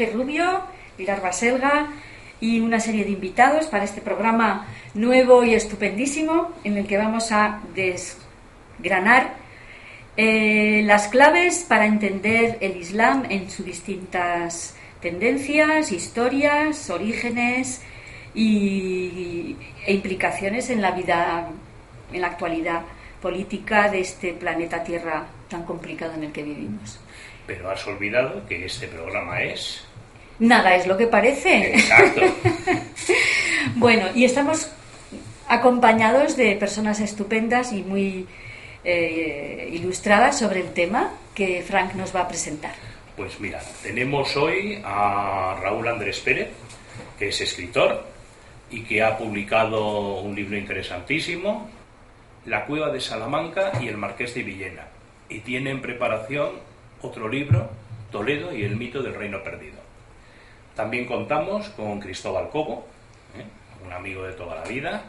en Frank G. Rubio, Pilar Baselga y una serie de invitados para este programa nuevo y estupendísimo en el que vamos a desgranar eh, las claves para entender el Islam en sus distintas tendencias, historias, orígenes y, e implicaciones en la vida, en la actualidad política de este planeta Tierra tan complicado en el que vivimos. Pero has olvidado que este programa es... Nada es lo que parece. Exacto. bueno, y estamos acompañados de personas estupendas y muy eh, ilustradas sobre el tema que Frank nos va a presentar. Pues mira, tenemos hoy a Raúl Andrés Pérez, que es escritor y que ha publicado un libro interesantísimo la cueva de Salamanca y el Marqués de Villena. Y tiene en preparación otro libro, Toledo y el mito del reino. También contamos con Cristóbal Cobo, ¿eh? un amigo de toda la vida,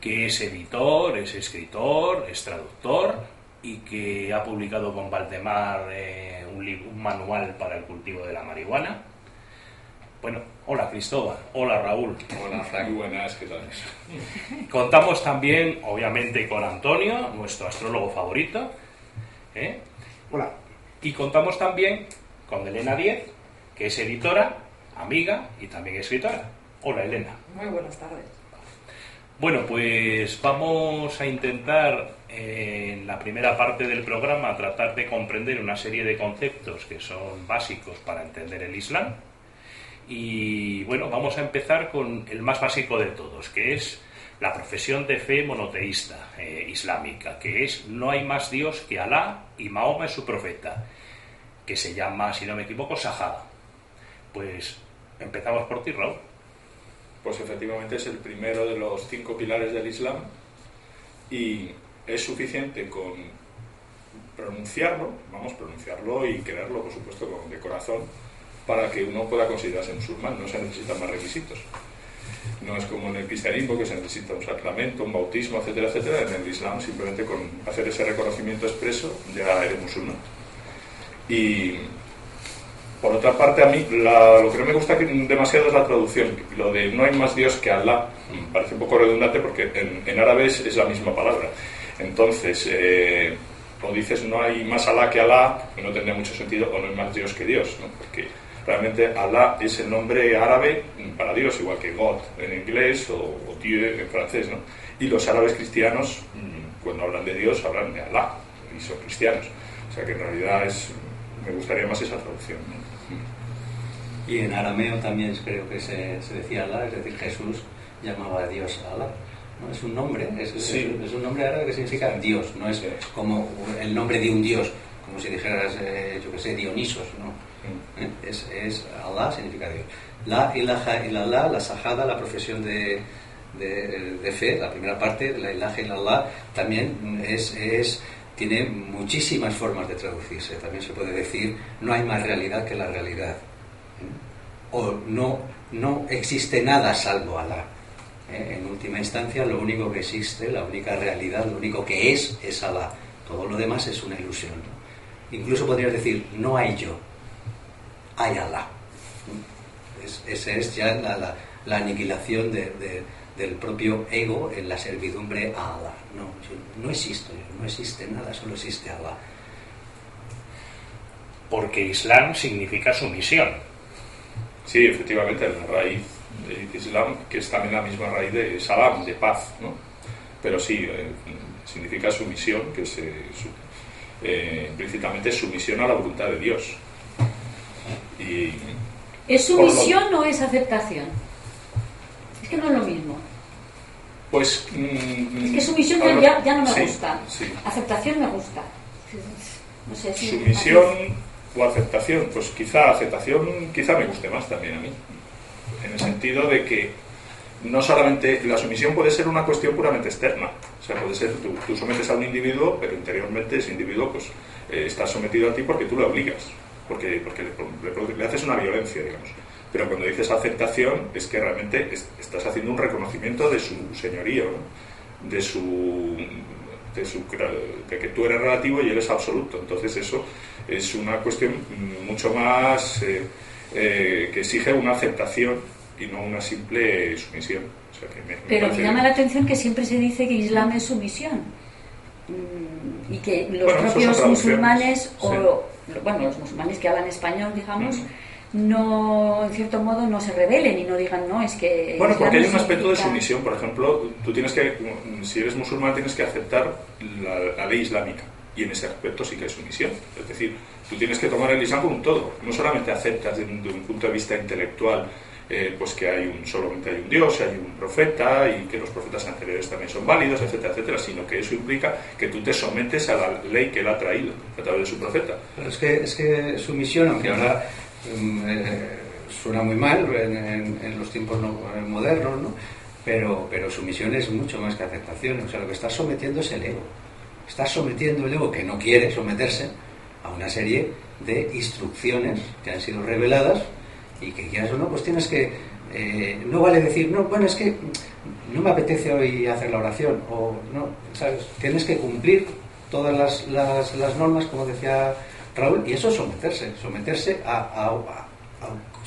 que es editor, es escritor, es traductor y que ha publicado con Valdemar eh, un, un manual para el cultivo de la marihuana bueno, hola Cristóbal, hola Raúl. Hola Frank, buenas, ¿qué tal? Contamos también, obviamente, con Antonio, nuestro astrólogo favorito. ¿eh? Hola. Y contamos también con Elena Diez, que es editora, amiga y también escritora. Hola Elena. Muy buenas tardes. Bueno, pues vamos a intentar eh, en la primera parte del programa tratar de comprender una serie de conceptos que son básicos para entender el Islam y bueno, vamos a empezar con el más básico de todos, que es la profesión de fe monoteísta eh, islámica, que es no hay más Dios que Alá y Mahoma es su profeta, que se llama, si no me equivoco, Sahada. Pues empezamos por ti, Raúl. Pues efectivamente es el primero de los cinco pilares del Islam y es suficiente con pronunciarlo, vamos, pronunciarlo y quererlo, por supuesto, de corazón, para que uno pueda considerarse musulmán. No se necesitan más requisitos. No es como en el cristianismo que se necesita un sacramento, un bautismo, etcétera, etcétera. En el Islam simplemente con hacer ese reconocimiento expreso ya eres musulmán. Y por otra parte, a mí lo que no me gusta demasiado es la traducción. Lo de no hay más Dios que Allah parece un poco redundante porque en, árabe es, la misma palabra. Entonces, eh, o dices no hay más Allah que Allah, no tendría mucho sentido, o no hay más Dios que Dios, ¿no? porque Realmente Allah es el nombre árabe para Dios, igual que God en inglés o, Dieu en francés, ¿no? Y los árabes cristianos, mm, cuando hablan de Dios, hablan de Allah y son cristianos. O sea que en realidad es, me gustaría más esa traducción. Y en arameo también creo que se, decía Allah, es decir, Jesús llamaba a Dios Allah. ¿no? Es un nombre, es, es, un nombre árabe que significa Dios, no es como el nombre de un Dios, como si dijeras, eh, yo que sé, Dionisos, ¿no? ¿eh? Es, es, Allah significa Dios. La ilaha illallah, la sahada, la profesión de, de, fe, la primera parte, la ilaha illallah, también es, es, tiene muchísimas formas de traducirse. También se puede decir, no hay más realidad que la realidad. O no, no existe nada salvo Allah. ¿eh? En última instancia, lo único que existe, la única realidad, lo único que es, es Allah. Todo lo demás es una ilusión. Incluso podrías decir, no hay yo hay Alá. esa es ya la, la, aniquilación del propio ego en la servidumbre a Alá. No, no existo yo, no existe nada, solo existe Alá. Porque Islam significa sumisión. Sí, efectivamente, la raíz de Islam, que es también la misma raíz de Salam, de paz, ¿no? Pero sí, eh, significa sumisión, que es eh, implícitamente sumisión a la voluntad de Dios. ¿Es sumisión o es aceptación? Es que no es lo mismo. Pues. Mm, es que sumisión ya, ya, no me gusta. Aceptación me gusta. No sé si Sumisión o aceptación, pues quizá aceptación quizá me guste más también a mí. En el sentido de que no solamente la sumisión puede ser una cuestión puramente externa. O sea, puede ser tú, sometes a un individuo, pero interiormente ese individuo pues eh, está sometido a ti porque tú lo obligas porque, porque le, haces una violencia, digamos. Pero cuando dices aceptación es que realmente estás haciendo un reconocimiento de su señorío, de su de, que tú eres relativo y él es absoluto. Entonces eso es una cuestión mucho más eh, eh, que exige una aceptación y no una simple sumisión. Pero me llama la atención que siempre se dice que Islam es sumisión mm, y que los propios musulmanes o bueno los musulmanes que hablan español digamos no, en cierto modo, no se rebelen y no digan, no, es que... Bueno, porque hay un aspecto de sumisión. Por ejemplo, tú tienes que, si eres musulmán, tienes que aceptar la, ley islámica. Y en ese aspecto sí que hay sumisión. Es decir, tú tienes que tomar el Islam como un todo. No solamente aceptas desde un, punto de vista intelectual eh, pues que hay un, solamente hay un Dios, hay un profeta y que los profetas anteriores también son válidos, etcétera, etcétera, sino que eso implica que tú te sometes a la ley que él ha traído a través de su profeta. Pero es que, es que su misión, aunque ahora eh, suena muy mal en, los tiempos modernos, ¿no? Pero, pero su misión es mucho más que aceptación. O sea, lo que está sometiendo es el ego. Está sometiendo el ego que no quiere someterse a una serie de instrucciones que han sido reveladas y que quieras o no, pues tienes que. Eh, no vale decir, no, bueno, es que no me apetece hoy hacer la oración, o no, ¿sabes? Tienes que cumplir todas las, las, las normas, como decía Raúl, y eso es someterse, someterse a,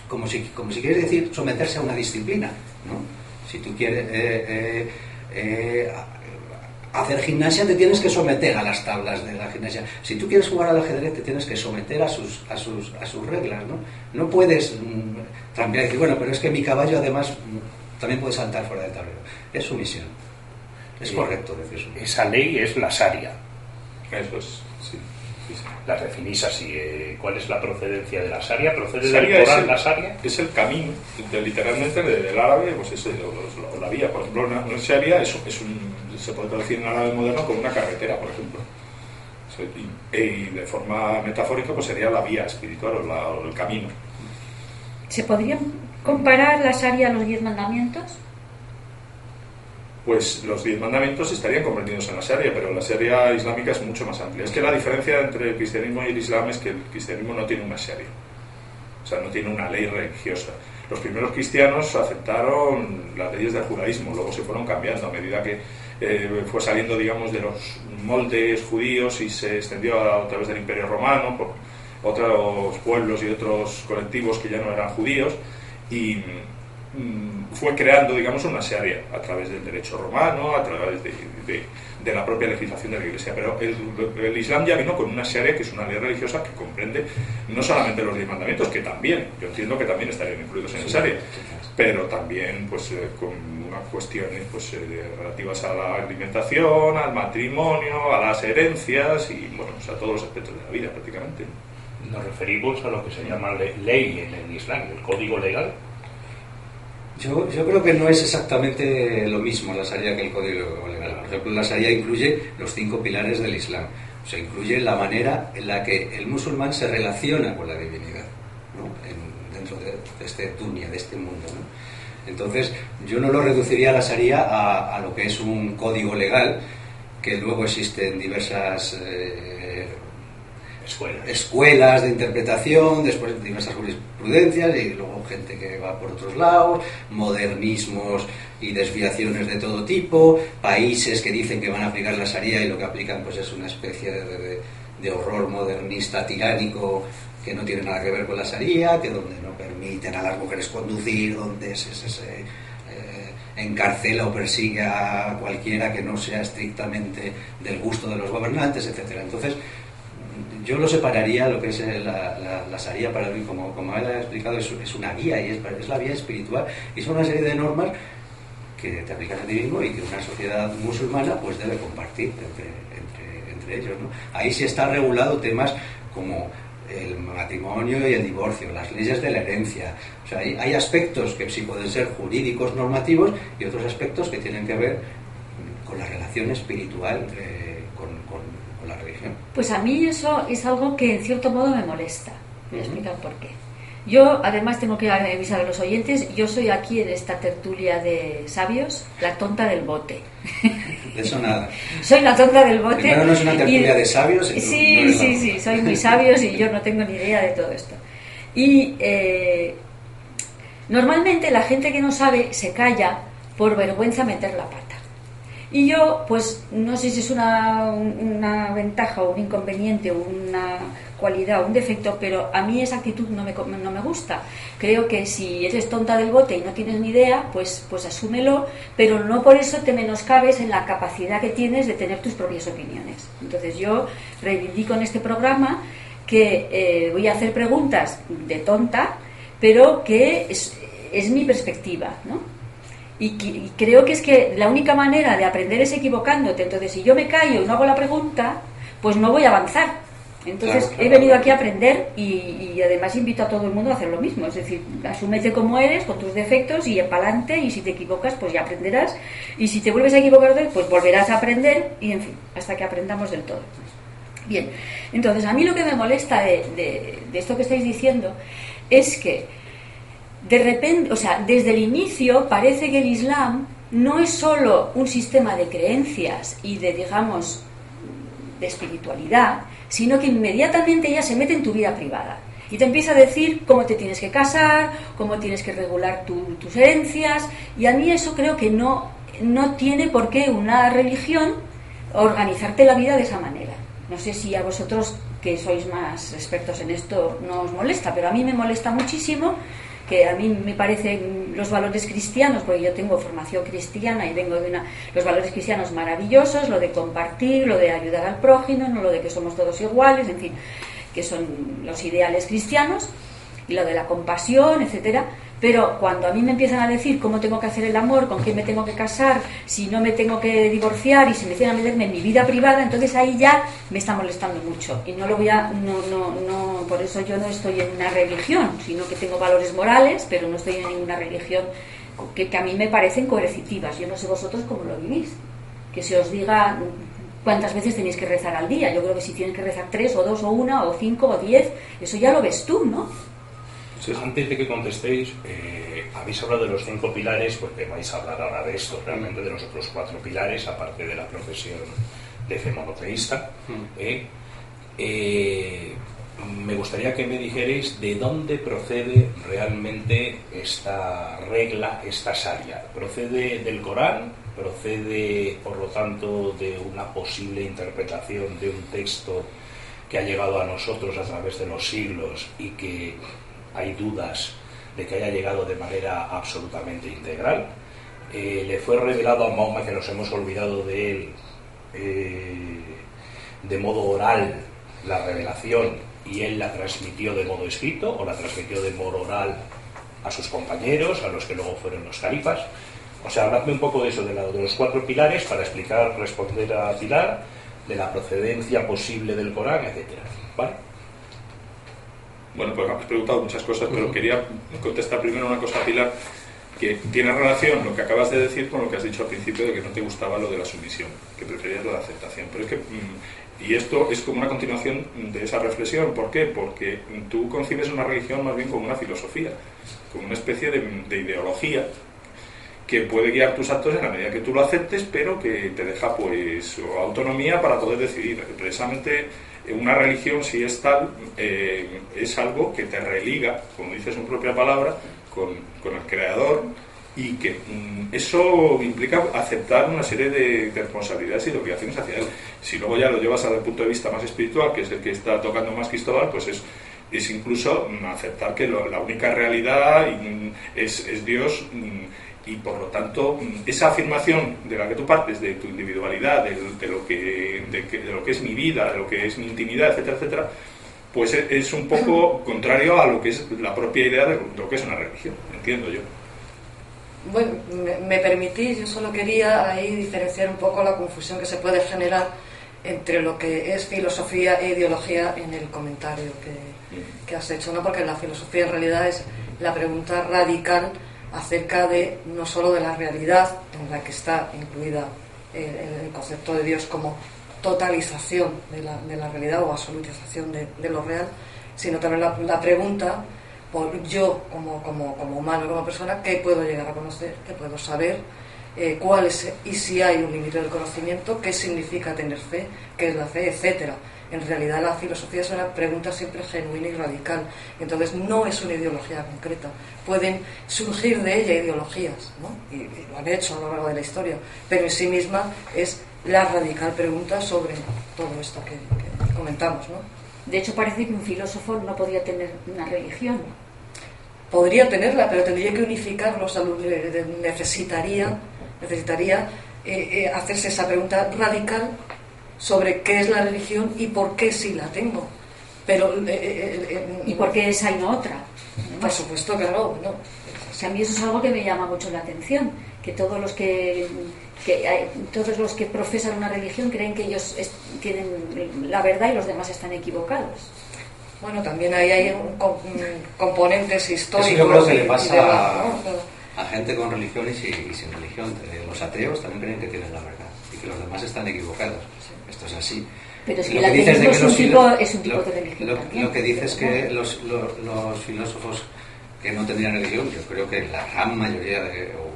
como, si, como si quieres decir, someterse a una disciplina, ¿no? Si tú quieres eh, eh, hacer gimnasia, te tienes que someter a las tablas de la gimnasia. Si tú quieres jugar al ajedrez, te tienes que someter a sus, a sus, a sus reglas, ¿no? No puedes mm, también decir, bueno, pero es que mi caballo además mm, también puede saltar fuera del tablero. Es sumisión. Es correcto decir eso. Esa ley es la Sharia. Eso es, sí las definís así. Eh, ¿Cuál es la procedencia de la Sharia? ¿Procede del Corán la Sharia? Es el camino, literalmente del árabe, pues es la vía. Por ejemplo, una, es, es un, se puede traducir en árabe moderno como una carretera, por ejemplo. Y, de forma metafórica pues sería la vía espiritual o, el camino. ¿Se podrían comparar la Sharia a los diez mandamientos? pues los diez mandamientos estarían comprendidos en la Sharia, pero la Sharia islámica es mucho más amplia. Es que la diferencia entre el cristianismo y el islam es que el cristianismo no tiene una Sharia, o sea, no tiene una ley religiosa. Los primeros cristianos aceptaron las leyes del judaísmo, luego se fueron cambiando a medida que eh, fue saliendo, digamos, de los moldes judíos y se extendió a, a través del Imperio Romano por otros pueblos y otros colectivos que ya no eran judíos y Mm, fue creando, digamos, una sharia a través del derecho romano, a través de, la propia legislación de la Iglesia. Pero el, Islam ya vino con una sharia que es una ley religiosa que comprende no solamente los diez mandamientos, que también, yo entiendo que también estarían incluidos en el sharia, pero también pues eh, con unas cuestiones pues, eh, relativas a la alimentación, al matrimonio, a las herencias y bueno, a todos los aspectos de la vida prácticamente. Nos referimos a lo que se llama ley en el Islam, el código legal yo, yo, creo que no es exactamente lo mismo la Sharia que el Código Legal. Por ejemplo, la Sharia incluye los cinco pilares del Islam. O sea, incluye la manera en la que el musulmán se relaciona con la divinidad, ¿no? dentro de, este dunya, de este mundo. ¿no? Entonces, yo no lo reduciría a la Sharia a, a, lo que es un código legal, que luego existen diversas... Eh, escuelas. de interpretación, después diversas jurisprudencias y luego gente que va por otros lados, modernismos y desviaciones de todo tipo, países que dicen que van a aplicar la Sharia y lo que aplican pues es una especie de, de, horror modernista tiránico que no tiene nada que ver con la Sharia, que donde no permiten a las mujeres conducir, donde se, se, eh, encarcela o persigue a cualquiera que no sea estrictamente del gusto de los gobernantes, etcétera. Entonces, yo lo separaría, lo que es eh, la, la, para mí, como, como él ha explicado, es, una guía y es, la vía espiritual y son una serie de normas que te aplican a ti mismo y que una sociedad musulmana pues debe compartir entre, entre, ellos. ¿no? Ahí sí está regulado temas como el matrimonio y el divorcio, las leyes de la herencia. O sea, hay, hay aspectos que sí pueden ser jurídicos, normativos y otros aspectos que tienen que ver con la relación espiritual pues a mí eso es algo que en cierto modo me molesta. Voy a explicar por qué. Yo, además, tengo que avisar a los oyentes, yo soy aquí en esta tertulia de sabios, la tonta del bote. De eso nada. soy la tonta del bote. Primero no es una tertulia de sabios. sí, sí, sí, soy muy sabios y yo no tengo ni idea de todo esto. Y eh, normalmente la gente que no sabe se calla por vergüenza meter la pata. Y yo, pues, no sé si es una, una ventaja o un inconveniente o una cualidad un defecto, pero a mí esa actitud no me, no me gusta. Creo que si eres tonta del bote y no tienes ni idea, pues, pues asúmelo, pero no por eso te menoscabes en la capacidad que tienes de tener tus propias opiniones. Entonces yo reivindico en este programa que eh, voy a hacer preguntas de tonta, pero que es, es mi perspectiva, ¿no? Y, creo que es que la única manera de aprender es equivocándote. Entonces, si yo me callo y no hago la pregunta, pues no voy a avanzar. Entonces, he venido aquí a aprender y, además invito a todo el mundo a hacer lo mismo. Es decir, asúmete como eres, con tus defectos y pa'lante. Y si te equivocas, pues ya aprenderás. Y si te vuelves a equivocar, pues volverás a aprender. Y en fin, hasta que aprendamos del todo. Bien, entonces, a mí lo que me molesta de esto que estáis diciendo es que de repente, o sea, desde el inicio parece que el Islam no es solo un sistema de creencias y de, digamos, de espiritualidad, sino que inmediatamente ya se mete en tu vida privada y te empieza a decir cómo te tienes que casar, cómo tienes que regular tus herencias, y a mí eso creo que no, no tiene por qué una religión organizarte la vida de esa manera. No sé si a vosotros, que sois más expertos en esto, no os molesta, pero a mí me molesta muchísimo que a mí me parecen los valores cristianos, porque yo tengo formación cristiana y vengo de una, los valores cristianos maravillosos, lo de compartir, lo de ayudar al prójimo, no lo de que somos todos iguales, en fin, que son los ideales cristianos, y lo de la compasión, etcétera pero cuando a mí me empiezan a decir cómo tengo que hacer el amor, con quién me tengo que casar, si no me tengo que divorciar y si me empiezan a meterme en mi vida privada, entonces ahí ya me está molestando mucho. Y no lo voy a, no, no, no, por eso yo no estoy en una religión, sino que tengo valores morales, pero no estoy en ninguna religión que, que a mí me parecen coercitivas. Yo no sé vosotros cómo lo vivís. Que se os diga cuántas veces tenéis que rezar al día. Yo creo que si tienes que rezar tres o dos o una o cinco o diez, eso ya lo ves tú, ¿no? Antes de que contestéis, eh, habéis hablado de los cinco pilares, porque vais a hablar ahora de esto, realmente de los otros cuatro pilares, aparte de la profesión de fe monoteísta. Mm. Eh, eh, me gustaría que me dijerais de dónde procede realmente esta regla, esta saria. ¿Procede del Corán? ¿Procede, por lo tanto, de una posible interpretación de un texto que ha llegado a nosotros a través de los siglos y que hay dudas de que haya llegado de manera absolutamente integral. Eh, le fue revelado a Mahoma que nos hemos olvidado de él eh, de modo oral la revelación y él la transmitió de modo escrito o la transmitió de modo oral a sus compañeros, a los que luego fueron los califas. O sea, habladme un poco de eso, de, de los cuatro pilares para explicar, responder a Pilar, de la procedencia posible del Corán, etc. ¿Vale? Bueno, pues me has preguntado muchas cosas, pero quería contestar primero una cosa, Pilar, que tiene relación lo que acabas de decir con lo que has dicho al principio de que no te gustaba lo de la sumisión, que preferías lo de aceptación. Pero es que, mm, y esto es como una continuación de esa reflexión. ¿Por qué? Porque tú concibes una religión más bien como una filosofía, como una especie de, de ideología que puede guiar tus actos en la medida que tú lo aceptes, pero que te deja pues autonomía para poder decidir. Precisamente una religión, si es tal, eh, es algo que te religa, como dice su propia palabra, con, el creador y que mm, eso implica aceptar una serie de, responsabilidades y de obligaciones hacia él. Si luego ya lo llevas al punto de vista más espiritual, que es el que está tocando más Cristóbal, pues es, es incluso mm, aceptar que la única realidad mm, es, es Dios y por lo tanto esa afirmación de la que tú partes de tu individualidad, de, lo, que, de, lo que es mi vida, de lo que es mi intimidad, etcétera, etcétera, pues es un poco contrario a lo que es la propia idea de lo que es una religión, entiendo yo. Bueno, me, permitís, yo solo quería ahí diferenciar un poco la confusión que se puede generar entre lo que es filosofía e ideología en el comentario que, que has hecho, ¿no? porque la filosofía en realidad es la pregunta radical acerca de no solo de la realidad en la que está incluida el, concepto de Dios como totalización de la, de la realidad o absolutización de, de, lo real, sino también la, pregunta por yo como, como, como, humano, como persona, qué puedo llegar a conocer, qué puedo saber, eh, cuál es y si hay un límite del conocimiento, qué significa tener fe, qué es la fe, etcétera. En realidad la filosofía es una pregunta siempre genuina y radical. Entonces no es una ideología concreta. Pueden surgir de ella ideologías, ¿no? y, lo han hecho a lo largo de la historia, pero en sí misma es la radical pregunta sobre todo esto que, que comentamos. ¿no? De hecho parece que un filósofo no podía tener una religión. Podría tenerla, pero tendría que unificarlos, necesitaría, necesitaría eh, eh, hacerse esa pregunta radical sobre qué es la religión y por qué sí la tengo. Pero, eh, ¿Y por qué esa y no otra? Por supuesto, claro. No. a mí eso es algo que me llama mucho la atención, que todos los que, todos los que profesan una religión creen que ellos tienen la verdad y los demás están equivocados. Bueno, también ahí hay componentes históricos. Eso yo creo que le pasa a, gente con religión y, sin religión. Eh, los ateos también creen que tienen la verdad y que los demás están equivocados. Esto es así. Pero si el ateísmo es, un tipo, es un tipo de religión. Lo, que dices es que los, los, filósofos que no tendrían religión, yo creo que la gran mayoría de, o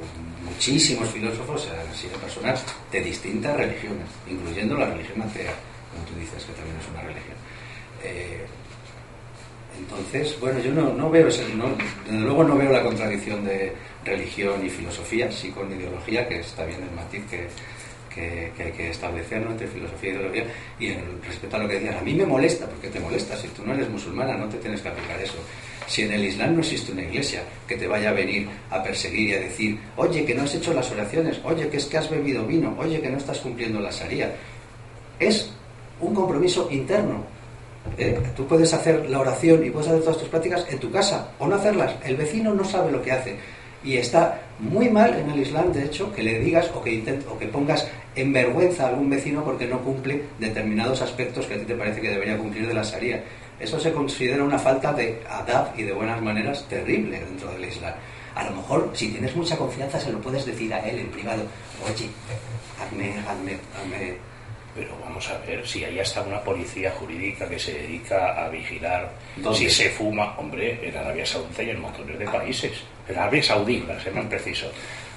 muchísimos filósofos han sido personas de distintas religiones, incluyendo la religión atea, como tú dices, que también es una religión. Eh, entonces, bueno, yo no, no veo, ese, no, desde luego no veo la contradicción de religión y filosofía, sí con ideología, que está bien el matiz que, que, hay que establecer entre filosofía y ideología. Y respecto a lo que decías, a mí me molesta, porque te molesta, si tú no eres musulmana no te tienes que aplicar eso. Si en el Islam no existe una iglesia que te vaya a venir a perseguir y a decir, oye, que no has hecho las oraciones, oye, que es que has bebido vino, oye, que no estás cumpliendo la sharia. Es un compromiso interno eh, tú puedes hacer la oración y puedes hacer todas tus prácticas en tu casa o no hacerlas. El vecino no sabe lo que hace. Y está muy mal en el Islam, de hecho, que le digas o que, o que pongas en vergüenza a algún vecino porque no cumple determinados aspectos que a ti te parece que debería cumplir de la Sharia. Eso se considera una falta de adab y de buenas maneras terrible dentro del Islam. A lo mejor, si tienes mucha confianza, se lo puedes decir a él en privado. Oye, hazme, hazme, hazme pero vamos a ver, si ahí está una policía jurídica que se dedica a vigilar si se fuma, hombre, en Arabia Saudita y en montones de países. En Arabia Saudí, para ser más preciso.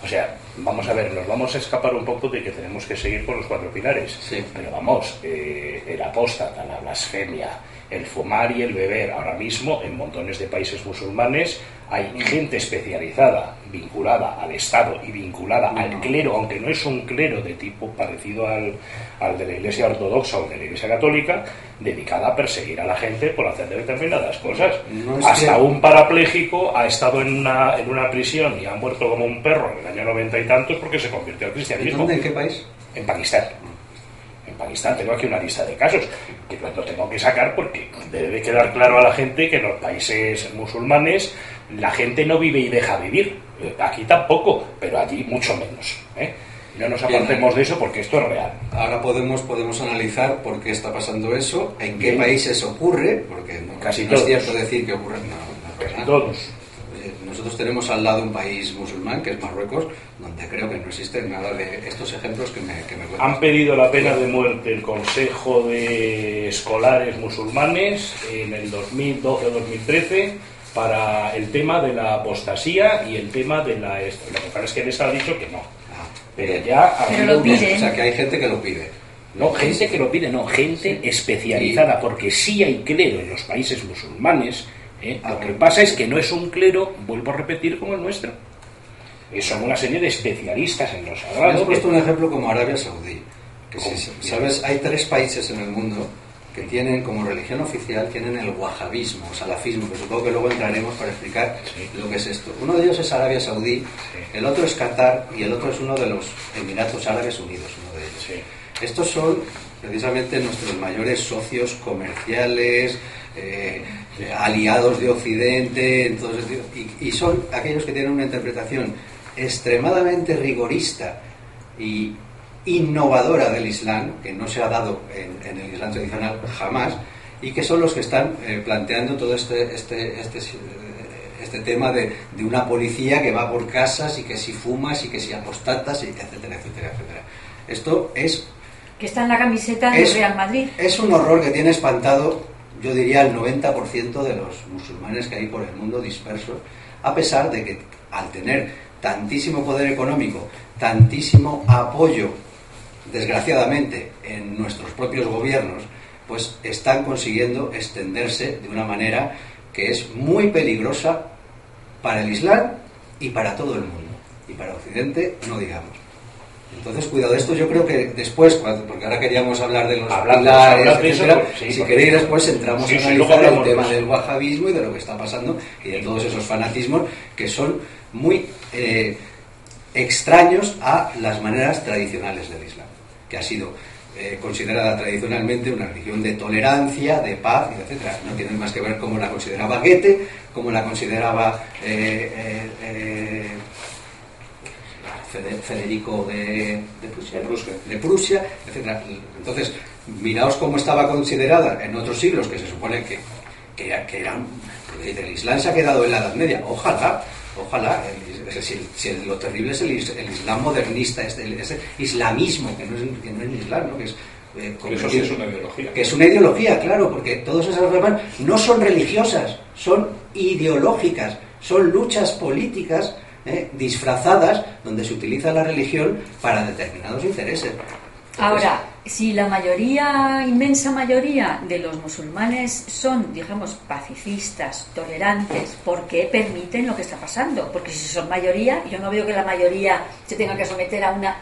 O sea, vamos a ver, nos vamos a escapar un poco de que tenemos que seguir por los cuatro pilares. Sí. Pero vamos, eh, el apóstata, la blasfemia, el fumar y el beber. Ahora mismo, en montones de países musulmanes, hay gente especializada, vinculada al Estado y vinculada al clero, aunque no es un clero de tipo parecido al, al, de la Iglesia Ortodoxa o de la Iglesia Católica, dedicada a perseguir a la gente por hacer determinadas cosas. Hasta un parapléjico ha estado en una, en una prisión y ha muerto como un perro en el año noventa y tantos porque se convirtió al cristianismo. ¿En qué país? En Pakistán. En Pakistán tengo aquí una lista de casos que lo tengo que sacar porque debe quedar claro a la gente que en los países musulmanes la gente no vive y deja vivir. Aquí tampoco, pero allí mucho menos. ¿eh? No nos apartemos de eso porque esto es real. Ahora podemos, podemos analizar por qué está pasando eso, en qué países ocurre, porque no, Casi no es cierto decir que ocurre. Casi todos. Nosotros tenemos al lado un país musulmán, que es Marruecos, donde creo que no existe nada de estos ejemplos que me, que me Han pedido la pena de muerte el Consejo de Escolares Musulmanes en el 2012 o 2013 para el tema de la apostasía y el tema de la... Lo que pasa es que les ha dicho que no. Ah, pero ya... lo. O sea, que hay gente que lo pide. No, gente que lo pide, no, gente especializada, porque sí hay clero en los países musulmanes. ¿eh? Lo que pasa es que no es un clero, vuelvo a repetir, como el nuestro. Son una serie de especialistas en los sagrados. Has puesto un ejemplo como Arabia Saudí. Que ¿Sabes? Hay tres países en el mundo que tienen como religión oficial, tienen el wahabismo, o salafismo, que supongo que luego entraremos para explicar lo que es esto. Uno de ellos es Arabia Saudí, el otro es Qatar y el otro es uno de los Emiratos Árabes Unidos, uno de ellos. Estos son precisamente nuestros mayores socios comerciales, eh, aliados de Occidente, entonces, y, y son aquellos que tienen una interpretación extremadamente rigorista y innovadora del Islam, que no se ha dado en, el Islam tradicional jamás, y que son los que están eh, planteando todo este, este, este, este tema de, de, una policía que va por casas y que si fumas y que si apostatas, y etcétera, etcétera, etcétera. Esto es... Que está en la camiseta del Real Madrid. Es un horror que tiene espantado, yo diría, el 90% de los musulmanes que hay por el mundo dispersos, a pesar de que al tener tantísimo poder económico, tantísimo apoyo desgraciadamente, en nuestros propios gobiernos, pues están consiguiendo extenderse de una manera que es muy peligrosa para el Islam y para todo el mundo. Y para Occidente, no digamos. Entonces, cuidado, esto yo creo que después, porque ahora queríamos hablar de los pilares, si queréis después entramos en analizar el tema del wahabismo y de lo que está pasando y de todos esos fanatismos que son muy eh, extraños a las maneras tradicionales del Islam, que ha sido eh, considerada tradicionalmente una religión de tolerancia, de paz, etc. No tiene más que ver cómo la consideraba Goethe, cómo la consideraba eh, eh, Federico de, de, Prusia, etc. Entonces, miraos cómo estaba considerada en otros siglos, que se supone que, que, que eran... El Islam se ha quedado en la Edad Media. Ojalá, ojalá, si, lo terrible es el, Islam modernista, es el, islamismo, que no es, que no es Islam, ¿no? que es eh, eso sí es una ideología. Que es una ideología, claro, porque todas esas reformas no son religiosas, son ideológicas, son luchas políticas eh, disfrazadas donde se utiliza la religión para determinados intereses. Ahora, si la mayoría, inmensa mayoría de los musulmanes son, digamos, pacifistas, tolerantes, ¿por qué permiten lo que está pasando? Porque si son mayoría, yo no veo que la mayoría se tenga que someter a una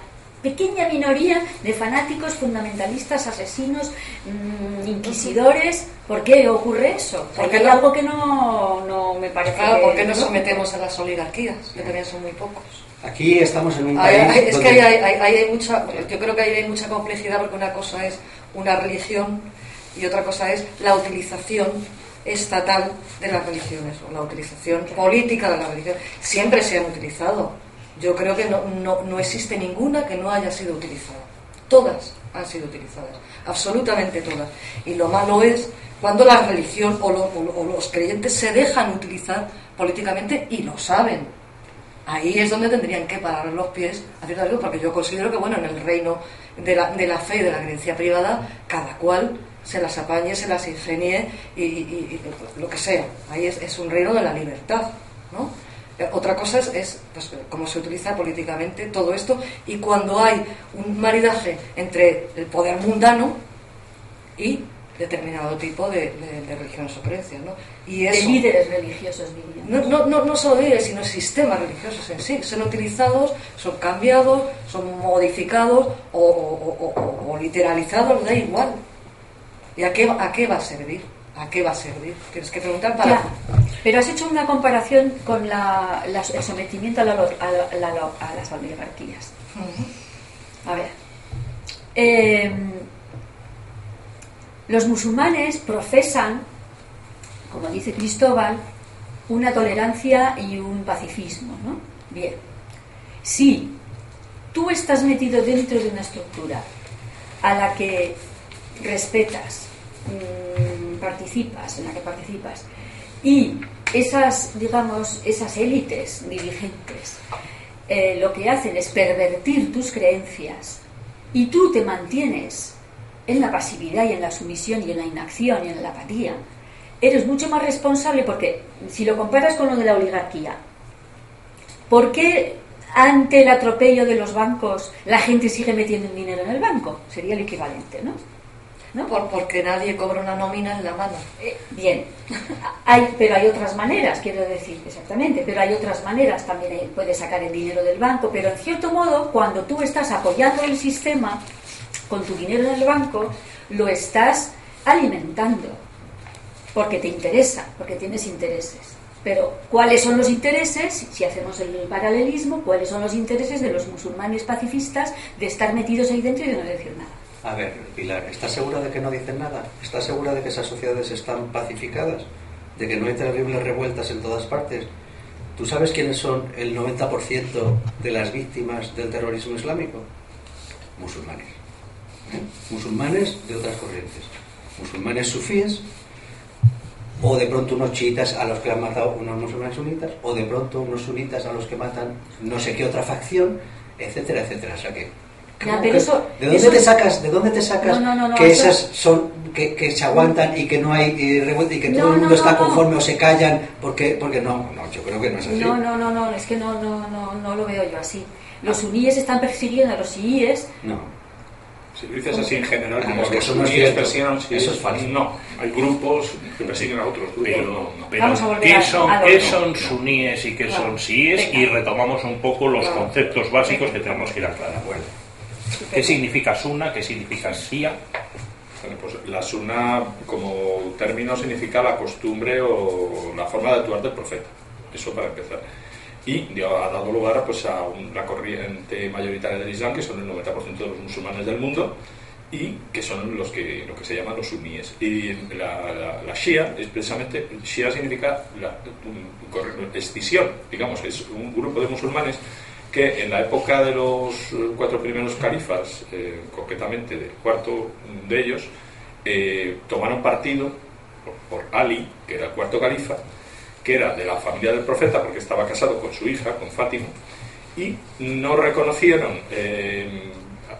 pequeña minoría de fanáticos, fundamentalistas, asesinos, mm, inquisidores. ¿Por qué ocurre eso? Porque hay algo que no, no me parece. Claro, ¿por qué nos sometemos a las oligarquías? Que también son muy pocos. Aquí estamos en un país. es que hay, hay, mucha, yo creo que ahí hay mucha complejidad porque una cosa es una religión y otra cosa es la utilización estatal de las religiones o la utilización política de la religión. Siempre se han utilizado. Yo creo que no, no, no existe ninguna que no haya sido utilizada. Todas han sido utilizadas, absolutamente todas. Y lo malo es cuando la religión o, o los creyentes se dejan utilizar políticamente y lo saben ahí es donde tendrían que parar los pies a ciertas porque yo considero que, bueno, en el reino de la, de la fe y de la creencia privada, cada cual se las apañe, se las ingenie y, lo que sea. Ahí es, un reino de la libertad, ¿no? Eh, otra cosa es, es pues, cómo se utiliza políticamente todo esto y cuando hay un maridaje entre el poder mundano y determinado tipo de, religiones o creencias. ¿no? Y de líderes religiosos, No, no, no, no solo líderes, sino sistemas religiosos en sí. Son utilizados, son cambiados, son modificados o, o, literalizados, da igual. ¿Y a qué, a qué va a servir? ¿A qué va a servir? Tienes que preguntar para... pero has hecho una comparación con la, el sometimiento a, la, a, las oligarquías. A ver. Eh, los musulmanes profesan, como dice Cristóbal, una tolerancia y un pacifismo, ¿no? Bien. Si tú estás metido dentro de una estructura a la que respetas, mm, participas, en la que participas, y esas, digamos, esas élites dirigentes eh, lo que hacen es pervertir tus creencias y tú te mantienes en la pasividad y en la sumisión y en la inacción y en la apatía, eres mucho más responsable porque si lo comparas con lo de la oligarquía, ¿por qué ante el atropello de los bancos la gente sigue metiendo dinero en el banco? Sería el equivalente, ¿no? ¿No? Por, porque nadie cobra una nómina en la mano. Eh, bien, hay, pero hay otras maneras, quiero decir, exactamente, pero hay otras maneras, también puedes sacar el dinero del banco, pero en cierto modo, cuando tú estás apoyando el sistema, con tu dinero en el banco, lo estás alimentando, porque te interesa, porque tienes intereses. Pero, ¿cuáles son los intereses, si hacemos el paralelismo, cuáles son los intereses de los musulmanes pacifistas de estar metidos ahí dentro y de no decir nada? A ver, Pilar, ¿estás segura de que no dicen nada? ¿Estás segura de que esas sociedades están pacificadas? ¿De que no hay terribles revueltas en todas partes? ¿Tú sabes quiénes son el 90% de las víctimas del terrorismo islámico? Musulmanes musulmanes de otras corrientes, musulmanes sufíes, o de pronto unos chiitas a los que han matado unos musulmanes sunitas, o de pronto unos sunitas a los que matan no sé qué otra facción, etcétera, etcétera. O sea que ¿De dónde te sacas, de dónde te sacas que esas son que, se aguantan y que no hay eh, revuelta y que todo el mundo está conforme o se callan porque porque no, no, yo creo que no es así. No, no, no, no, es que no, no, no, no lo veo yo así. Los suníes están persiguiendo a los chiíes. Si lo dices así en general, Ah, como que a los chiíes, Eso es falso. No, hay grupos que persiguen a otros grupos. Pero, pero ¿qué son, a lo qué otro. son suníes y qué Claro. son síes? Y retomamos un poco los Claro. conceptos básicos que tenemos que ir aclarando. acuerdo. ¿Qué significa suna? ¿Qué significa sía? Bueno, pues la sunna como término significa la costumbre o la forma de actuar del profeta. Eso para empezar. Y dio- ha dado lugar pues, a una corriente mayoritaria del Islam, que son el 90% de los musulmanes del mundo, y que son los que, lo que se llaman los suníes. Y la, la, la Shia, es precisamente, Shia significa la un- escisión, digamos, es un grupo de musulmanes que en la época de los cuatro primeros califas, eh, concretamente del cuarto de ellos, eh, tomaron partido por, por Ali, que era el cuarto califa, que era de la familia del profeta porque estaba casado con su hija, con Fátima, y no reconocieron eh,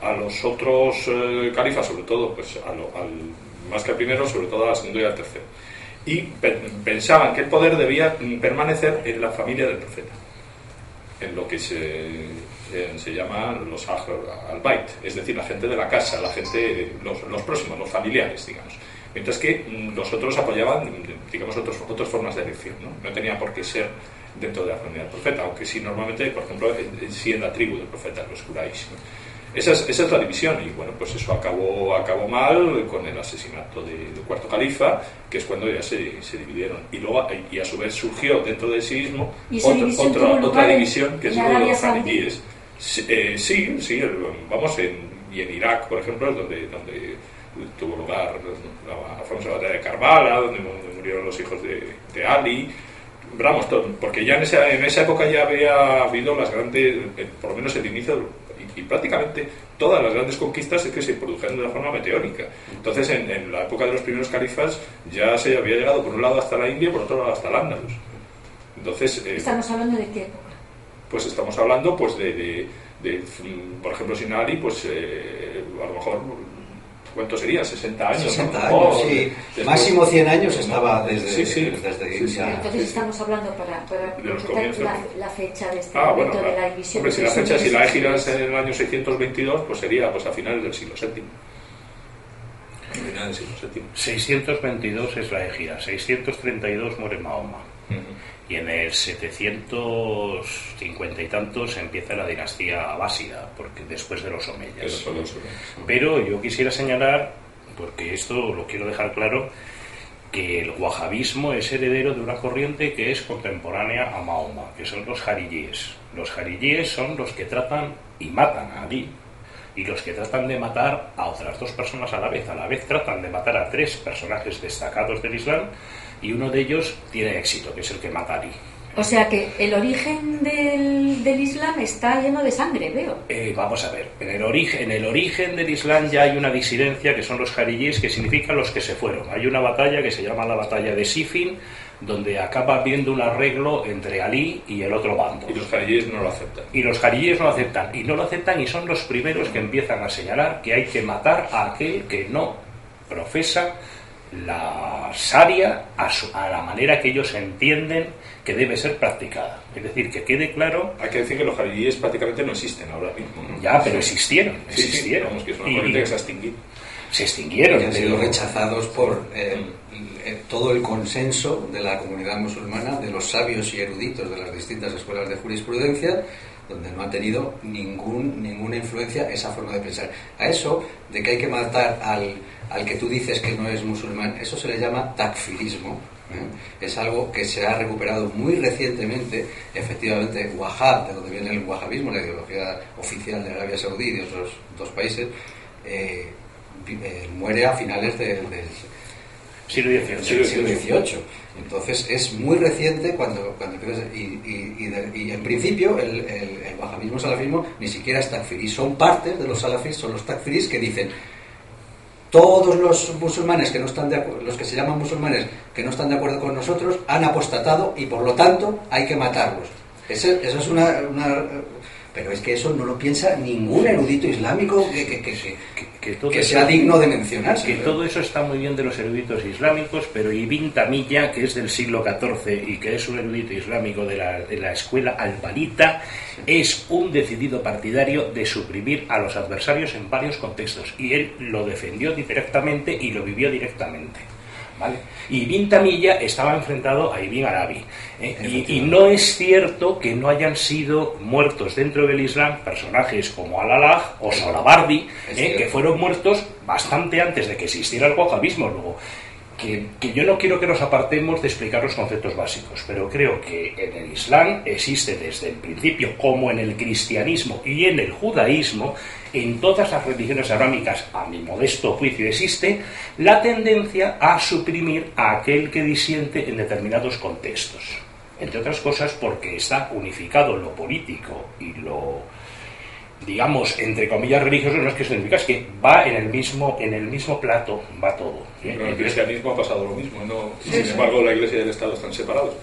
a los otros eh, califas, sobre todo, pues a lo- al, más que al primero, sobre todo al segundo y al tercero. Y pe- pensaban que el poder debía permanecer en la familia del profeta en lo que se, se, llama los al-Bait, es decir, la gente de la casa, la gente, los, los próximos, los familiares, digamos. Mientras que mm, los otros apoyaban, digamos, otros, otras formas de elección, ¿no? No tenía por qué ser dentro de la familia del profeta, aunque sí normalmente, por ejemplo, en- en- sí en la tribu del profeta, los Quraysh. ¿no? Esa es, esa es la división y bueno, pues eso acabó, acabó mal con el asesinato de- del cuarto califa, que es cuando ya se, se dividieron. Y luego, y a su vez surgió dentro de mismo ¿Y esa otra, división otra, división que es lo de los jaredíes. Sí, eh, sí, sí, vamos, en, y en Irak, por ejemplo, es donde, donde tuvo lugar la famosa batalla de Karbala, donde mu- murieron los hijos de, de Ali. Todo, porque ya en esa, en esa época ya había habido las grandes, eh, por lo menos el inicio, y, y prácticamente todas las grandes conquistas es que se produjeron de una forma meteórica. Entonces, en, en la época de los primeros califas ya se había llegado por un lado hasta la India y por otro lado hasta el Ándalus. Entonces, eh, Estamos hablando de qué época. pues estamos hablando pues de, de- de, por ejemplo sin Ali pues eh, a lo mejor ¿cuánto sería? 60 años 60 ¿no? años, sí. después- Máximo 100 años estaba desde, Sí, sí. desde Sí, sí. ya- Entonces estamos hablando para, para De los concretar comienzos. la, la fecha de este Ah, bueno, momento de la división. Hombre, si de la fecha, si la en el año 622, pues sería pues a finales del siglo VII. A finales del siglo VII. 622 es la égida, 632 muere Mahoma. Y en el 750 y tantos empieza la dinastía abásida, porque después de los omeyas. Pero yo quisiera señalar, porque esto lo quiero dejar claro, que el wahabismo es heredero de una corriente que es contemporánea a Mahoma, que son los jarilíes. Los jarilíes son los que tratan y matan a Ali, y los que tratan de matar a otras dos personas a la vez. A la vez tratan de matar a tres personajes destacados del Islam, y uno de ellos tiene éxito, que es el que mata a Ali. O sea que el origen del, del Islam está lleno de sangre, veo. Eh, vamos a ver, en el, origen, en el origen del Islam ya hay una disidencia que son los jarilíes, que significan los que se fueron. Hay una batalla que se llama la batalla de Sifin, donde acaba habiendo un arreglo entre Ali y el otro bando. Y los jarilíes no lo aceptan. Y los jarilíes no lo aceptan. Y no lo aceptan y son los primeros que empiezan a señalar que hay que matar a aquel que no profesa la sharia a, su- a la manera que ellos entienden que debe ser practicada. Es decir, que quede claro Hay que decir que los jarilíes prácticamente no existen ahora mismo. ¿no? ya, pero existieron, Sí, sí, existieron. vamos, que es una Y- corriente que se ha extinguido. se extinguieron. que han sido rechazados por eh, eh, todo el consenso de la comunidad musulmana, de los sabios y eruditos de las distintas escuelas de jurisprudencia, donde no ha tenido ningún, ninguna influencia esa forma de pensar. A eso, de que hay que matar al, al que tú dices que no es musulmán, eso se le llama takfirismo. ¿eh? Es algo que se ha recuperado muy recientemente, efectivamente, Wahhab, de donde viene el wahhabismo, la ideología oficial de Arabia Saudí y de otros dos países, eh, eh, muere a finales de- del Siglo XVIII. del siglo XVIII. Entonces es muy reciente cuando, cuando empiezas- y, y- y de- y en principio el, el, el salafismo ni siquiera es takfirí, son partes de los salafis, son los takfirís que dicen todos los musulmanes que no están de acu- los que se llaman musulmanes que no están de acuerdo con nosotros han apostatado y por lo tanto hay que matarlos. Ese- Eso es una, pero es que eso no lo piensa ningún erudito islámico que, que, que, que sea digno de mencionar. Que todo eso está muy bien de los eruditos islámicos, pero Ibn Tamilla, que es del siglo XIV y que es un erudito islámico de la, de la escuela albalita, es un decidido partidario de suprimir a los adversarios en varios contextos. Y él lo defendió directamente y lo vivió directamente. ¿Vale? Y Ibn Tamilla estaba enfrentado a Ibn Arabi. ¿eh? Y, no es cierto que no hayan sido muertos dentro del Islam personajes como Al-Alaj o Solabardi, ¿eh? que fueron muertos bastante antes de que existiera el wahhabismo. Luego, que, yo no quiero que nos apartemos de explicar los conceptos básicos, pero creo que en el Islam existe desde el principio, como en el cristianismo y en el judaísmo, en todas las religiones arámicas, a mi modesto juicio, existe la tendencia a suprimir a aquel que disiente en determinados contextos. Entre otras cosas porque está unificado lo político y lo digamos, entre comillas, religioso, no es que significa, es que va en el mismo, en el mismo plato, va todo. ¿eh? En el cristianismo ha pasado lo mismo, ¿no? sin embargo la Iglesia y el Estado están separados.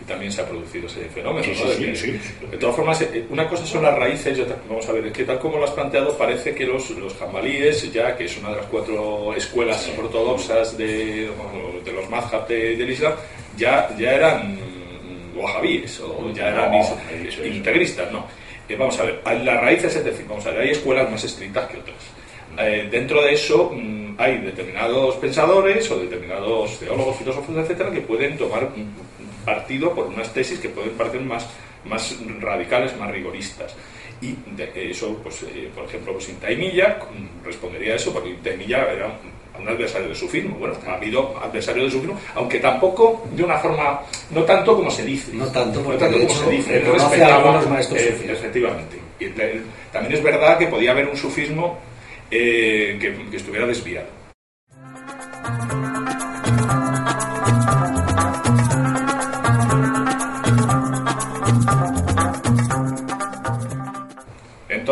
Y también se ha producido ese fenómeno. de, todas formas, eh, una cosa son las raíces, vamos a ver, es que tal como lo has planteado, parece que los, los jambalíes, ya que es una de las cuatro escuelas ortodoxas de, de los mazhab del Islam, ya, ya eran wahhabíes o ya eran integristas, ¿no? Vamos a ver, las raíces, es decir, vamos a ver, hay escuelas más estrictas que otras. Eh, dentro de eso mm, hay determinados pensadores o determinados teólogos, filósofos, etcétera, que pueden tomar partido por unas tesis que pueden parecer más, más radicales, más rigoristas. Y de eso, pues, eh, por ejemplo, pues Intaimilla mm, respondería a eso, porque Intaimilla era un adversario de su firma. Bueno, ha habido adversario de su firma, aunque tampoco de una forma, no tanto como se dice. No tanto, no tanto como se dice. Él respetaba, a maestros eh, efectivamente. Y también es verdad que podía haber un sufismo eh, que, que estuviera desviado.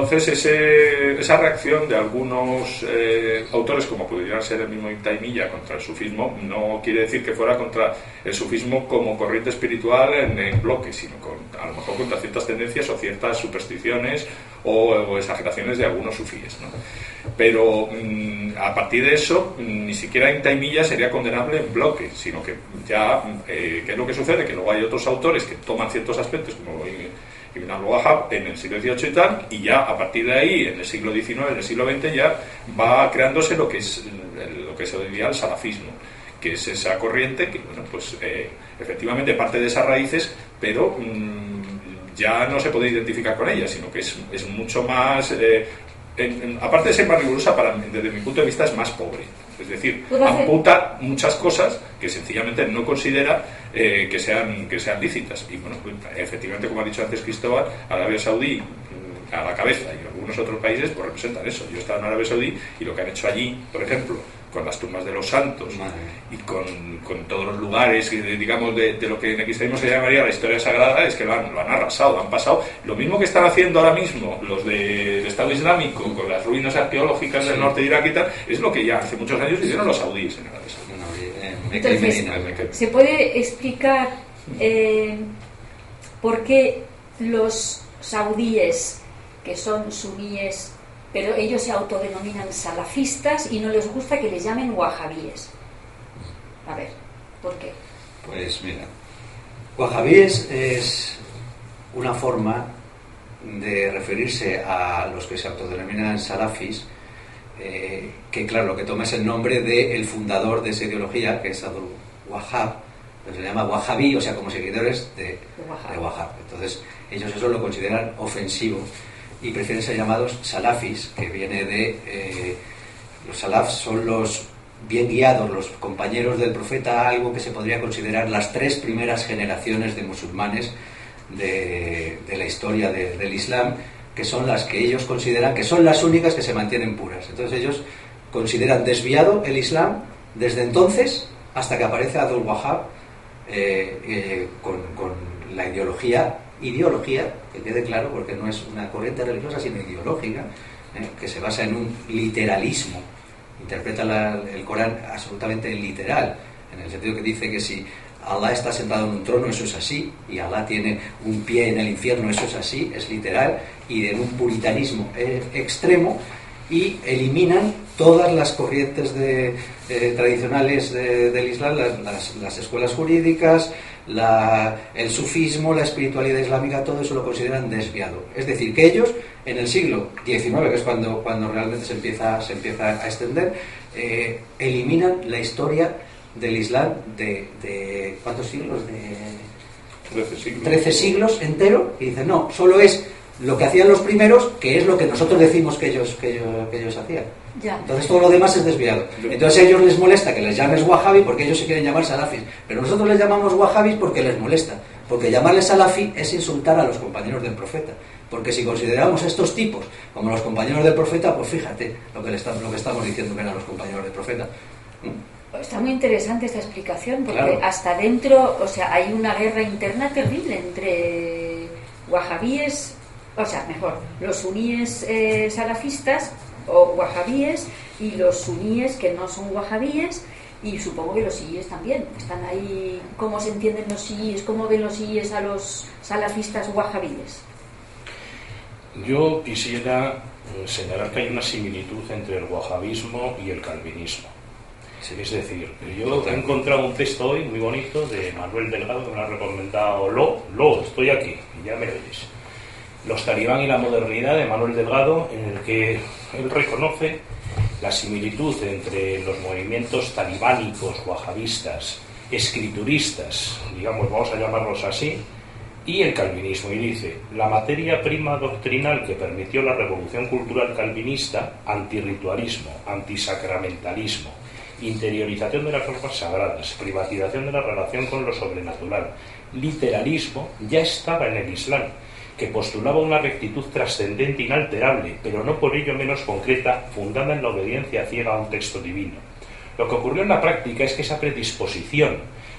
Entonces, esa reacción de algunos eh, autores, como pudieran ser el mismo Intaimilla, contra el sufismo, no quiere decir que fuera contra el sufismo como corriente espiritual en, bloque, sino con, a lo mejor contra ciertas tendencias o ciertas supersticiones o, exageraciones de algunos sufíes. Pero mm, a partir de eso, mm, ni siquiera Intaimilla sería condenable en bloque, sino que ya, eh, ¿qué es lo que sucede? Que luego hay otros autores que toman ciertos aspectos, como Ibn al-Wahhab en el siglo XVIII y tal, y ya a partir de ahí, en el siglo XIX, en el siglo XX, ya va creándose lo que es lo que se diría el salafismo, que es esa corriente que, bueno, pues eh, efectivamente parte de esas raíces, pero mm, ya no se puede identificar con ella, sino que es, es mucho más, eh, aparte de ser más rigurosa, para, desde mi punto de vista es más pobre. Es decir, amputa muchas cosas que sencillamente no considera eh, que, sean, que sean lícitas. Y bueno, pues, efectivamente, como ha dicho antes Cristóbal, Arabia Saudí mm, a la cabeza y algunos otros países pues representan eso. Yo he estado en Arabia Saudí y lo que han hecho allí, por ejemplo, con las tumbas de los santos y con, con, todos los lugares, digamos, de, de, lo que en el cristianismo se llamaría la historia sagrada, es que lo han, lo han arrasado, han pasado. Lo mismo que están haciendo ahora mismo los del Estado Islámico con las ruinas arqueológicas del norte de Irak y tal, es lo que ya hace muchos años hicieron los saudíes en Arabia Saudí. Entonces, ¿se puede explicar eh, por qué los saudíes, que son suníes, pero ellos se autodenominan salafistas y no les gusta que les llamen wahabíes? A ver, ¿por qué? Pues mira, wahabíes es una forma de referirse a los que se autodenominan salafis eh, que claro, lo que toma es el nombre del fundador de esa ideología, que es Abdul Wahhab, se llama Wahhabi, o sea, como seguidores de, Wahhab. Entonces, ellos eso lo consideran ofensivo y prefieren ser llamados salafis, que viene de... Eh, los salafs son los bien guiados, los compañeros del profeta, algo que se podría considerar las tres primeras generaciones de musulmanes de, la historia del Islam, que son las que ellos consideran que son las únicas que se mantienen puras. Entonces ellos consideran desviado el Islam desde entonces hasta que aparece Abdul Wahab eh, eh, con, la ideología, ideología, que quede claro, porque no es una corriente religiosa, sino ideológica, eh, que se basa en un literalismo. Interpreta el Corán absolutamente literal, en el sentido que dice que si Alá está sentado en un trono, eso es así, y Alá tiene un pie en el infierno, eso es así, es literal, y en un puritanismo eh, extremo, y eliminan todas las corrientes de, eh, tradicionales del Islam, las, escuelas jurídicas, el sufismo, la espiritualidad islámica, todo eso lo consideran desviado. Es decir, que ellos en el siglo XIX, que es cuando, cuando realmente se empieza, se empieza a extender, eh, eliminan la historia del Islam de, ¿cuántos siglos? De 13 siglos. 13 siglos entero y dicen, no, solo es lo que hacían los primeros, que es lo que nosotros decimos que ellos, que ellos, hacían. Entonces todo lo demás es desviado. Entonces a ellos les molesta que les llames wahabi porque ellos se quieren llamar salafis. Pero nosotros les llamamos wahabis porque les molesta. Porque llamarles salafi es insultar a los compañeros del profeta. Porque si consideramos a estos tipos como los compañeros del profeta, pues fíjate lo que, le lo que estamos diciendo que eran los compañeros del profeta. Está muy interesante esta explicación porque hasta dentro, o sea, hay una guerra interna terrible entre wahabíes, o sea, mejor, los suníes eh, salafistas o wahabíes y los suníes que no son wahabíes y supongo que los siíes también. Están ahí, ¿cómo se entienden los siíes? ¿Cómo ven los siíes a los salafistas wahabíes? Yo quisiera eh, señalar que hay una similitud entre el wahabismo y el calvinismo. Es decir, yo he encontrado un texto hoy muy bonito de Manuel Delgado que me ha recomendado Lo, Lo, estoy aquí, y ya me oyes. Los talibán y la modernidad de Manuel Delgado, en el que él reconoce la similitud entre los movimientos talibánicos, wahabistas, escrituristas, digamos, vamos a llamarlos así, y el calvinismo. Y dice, la materia prima doctrinal que permitió la revolución cultural calvinista, antirritualismo, antisacramentalismo, interiorización de las formas sagradas, privatización de la relación con lo sobrenatural, literalismo, ya estaba en el Islam, que postulaba una rectitud trascendente inalterable, pero no por ello menos concreta, fundada en la obediencia ciega a un texto divino. Lo que ocurrió en la práctica es que esa predisposición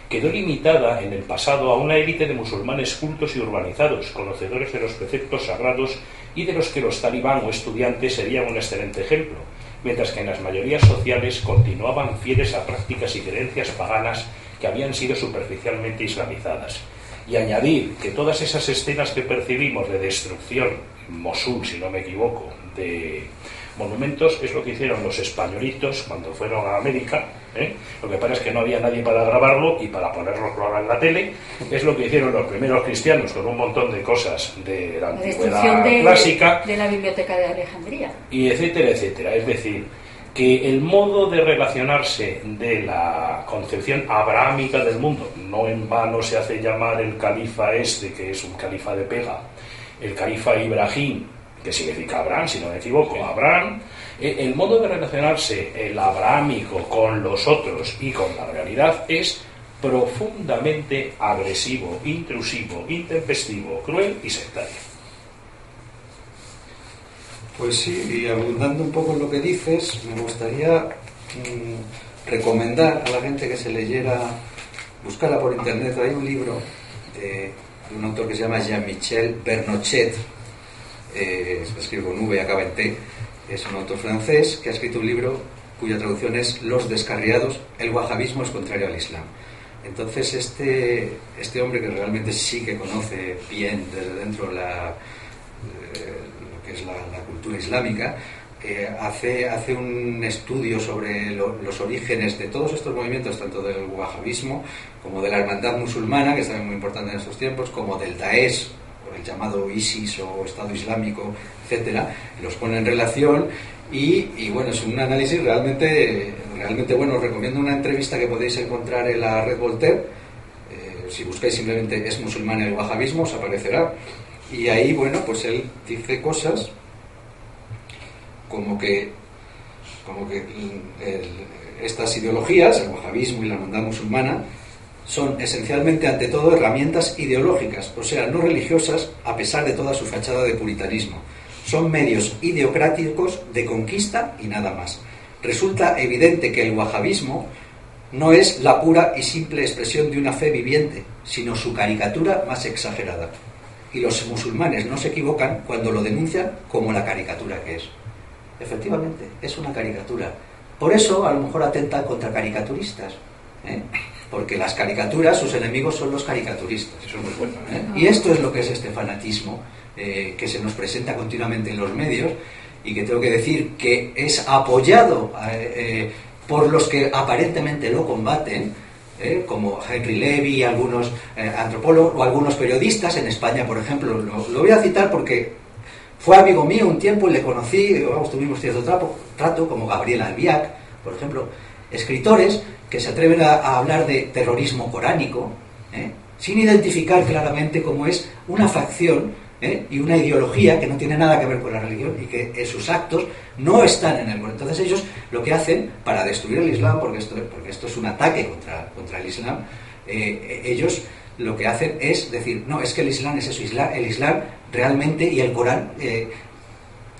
quedó limitada en el pasado a una élite de musulmanes cultos y urbanizados, conocedores de los preceptos sagrados y de los que los talibán o estudiantes serían un excelente ejemplo, mientras que en las mayorías sociales continuaban fieles a prácticas y creencias paganas que habían sido superficialmente islamizadas. Y añadir que todas esas escenas que percibimos de destrucción, en Mosul, si no me equivoco, de monumentos, es lo que hicieron los españolitos cuando fueron a América. ¿eh? Lo que pasa es que no había nadie para grabarlo y para ponerlo en la tele. Es lo que hicieron los primeros cristianos con un montón de cosas de la, antigüedad clásica. De la biblioteca de Alejandría. Y etcétera, etcétera. Es decir, que el modo de relacionarse de la concepción abrahámica del mundo, no en vano se hace llamar el califa este, que es un califa de pega, el califa Ibrahim, que significa Abraham, si no me equivoco, Abraham, eh, el modo de relacionarse el abrahámico con los otros y con la realidad es profundamente agresivo, intrusivo, intempestivo, cruel y sectario. Pues sí, y abundando un poco en lo que dices, me gustaría mm, recomendar a la gente que se leyera, buscara por internet, hay un libro de, un autor que se llama Jean-Michel Bernochet, eh, se escribe con V y acaba en T, es un autor francés que ha escrito un libro cuya traducción es Los descarriados, el wahabismo es contrario al Islam. Entonces este, este hombre que realmente sí que conoce bien desde dentro la, eh, es la, cultura islámica, eh, hace, hace un estudio sobre los orígenes de todos estos movimientos, tanto del wahabismo como de la hermandad musulmana, que es también muy importante en estos tiempos, como del Daesh, el llamado ISIS o Estado Islámico, etcétera, los pone en relación y, bueno, es un análisis realmente, realmente bueno. Os recomiendo una entrevista que podéis encontrar en la red Voltaire. Eh, si buscáis simplemente es musulmán el wahabismo, os aparecerá. Y ahí, bueno, pues él dice cosas como que, como que estas ideologías, el wahabismo y la hermandad musulmana, son esencialmente ante todo herramientas ideológicas, o sea, no religiosas, a pesar de toda su fachada de puritanismo. Son medios ideocráticos de conquista y nada más. Resulta evidente que el wahabismo no es la pura y simple expresión de una fe viviente, sino su caricatura más exagerada. Y los musulmanes no se equivocan cuando lo denuncian como la caricatura que es. Efectivamente, es una caricatura. Por eso a lo mejor atentan contra caricaturistas. ¿eh? porque las caricaturas, sus enemigos son los caricaturistas. Eso es muy bueno. ¿eh? Y esto es lo que es este fanatismo eh, que se nos presenta continuamente en los medios y que tengo que decir que es apoyado por los que aparentemente lo combaten, como Henry Levy, algunos antropólogos o algunos periodistas en España, por ejemplo. Lo, voy a citar porque fue amigo mío un tiempo y le conocí, vamos, tuvimos cierto trato, trato como Gabriel Albiac, por ejemplo, escritores que se atreven a, hablar de terrorismo coránico, ¿eh? sin identificar claramente cómo es una facción ¿eh? y una ideología que no tiene nada que ver con la religión y que en sus actos no están en el mundo. Entonces ellos lo que hacen para destruir el Islam, porque esto, porque esto es un ataque contra, contra el Islam, eh, ellos lo que hacen es decir, no, es que el Islam es eso, el Islam realmente y el Corán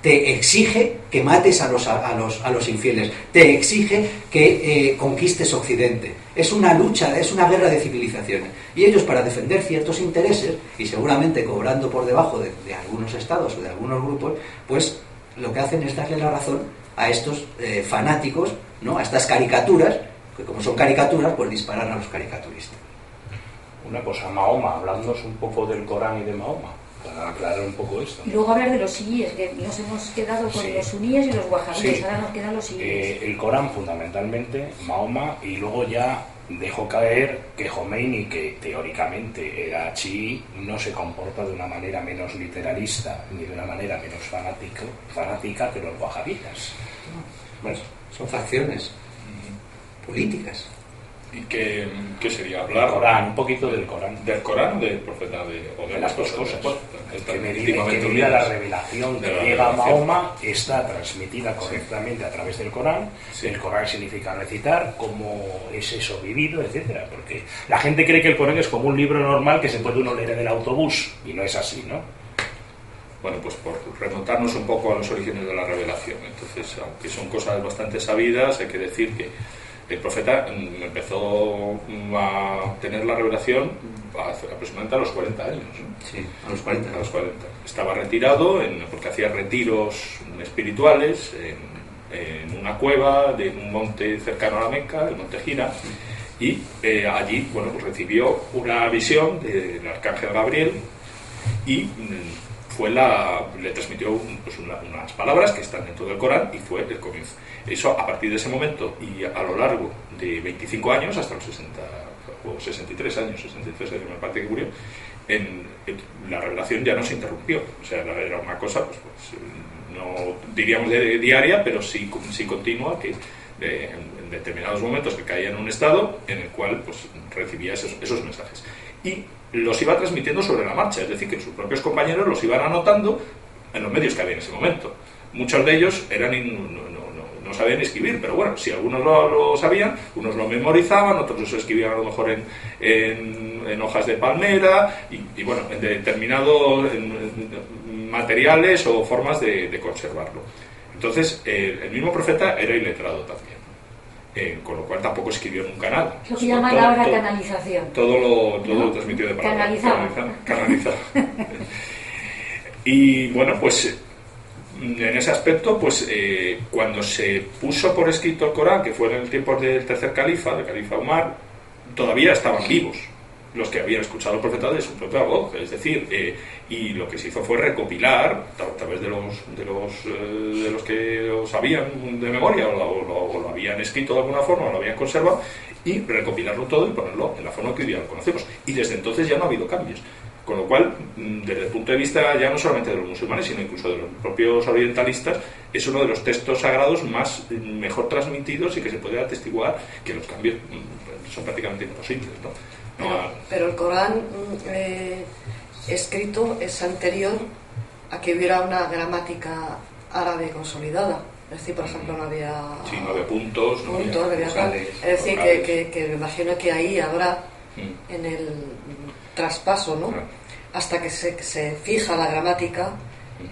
te exige que mates a los, a los, a los infieles, te exige que eh, conquistes Occidente. Es una lucha, es una guerra de civilizaciones. Y ellos para defender ciertos intereses, y seguramente cobrando por debajo de, algunos estados o de algunos grupos, pues lo que hacen es darle la razón a estos eh, fanáticos, ¿no? a estas caricaturas, que como son caricaturas, pues disparan a los caricaturistas. Una cosa, Mahoma, hablándonos un poco del Corán y de Mahoma para aclarar un poco esto. Y luego hablar de los siíes, que nos hemos quedado con los suníes y los wahabíes, ahora nos quedan los siíes. Eh, el Corán fundamentalmente, Mahoma, y luego ya dejó caer que Khomeini, que teóricamente era chií, no se comporta de una manera menos literalista ni de una manera menos fanático, fanática que los wahabitas. Bueno, son facciones políticas. ¿Y qué, qué, sería? Hablar. Corán, un poquito del Corán. ¿Del Corán o del profeta? De, o de, las dos cosas. Que medida, la revelación que llega a Mahoma está transmitida correctamente a través del Corán. El Corán significa recitar, cómo es eso vivido, etcétera. Porque la gente cree que el Corán es como un libro normal que se puede uno leer en el autobús. Y no es así, ¿no? Bueno, pues por remontarnos un poco a los orígenes de la revelación. Entonces, aunque son cosas bastante sabidas, hay que decir que el profeta mm, empezó mm, a tener la revelación aproximadamente a los 40 años. Sí, a los 40. A los 40. Estaba retirado porque hacía retiros espirituales en, una cueva de un monte cercano a la Meca, el monte Gira, y eh, allí bueno, pues recibió una visión del arcángel Gabriel y mm, fue la, le transmitió pues unas palabras que están dentro del Corán y fue el comienzo. Eso a partir de ese momento y a lo largo de 25 años, hasta los 60 o 63 años, 63 años me parece que murió, en, la revelación ya no se interrumpió. O sea, era una cosa, pues, pues no diríamos de, diaria, pero sí, sí continua, que en, determinados momentos que caía en un estado en el cual pues, recibía esos, esos mensajes. Y los iba transmitiendo sobre la marcha, es decir, que sus propios compañeros los iban anotando en los medios que había en ese momento. Muchos de ellos eran no, sabían escribir, pero bueno, si algunos lo, sabían, unos lo memorizaban, otros los escribían a lo mejor en, en, hojas de palmera y, bueno, en determinados materiales o formas de, conservarlo. Entonces, el mismo profeta era iletrado también. Eh, con lo cual tampoco escribió nunca nada. Lo que llaman ahora canalización. Todo lo, todo lo transmitió de palabra. Canalizado. Canalizado. y bueno, pues en ese aspecto, pues eh, cuando se puso por escrito el Corán, que fue en el tiempo del tercer califa, del califa Umar, todavía estaban vivos los que habían escuchado el profeta de su propia voz. Es decir, eh, y lo que se hizo fue recopilar a través de los, de los, eh, de los que lo sabían de memoria o lo, habían escrito de alguna forma o lo habían conservado y recopilarlo todo y ponerlo en la forma que hoy día lo conocemos. Y desde entonces ya no ha habido cambios. Con lo cual, mm, desde el punto de vista ya no solamente de los musulmanes, sino incluso de los propios orientalistas, es uno de los textos sagrados más mm, mejor transmitidos y que se puede atestiguar que los cambios mm, son prácticamente imposibles. ¿no? Pero, el Corán eh, escrito es anterior a que hubiera una gramática árabe consolidada. Es decir, por ejemplo, no había, sí, no había puntos, no había Es decir, que, que, me imagino que ahí habrá, en el traspaso, ¿no? Hasta que se, se fija la gramática,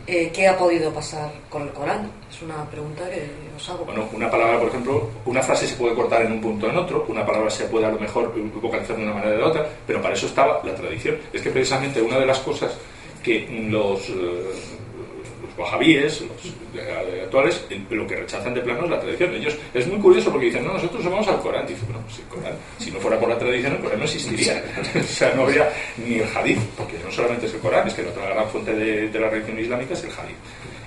eh, ¿qué ha podido pasar con el Corán? Es una pregunta que os hago. Bueno, una palabra, por ejemplo, una frase se puede cortar en un punto o en otro, una palabra se puede a lo mejor vocalizar de una manera o de otra, pero para eso estaba la tradición. Es que precisamente una de las cosas que los, eh, los wahabíes, los actuales, lo que rechazan de plano es la tradición. Ellos es muy curioso porque dicen, no, nosotros vamos al Corán. Dicen, bueno, pues el Corán, si no fuera por la tradición, el Corán no existiría. o sea, no habría ni el hadith, porque no solamente es el Corán, es que la otra gran fuente de, de la religión islámica es el hadith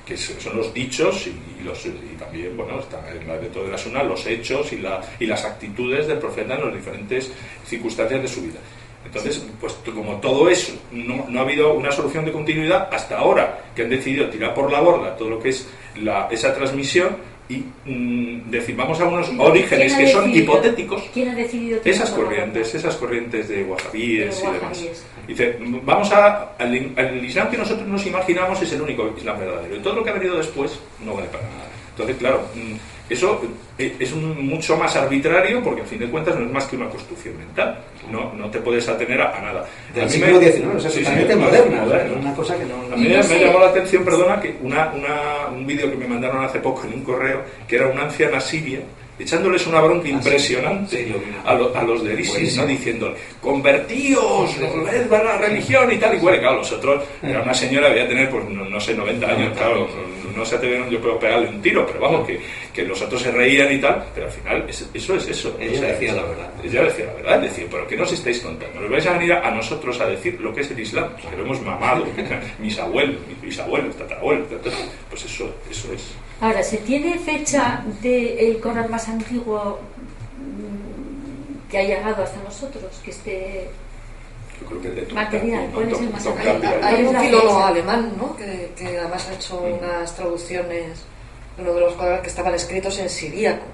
que son los dichos y, los, y también, bueno, está en la de la Sunna, los hechos y, la, y las actitudes del profeta en las diferentes circunstancias de su vida. Entonces, pues como todo eso, no, no, ha habido una solución de continuidad hasta ahora, que han decidido tirar por la borda todo lo que es la, esa transmisión y mm, decir, vamos a unos orígenes que son hipotéticos. ¿Quién ha decidido esas corrientes, esas corrientes de wahhabíes y demás. Dice, vamos a. El, Islam que nosotros nos imaginamos es el único Islam verdadero. Y todo lo que ha venido después no vale para nada. Entonces, claro, mm, eso eh, es mucho más arbitrario porque al fin de cuentas no es más que una construcción mental. No, no te puedes atener a, nada. Del siglo XIX, o sea, totalmente moderna, Una cosa que no... A mí me, llamó la atención, perdona, que una, una, un vídeo que me mandaron hace poco en un correo, que era una anciana siria echándoles una bronca ah, impresionante a, a, los de ISIS, ¿no? diciendo, convertíos, volved a la religión y tal y cual. claro, los otros, era una señora, debía tener, pues no, sé, 90 años, claro, no se atrevieron, yo puedo pegarle un tiro, pero vamos, que, que los otros se reían y tal, pero al final eso es eso. Ella decía la verdad. Ella decía la verdad, decía, pero ¿qué nos estáis contando? ¿Nos vais a venir a, nosotros a decir lo que es el Islam? Que lo hemos mamado, mis abuelos, mis bisabuelos, tatarabuelos, pues eso, eso es. Ahora, ¿se tiene fecha del Corán más antiguo que ha llegado hasta nosotros? Que esté yo creo que de material. ¿Cuál es el más antiguo? Hay, un filólogo alemán, ¿no? Que, que, además ha hecho mm. unas traducciones, uno de los cuadros que estaban escritos en siríaco.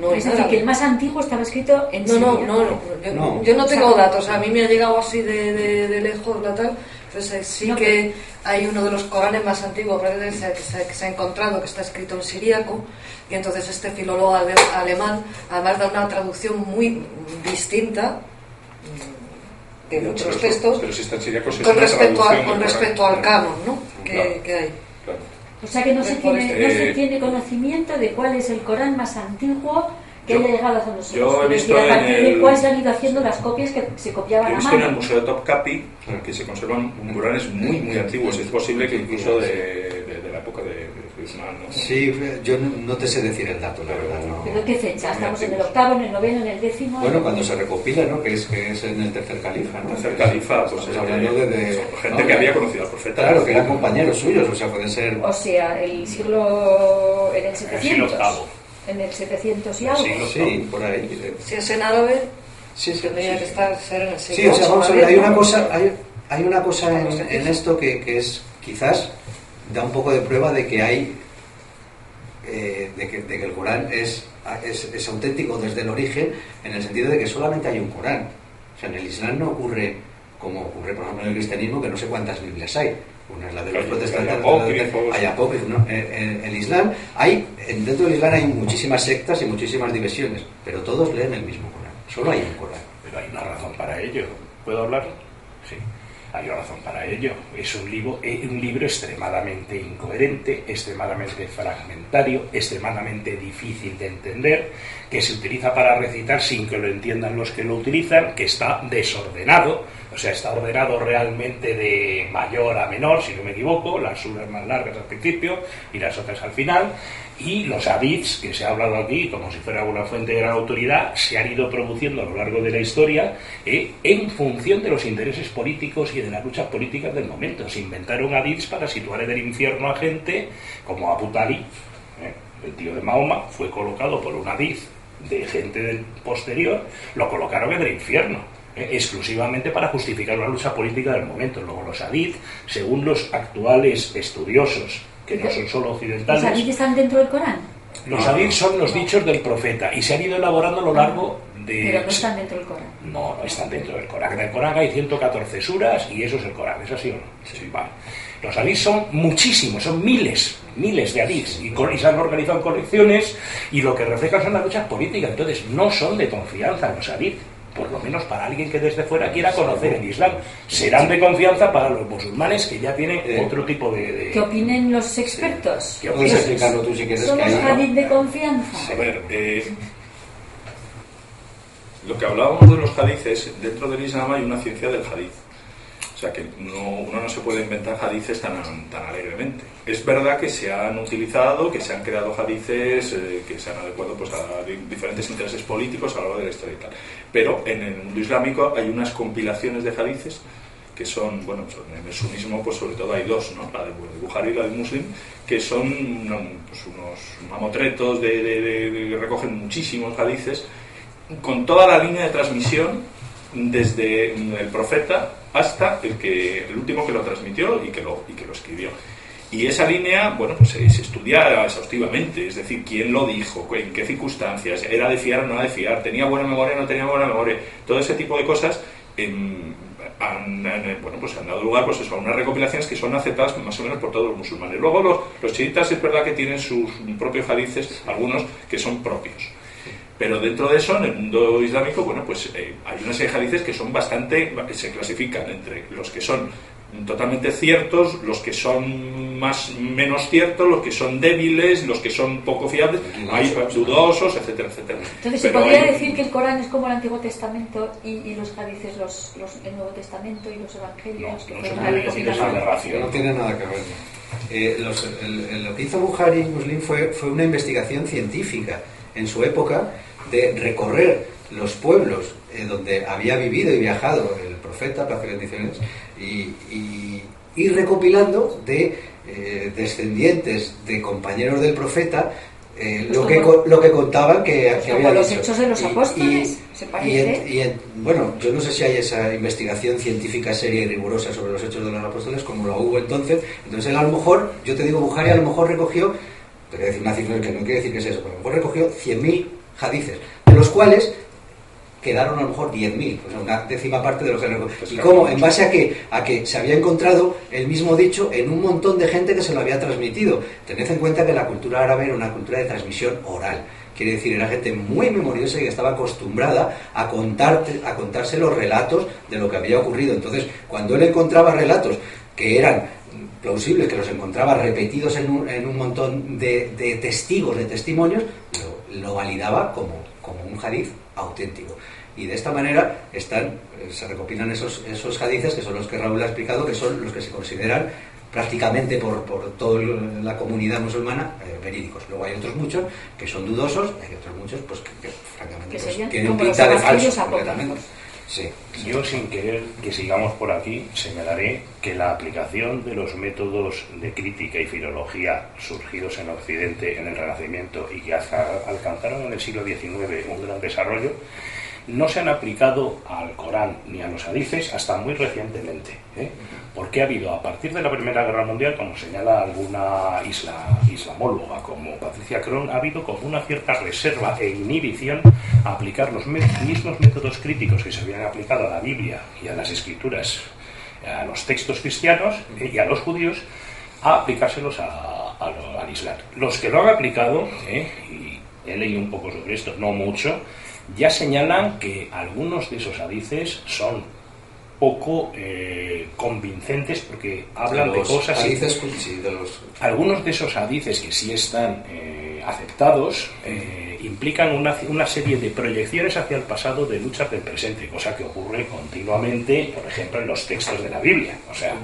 No es decir, que el más antiguo estaba escrito en no, no, no, no, yo no, yo no tengo datos. A mí me ha llegado así de, de, de lejos la tal entonces sí que hay uno de los Coranes más antiguos que se, que se ha encontrado, que está escrito en siríaco, y entonces este filólogo alemán, además da una traducción muy distinta de muchos textos con respecto, con respecto al canon ¿no? que, que hay. O sea que no se, tiene, no se tiene conocimiento de cuál es el Corán más antiguo que haya llegado a nosotros. Yo he visto a partir en el, de cuál se han ido haciendo las copias que se copiaban he visto en el Museo de Topkapi que se conservan murales muy, muy antiguos. Es posible que incluso de, de, de la época de, Sí, yo no, te sé decir el dato, la verdad. No. ¿Pero qué fecha? ¿Estamos en el octavo, en el noveno, en el décimo? Bueno, cuando se recopila, ¿no? Que es, que es en el tercer califa. tercer califa, pues es hablando de, de gente que había conocido al profeta. Claro, que eran compañeros suyos, o sea, pueden ser. O sea, el siglo. en el 700. El siglo octavo en el 700 y algo. Sí, por ahí. Si es en árabe, sí, sí, tendría que estar ser en el siglo Sí, o sea, vamos a ver, hay una cosa, hay, hay una cosa en, en esto que, que, es quizás da un poco de prueba de que hay eh, de, que, de, que, el Corán es, es, es, auténtico desde el origen en el sentido de que solamente hay un Corán. O sea, en el Islam no ocurre como ocurre, por ejemplo, en el cristianismo, que no sé cuántas Biblias hay. Una es la de los protestantes, hay apócrifos. ¿no? En, el Islam, hay, dentro del Islam hay muchísimas sectas y muchísimas divisiones, pero todos leen el mismo Corán. Solo hay un Corán. Pero hay una razón para ello. ¿Puedo hablar? Hay razón para ello. Es un libro, eh, un libro extremadamente incoherente, extremadamente fragmentario, extremadamente difícil de entender, que se utiliza para recitar sin que lo entiendan los que lo utilizan, que está desordenado, o sea, está ordenado realmente de mayor a menor, si no me equivoco, las suras más largas al principio y las otras al final, y los hadiths, que se ha hablado aquí como si fuera una fuente de gran autoridad, se han ido produciendo a lo largo de la historia eh, en función de los intereses políticos y de las luchas políticas del momento. Se inventaron hadiths para situar en el infierno a gente como Abu Talib, eh, el tío de Mahoma, fue colocado por un hadith de gente del posterior, lo colocaron en el infierno eh, exclusivamente para justificar la lucha política del momento. Luego los hadith, según los actuales estudiosos que no son solo occidentales. ¿Los hadith están dentro del Corán? Los hadith son los dichos del profeta y se han ido elaborando a lo largo de... Pero no están dentro del Corán. No, no están dentro del Corán. En el Corán hay 114 suras y eso es el Corán, ¿es así o no? Sí. Vale. Los hadith son muchísimos, son miles, miles de hadiths y, y, se han organizado en colecciones y lo que reflejan son las luchas políticas. Entonces no son de confianza los hadith por lo menos para alguien que desde fuera quiera conocer el Islam. Serán de confianza para los musulmanes que ya tienen eh, otro tipo de, de... ¿Qué opinen los expertos? ¿Qué Puedes explicarlo tú si quieres. ¿Son los hadith de confianza? A ver, eh, lo que hablábamos de los hadices, dentro del Islam hay una ciencia del hadith. Sea que uno no se puede inventar hadices tan, tan alegremente. Es verdad que se han utilizado, que se han creado hadices eh, que se han adecuado pues, a diferentes intereses políticos a lo largo de la historia y tal. Pero en el mundo islámico hay unas compilaciones de hadices que son, bueno, en el sunismo pues sobre todo hay dos, ¿no? la de Bukhari y la de Muslim, que son pues, unos mamotretos de, de, recogen muchísimos hadices con toda la línea de transmisión desde el profeta hasta el, que, el último que lo transmitió y que lo, y que lo escribió. Y esa línea, bueno, pues se, estudia exhaustivamente, es decir, quién lo dijo, en qué circunstancias, era de fiar o no era de fiar, tenía buena memoria o no tenía buena memoria, todo ese tipo de cosas han, bueno, pues han dado lugar pues a unas recopilaciones que son aceptadas más o menos por todos los musulmanes. Luego los, los chiitas es verdad que tienen sus propios hadices, algunos que son propios. Pero dentro de eso, en el mundo islámico, bueno, pues eh, hay unas hadices que son bastante, se clasifican entre los que son totalmente ciertos, los que son más menos ciertos, los que son débiles, los que son poco fiables, hay dudosos, etcétera, etcétera. Entonces, ¿se podría decir que el Corán es como el Antiguo Testamento y, los hadices los, los, el Nuevo Testamento y los Evangelios? No, que no, tiene nada que ver. Eh, lo que hizo Bukhari y Muslim fue, fue una investigación científica en su época de recorrer los pueblos eh, donde había vivido y viajado el profeta, paz y bendiciones, y, ir recopilando de eh, descendientes de compañeros del profeta eh, lo, que, lo que contaban que, que había los hechos de los apóstoles, ¿se parece? Y, bueno, yo no sé si hay esa investigación científica seria y rigurosa sobre los hechos de los apóstoles como lo hubo entonces. Entonces él a lo mejor, yo te digo, Bujari a lo mejor recogió, te voy a decir una cifra que no quiere decir que es eso, pero a lo mejor recogió 100.000 hadices, de los cuales quedaron a lo mejor 10.000, o sea, una décima parte de lo que pues ¿Y cómo? En base a que, a que se había encontrado el mismo dicho en un montón de gente que se lo había transmitido. Tened en cuenta que la cultura árabe era una cultura de transmisión oral. Quiere decir, era gente muy memoriosa y que estaba acostumbrada a, contarte, a contarse los relatos de lo que había ocurrido. Entonces, cuando él encontraba relatos que eran plausibles, que los encontraba repetidos en un, en un montón de, testigos, de testimonios, lo, validaba como, como un hadith auténtico. Y de esta manera están, eh, se recopilan esos, esos hadices, que son los que Raúl ha explicado, que son los que se consideran prácticamente por, por toda la comunidad musulmana eh, verídicos. Luego hay otros muchos que son dudosos, hay otros muchos pues que, francamente pues, tienen pinta de falsos Yo, sin querer que sigamos por aquí, señalaré que la aplicación de los métodos de crítica y filología surgidos en Occidente en el Renacimiento y que alcanzaron en el siglo XIX un gran desarrollo, no se han aplicado al Corán ni a los hadices hasta muy recientemente. ¿eh? Porque ha habido, a partir de la Primera Guerra Mundial, como señala alguna isla, islamóloga como Patricia Cron, ha habido como una cierta reserva e inhibición a aplicar los mismos métodos críticos que se habían aplicado a la Biblia y a las escrituras, a los textos cristianos y a los judíos, a aplicárselos al Islam. Los que lo han aplicado, ¿eh? y he leído un poco sobre esto, no mucho, ya señalan que algunos de esos hadices son poco eh, convincentes porque hablan de, cosas... Algunos de esos hadices que sí están eh, aceptados eh, implican una, una, serie de proyecciones hacia el pasado de luchas del presente, cosa que ocurre continuamente, por ejemplo, en los textos de la Biblia. O sea,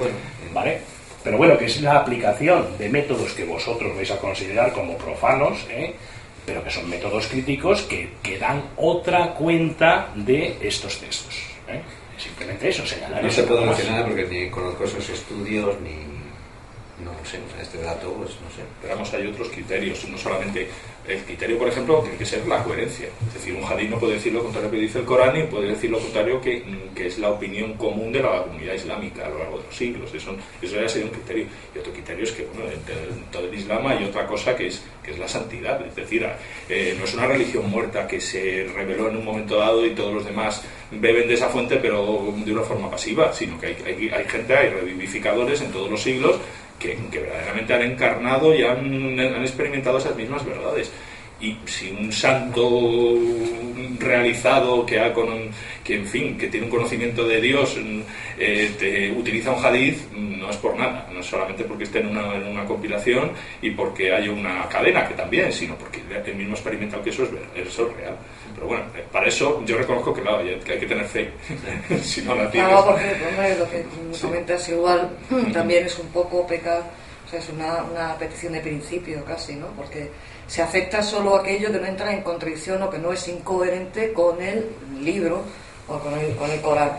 ¿vale? Pero bueno, que es la aplicación de métodos que vosotros vais a considerar como profanos, ¿eh? Pero que son métodos críticos que, que dan otra cuenta de estos textos. ¿eh? Simplemente eso, señalar. No se puede mencionar porque ni conozco esos estudios ni no sé, este dato, pues no sé. Pero vamos, hay otros criterios, no solamente el criterio, por ejemplo, tiene que ser la coherencia. Es decir, un hadith no puede decir lo contrario que dice el Corán y puede decir lo contrario que, que, es la opinión común de la comunidad islámica a lo largo de los siglos. Eso, eso ya sería un criterio. Y otro criterio es que, bueno, en, todo el Islam hay otra cosa que es, que es la santidad. Es decir, eh, no es una religión muerta que se reveló en un momento dado y todos los demás beben de esa fuente, pero de una forma pasiva, sino que hay gente, hay revivificadores en todos los siglos que, verdaderamente han encarnado y han, han, experimentado esas mismas verdades. y si un santo realizado que ha con que en fin que tiene un conocimiento de Dios eh, te utiliza un hadith no es por nada no es solamente porque esté en una, en una, compilación y porque hay una cadena que también sino porque el mismo experimentado que eso es, eso es real. Pero bueno eh, para eso yo reconozco que, claro, que hay que tener fe. Si no la tienes no, porque hombre, lo que comentas igual también es un poco pecar o sea, es una, una petición de principio casi, ¿no? Porque se acepta solo aquello que no entra en contradicción o que no es incoherente con el libro o con el, con el Corán.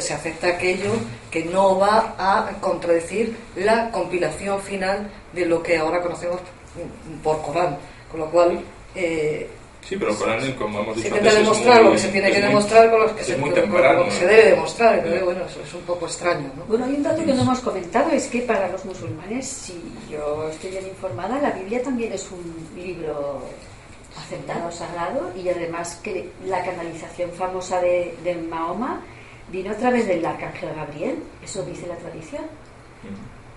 se acepta aquello que no va a contradecir la compilación final de lo que ahora conocemos por Corán. Con lo cual, eh, Sí, pero como hemos dicho se intenta demostrar lo que se tiene que demostrar con, los que se, se, debe demostrar. Pero bueno, eso es un poco extraño. ¿no? Bueno, hay un dato que no hemos comentado, es que para los musulmanes, si yo estoy bien informada, la Biblia también es un libro aceptado, sagrado, y además que la canalización famosa de, de Mahoma vino a través del arcángel Gabriel, eso dice la tradición.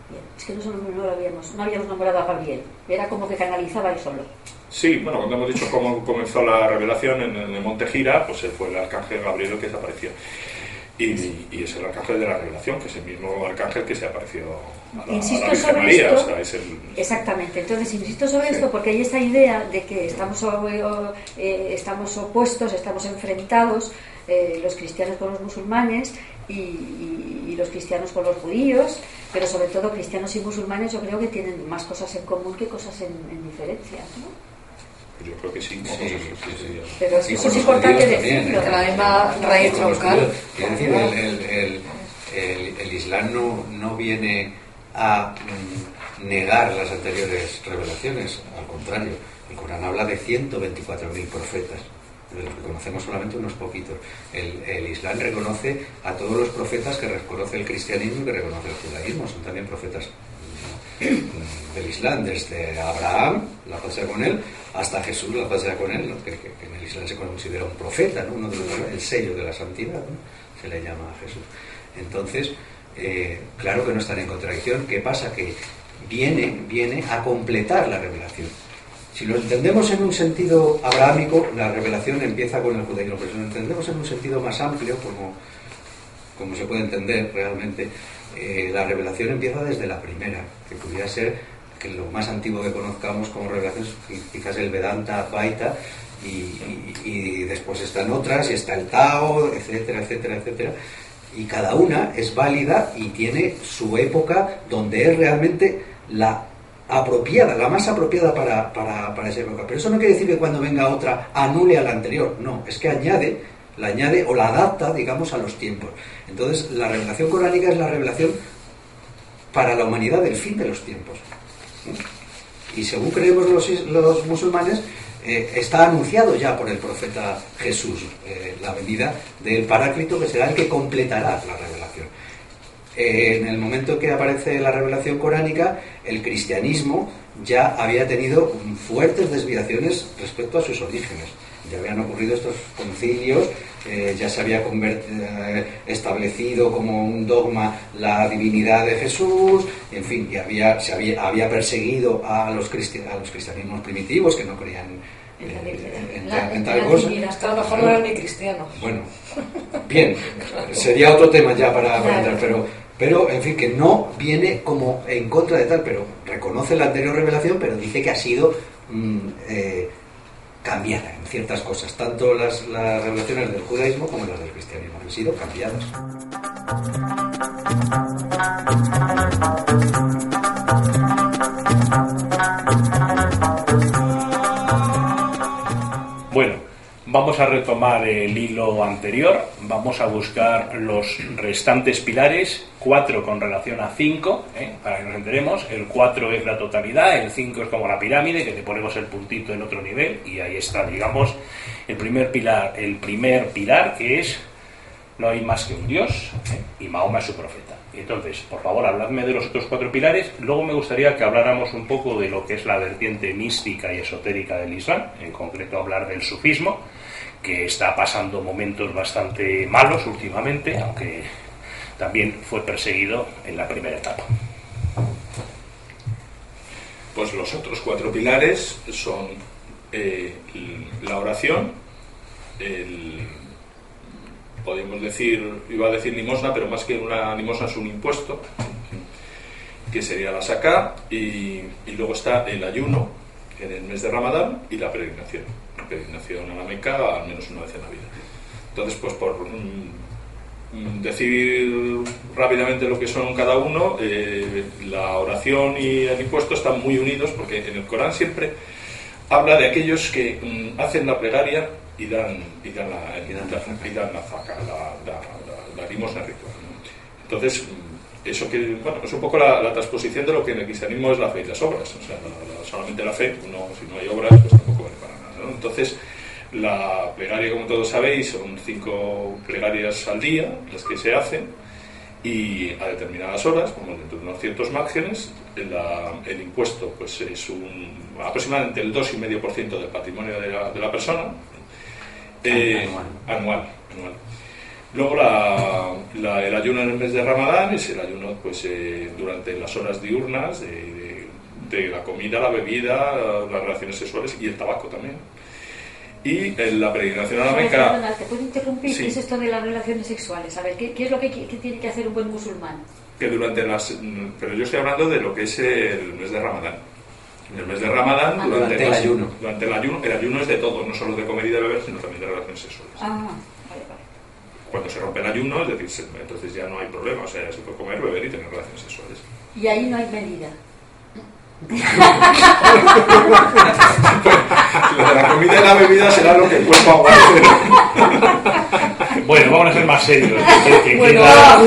Bien, es que nosotros no, lo habíamos, no habíamos nombrado a Gabriel, era como que canalizaba él solo. Sí, bueno, cuando hemos dicho cómo comenzó la revelación en, el Monte Gira, pues fue el arcángel Gabriel el que desapareció. Y, y, es el arcángel de la revelación, que es el mismo arcángel que se apareció a la, insisto a sobre María. Esto, o sea, es el... Exactamente, entonces insisto sobre sí. esto porque hay esta idea de que estamos, eh, estamos opuestos, estamos enfrentados, eh, los cristianos con los musulmanes y, y, y, los cristianos con los judíos, pero sobre todo cristianos y musulmanes yo creo que tienen más cosas en común que cosas en, en diferencias, ¿no? Yo creo que sí. sí, sí, sí Pero es, eso es importante decirlo. La misma raíz troncal. Quiero decir, el, el, el, el, Islam no, no viene a mm, negar las anteriores revelaciones, al contrario, el Corán habla de 124.000 profetas, de los que conocemos solamente unos poquitos. El, el, Islam reconoce a todos los profetas que reconoce el cristianismo y que reconoce el judaísmo, son también profetas del Islam, desde Abraham, la paz sea con él, hasta Jesús, la paz sea con él, que, en el Islam se considera un profeta, ¿no? Uno de los, el sello de la santidad, se le llama a Jesús. Entonces, eh, claro que no están en contradicción. ¿Qué pasa? Que viene, viene a completar la revelación. Si lo entendemos en un sentido abrahámico, la revelación empieza con el judaísmo, pero si lo entendemos en un sentido más amplio, como, como se puede entender realmente, eh, la revelación empieza desde la primera, que pudiera ser que lo más antiguo que conozcamos como revelación quizás el Vedanta Advaita, y, después están otras, y está el Tao, etcétera, etcétera, etcétera. Y cada una es válida y tiene su época donde es realmente la apropiada, la más apropiada para, para, para esa época. Pero eso no quiere decir que cuando venga otra anule a la anterior, no, es que añade, la añade o la adapta, digamos, a los tiempos. Entonces, la revelación coránica es la revelación para la humanidad del fin de los tiempos. Y según creemos los, musulmanes, eh, está anunciado ya por el profeta Jesús eh, la venida del Paráclito, que será el que completará la revelación. Eh, en el momento que aparece la revelación coránica, el cristianismo ya había tenido fuertes desviaciones respecto a sus orígenes. Ya habían ocurrido estos concilios eh, ya se había eh, establecido como un dogma la divinidad de Jesús, en fin, y había, se había, había perseguido a los, a los cristianismos primitivos que no creían en, tal cosa. Hasta a lo mejor no eran ni cristianos. Bueno, bien, sería otro tema ya para, para entrar, pero, pero en fin, que no viene como en contra de tal, pero reconoce la anterior revelación, pero dice que ha sido mm, eh, cambiada en ciertas cosas. Tanto las, las revelaciones del judaísmo como las del cristianismo han sido cambiadas. Vamos a retomar el hilo anterior, vamos a buscar los restantes pilares, cuatro con relación a cinco, ¿eh? para que nos enteremos, el cuatro es la totalidad, el cinco es como la pirámide, que te ponemos el puntito en otro nivel, y ahí está, digamos, el primer pilar, el primer pilar que es no hay más que un Dios ¿eh? y Mahoma es su profeta. Entonces, por favor, habladme de los otros cuatro pilares. Luego me gustaría que habláramos un poco de lo que es la vertiente mística y esotérica del Islam, en concreto hablar del sufismo, que está pasando momentos bastante malos últimamente, aunque también fue perseguido en la primera etapa. Pues los otros cuatro pilares son eh, la oración, el, podemos decir, iba a decir limosna, pero más que una limosna es un impuesto, que sería la saca, y, luego está el ayuno en el mes de Ramadán y la peregrinación. La peregrinación a la Meca al menos una vez en la vida. Entonces, pues por mm, decir rápidamente lo que son cada uno, eh, la oración y el impuesto están muy unidos porque en el Corán siempre habla de aquellos que mm, hacen la plegaria y dan, y dan, la, y dan, la, y dan la, la, la, limosna ritual. Entonces, eso que, bueno, es un poco la, transposición de lo que en el cristianismo es la fe y las obras. O sea, solamente la fe, no, si no hay obras, pues tampoco vale para Entonces, la plegaria, como todos sabéis, son cinco plegarias al día las que se hacen y a determinadas horas, como dentro de unos ciertos márgenes, el impuesto pues es un, aproximadamente el 2,5% del patrimonio de la, de la persona, eh, anual. anual. Luego la, el ayuno en el mes de Ramadán es el ayuno pues eh, durante las horas diurnas de, de, la comida, la bebida, las relaciones sexuales y el tabaco también. Y en la peregrinación a la Meca... ¿Te puedo interrumpir? ¿Qué es esto de las relaciones sexuales? A ver, ¿qué, qué es lo que, que, tiene que hacer un buen musulmán? Que durante las... Pero yo estoy hablando de lo que es el mes de Ramadán. En el mes de Ramadán, ah, durante, el ayuno. Durante el ayuno, el ayuno es de todo, no solo de comer y de beber, sino también de relaciones sexuales. Ah, Cuando se rompe el ayuno, es decir, entonces ya no hay problema, o sea, se puede comer, beber y tener relaciones sexuales. Y ahí no hay medida. Lo de la comida y la bebida será lo que el cuerpo aguante. Bueno, vamos a ser más serios. bueno,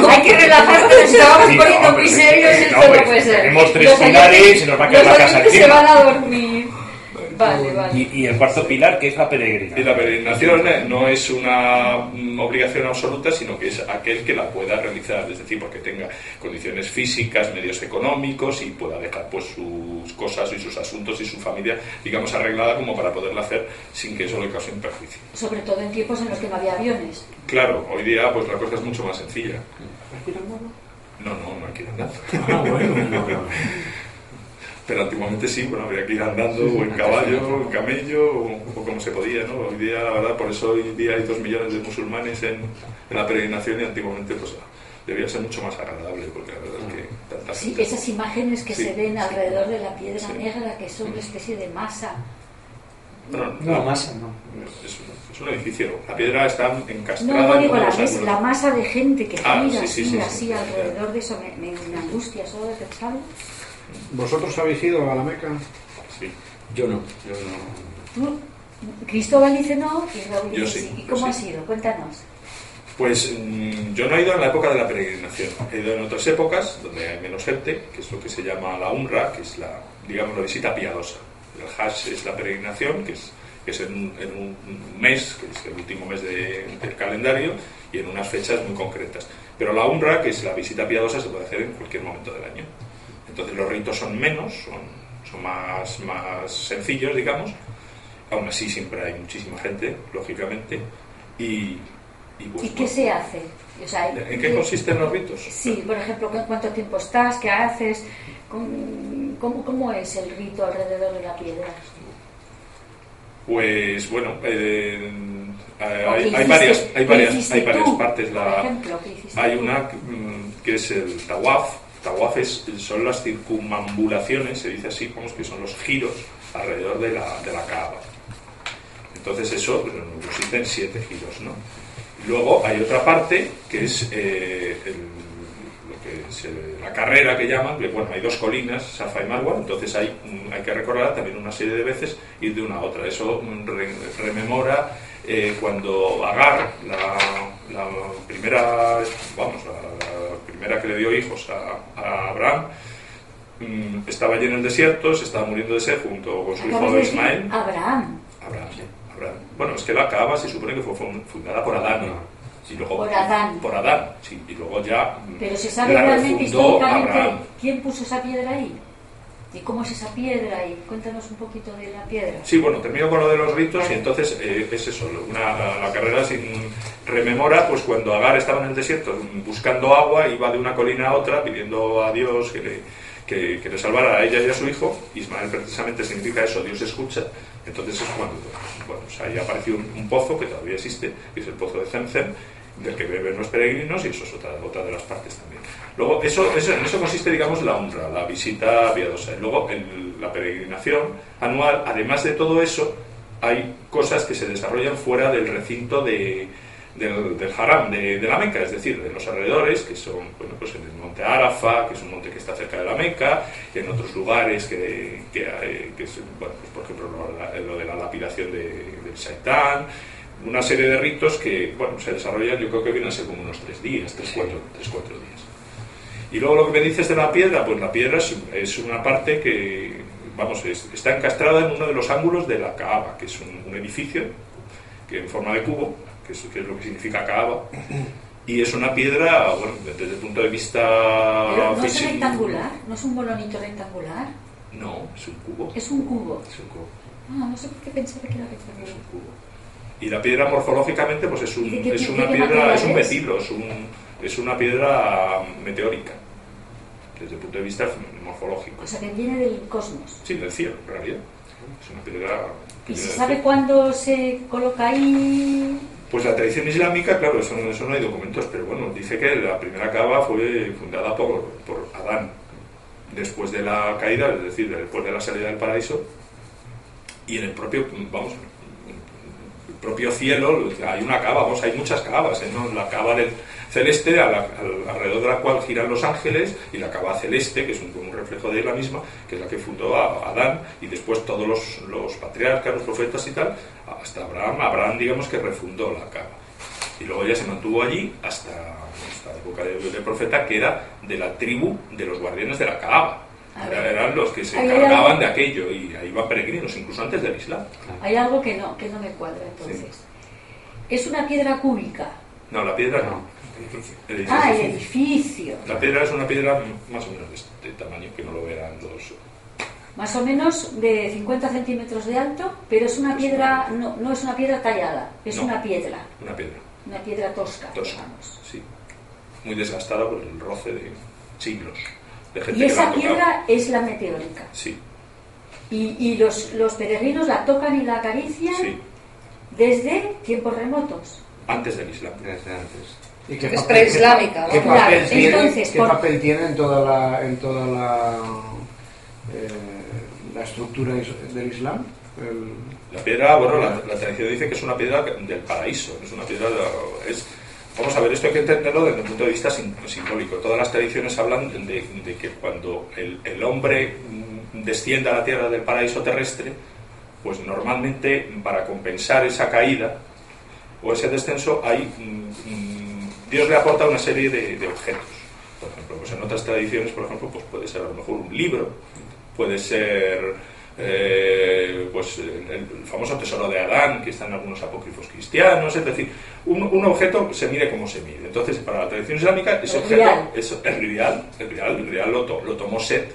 hay que relajarse, nos estamos poniendo muy serios y esto no, puede ser. Tenemos tres pilares y se nos va a quedar la casa aquí. se van a dormir. Y, el cuarto pilar, que es la peregrinación. Y la peregrinación eh, no es una obligación absoluta, sino que es aquel que la pueda realizar, es decir, porque tenga condiciones físicas, medios económicos y pueda dejar pues sus cosas y sus asuntos y su familia, digamos, arreglada como para poderla hacer sin que eso le cause un perjuicio. Sobre todo en tiempos en los que no había aviones. Claro, hoy día pues la cosa es mucho más sencilla. No, no, no hay que ir andando. Ah, bueno, pero antiguamente sí, bueno, había que ir andando o en caballo, o en camello, o, como se podía, ¿no? Hoy día, la verdad, por eso hoy día hay dos millones de musulmanes en, la peregrinación y antiguamente, pues, debía ser mucho más agradable, porque la verdad es que tanta Sí, esas imágenes que se ven alrededor de la piedra negra, que son una especie de masa. No, no, masa no. Es, un edificio. La piedra está encastrada. No, no digo, la, la, masa de gente que ah, gira así, así alrededor de eso me, me, angustia solo de pensarlo. ¿Vosotros habéis ido a la Meca? Sí. Yo no. Yo no. Cristóbal dice no y Raúl dice sí. ¿Y cómo ha sido? Cuéntanos. Pues mm, yo no he ido en la época de la peregrinación. He ido en otras épocas donde hay menos gente, que es lo que se llama la UNRA, que es la, digamos, la visita piadosa. El Hajj es la peregrinación, que es, que es en, un, mes, que es el último mes del calendario, y en unas fechas muy concretas. Pero la UNRA, que es la visita piadosa, se puede hacer en cualquier momento del año. Entonces los ritos son menos, son, son más, más sencillos, digamos. Aún así siempre hay muchísima gente, lógicamente. Y, y, qué se hace? ¿En qué consisten los ritos? Sí, por ejemplo, ¿cuánto tiempo estás? ¿Qué haces? ¿Cómo, cómo es el rito alrededor de la piedra? Pues bueno, eh, hay, hay, varias, hay, varias, hay varias partes. La, hay una mm, que es el tawaf, Tawafes son las circunambulaciones, se dice así, como que son los giros alrededor de la, de la Kaaba. Entonces eso existen siete giros, ¿no? Luego hay otra parte que es eh, que la carrera que llaman, que bueno, hay dos colinas, Safa y Marwa, entonces hay, hay que recordar también una serie de veces ir de una a otra. Eso rememora eh, cuando Agar, la, primera, vamos, la, primera que le dio hijos a, Abraham, mm, estaba allí en el desierto, se estaba muriendo de sed junto con su hijo Ismael. Abraham. Abraham, Abraham. Bueno, es que la Kaaba se supone que fue fundada por Adán. Y luego, por Adán. Por Adán, sí. Y luego ya. Mm, Pero se sabe realmente históricamente quién puso esa piedra ahí. ¿Y cómo es esa piedra? Y cuéntanos un poquito de la piedra. Sí, bueno, termino con lo de los ritos y entonces eh, es eso, una, la carrera sin rememora, pues cuando Agar estaba en el desierto buscando agua, iba de una colina a otra pidiendo a Dios que le, que quiere salvar a ella y a su hijo. Ismael precisamente significa eso, Dios escucha. Entonces es cuando, bueno, pues ahí apareció un, un pozo que todavía existe, que es el pozo de Zemzem, del que beben los peregrinos y eso es otra, otra de las partes también. Luego, eso, eso, en eso consiste, digamos, la honra, la visita piadosa. Y luego, en la peregrinación anual, además de todo eso, hay cosas que se desarrollan fuera del recinto de, del, del haram de, de, la Meca, es decir, de los alrededores, que son, bueno, pues en el monte Arafa, que es un monte que está cerca de la Meca, en otros lugares que, que, es, bueno, pues por ejemplo, lo, lo de la lapidación de, del Shaitán, una serie de ritos que, bueno, se desarrollan, yo creo que vienen a ser como unos tres días, tres, cuatro, tres, cuatro días. Y luego lo que me dices de la piedra, pues la piedra es, es una parte que, vamos, es, está encastrada en uno de los ángulos de la Kaaba, que es un, un edificio que en forma de cubo, que es, que es, lo que significa Kaaba, y es una piedra, bueno, desde el punto de vista Pero no es rectangular, no es un bolonito rectangular. No, es un cubo. Es un cubo. Es un cubo. Ah, no sé por qué pensaba que era rectangular. Es un cubo. Y la piedra morfológicamente, pues es, un, es una piedra, es un metilo, es, un, es una piedra meteórica desde el punto de vista morfológico. O sea, que viene del cosmos. Sí, del cielo, en realidad. Es una piedra... ¿Y se sabe cuándo se coloca ahí? Pues la tradición islámica, claro, eso, eso no hay documentos, pero bueno, dice que la primera cava fue fundada por, por Adán después de la caída, es decir, después de la salida del paraíso, y en el propio, vamos, el propio cielo hay una cava, vamos, hay muchas cavas, ¿eh? ¿no? La cava del celeste a la, al, alrededor de la cual giran los ángeles y la cava celeste, que es un, un, reflejo de la misma, que es la que fundó a Adán y después todos los, los, patriarcas, los profetas y tal, hasta Abraham, Abraham digamos que refundó la cava. Y luego ya se mantuvo allí hasta, hasta la época del de profeta, que era de la tribu de los guardianes de la cava. Era, eran los que se encargaban de aquello y ahí iban peregrinos, incluso antes del Islam. Hay algo que no, que no me cuadra entonces. Sí. ¿Es una piedra cúbica? No, la piedra no. El edificio. Ah, el edificio. La piedra es una piedra más o menos de este tamaño, que no lo verán los... Más o menos de 50 centímetros de alto, pero es una piedra, no, no es una piedra tallada, es no, una piedra. Una piedra. Una piedra tosca, tosca digamos. Sí. Muy desgastada por el roce de siglos. De gente y esa que piedra es la meteórica. Sí. Y, y los, los, peregrinos la tocan y la acarician sí. desde tiempos remotos. Antes del Islam. Desde antes. ¿Y qué es preislámica. ¿Qué, Claro, papel, tiene, entonces, ¿qué por- papel tiene en toda la, en toda la, eh, la estructura del Islam? El- La piedra, bueno, la, la tradición dice que es una piedra del paraíso, es una piedra, es, vamos a ver, esto hay que entenderlo desde el punto de vista sim- simbólico. Todas las tradiciones hablan de, de que cuando el, el hombre mm, desciende a la tierra del paraíso terrestre, pues normalmente para compensar esa caída o ese descenso hay mm, mm, Dios le aporta una serie de, de objetos. Por ejemplo, pues en otras tradiciones, por ejemplo, pues puede ser a lo mejor un libro, puede ser eh, pues el, famoso tesoro de Adán, que está en algunos apócrifos cristianos, es decir, un, un objeto se mide como se mide. Entonces, para la tradición islámica, ese El objeto rial. es el real, el real, el real lo, to- lo tomó Set,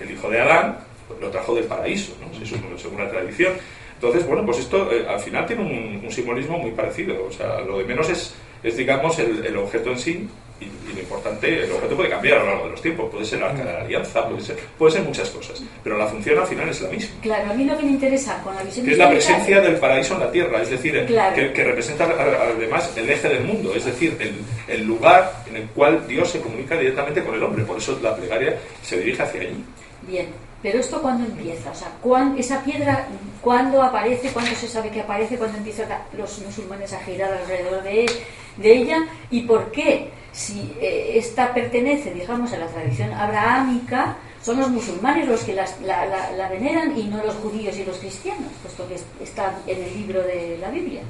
el hijo de Adán, pues lo trajo del paraíso, ¿no? Se supone, según la tradición. Entonces, bueno, pues esto eh, al final tiene un, un simbolismo muy parecido. O sea, lo de menos es, es digamos, el, el objeto en sí y, y lo importante, el objeto puede cambiar a lo largo de los tiempos. Puede ser el arca de la alianza, puede ser, puede ser muchas cosas. Pero la función al final es la misma. Claro, a mí lo que me interesa con la visión Que es la presencia del paraíso en la tierra, es decir, Claro. que, que representa además el eje del mundo, es decir, el, el lugar en el cual Dios se comunica directamente con el hombre. Por eso la plegaria se dirige hacia allí. Bien, pero esto cuándo empieza, o sea, ¿cuán- esa piedra cuándo aparece, cuándo se sabe que aparece, cuándo empiezan los musulmanes a girar alrededor de, ella y por qué, si eh, esta pertenece, digamos, a la tradición abrahámica, son los musulmanes los que la, veneran y no los judíos y los cristianos, puesto que es- está en el libro de la Biblia.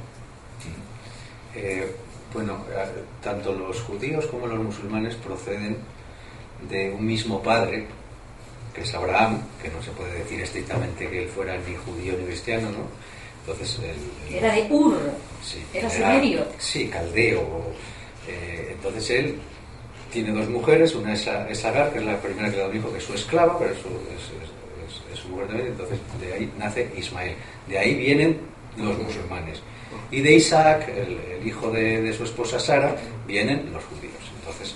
Eh, bueno, eh, tanto los judíos como los musulmanes proceden de un mismo padre, que es Abraham, que no se puede decir estrictamente que él fuera ni judío ni cristiano, ¿no? Entonces, el- el- Era de Ur, sí, era sumerio. Sí, caldeo. Eh, entonces él tiene dos mujeres, una es, es Agar, que es la primera que le da un hijo, que es su esclava, pero es su, es- es- su mujer también, entonces de ahí nace Ismael. De ahí vienen los musulmanes. Y de Isaac, el, el hijo de, de su esposa Sara, vienen los judíos. Entonces,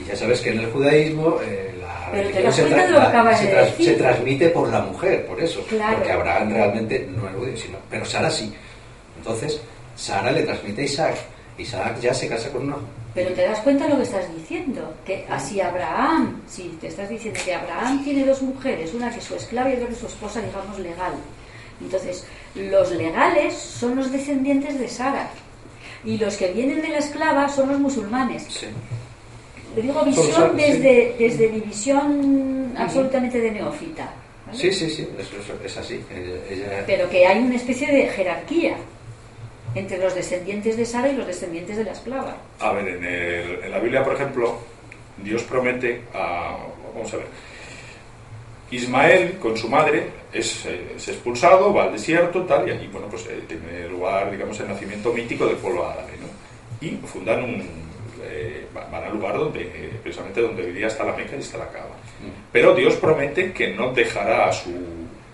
y ya sabes que en el judaísmo eh, Pero te das se, cuenta de lo que acabas de decir. se transmite por la mujer, por eso. Claro. Porque Abraham realmente no es judío, sino, pero Sara sí. Entonces, Sara le transmite a Isaac. Isaac ya se casa con una. Pero te das cuenta de lo que estás diciendo, que así Abraham, si te estás diciendo que Abraham tiene dos mujeres, una que es su esclava y otra que es su esposa, digamos, legal. Entonces, los legales son los descendientes de Sara. Y los que vienen de la esclava son los musulmanes. Sí. Le digo visión desde, desde mi visión absolutamente de neófita. ¿vale? Sí, sí, sí, eso, eso- es así. Ella, Pero que hay una especie de jerarquía entre los descendientes de Sara y los descendientes de la esclava. A ver, en, el- en la Biblia, por ejemplo, Dios promete a. Vamos a ver. Ismael, con su madre, es, es expulsado, va al desierto, tal, y allí, bueno, pues eh, tiene lugar, digamos, el nacimiento mítico del pueblo árabe, ¿no? Y fundan un. Eh, va- van al lugar donde, eh, precisamente donde vivía hasta la Meca y está la Cava. Pero Dios promete que no dejará a su,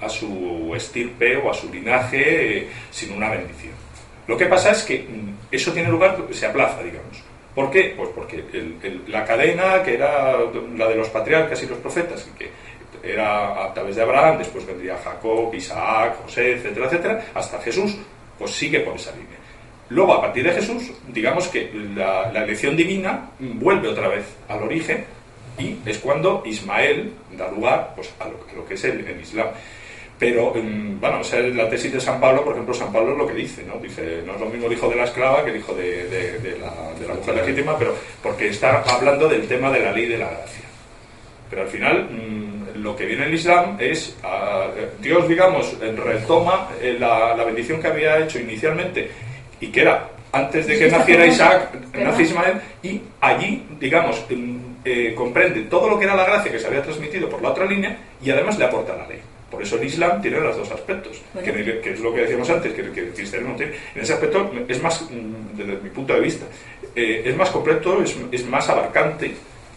a su estirpe o a su linaje eh, sin una bendición. Lo que pasa es que mm, eso tiene lugar, se aplaza, digamos. ¿Por qué? Pues porque el- el- la cadena, que era la de los patriarcas y los profetas, que era a través de Abraham, después vendría Jacob, Isaac, José, etcétera, etcétera, hasta Jesús, pues sigue por esa línea. Luego, a partir de Jesús, digamos que la, elección divina vuelve otra vez al origen y es cuando Ismael da lugar pues, a, lo, que es el, el Islam. Pero, mm, bueno, esa es la tesis de San Pablo, por ejemplo, San Pablo es lo que dice, ¿no? Dice, no es lo mismo el hijo de la esclava que el hijo de, la, de la mujer legítima, pero porque está hablando del tema de la ley de la gracia. Pero al final, mm, lo que viene en el Islam es, ah, Dios, digamos, retoma eh, la bendición que había hecho inicialmente y que era antes de que naciera Isaac, nace Ismael, y allí, digamos, mm, eh, comprende todo lo que era la gracia que se había transmitido por la otra línea y además le aporta la ley. Por eso el Islam tiene los dos aspectos, Bueno. que, es lo que decíamos antes, que, que el cristianismo tiene. En ese aspecto es más, mm, desde mi punto de vista, eh, es más completo, es, es más abarcante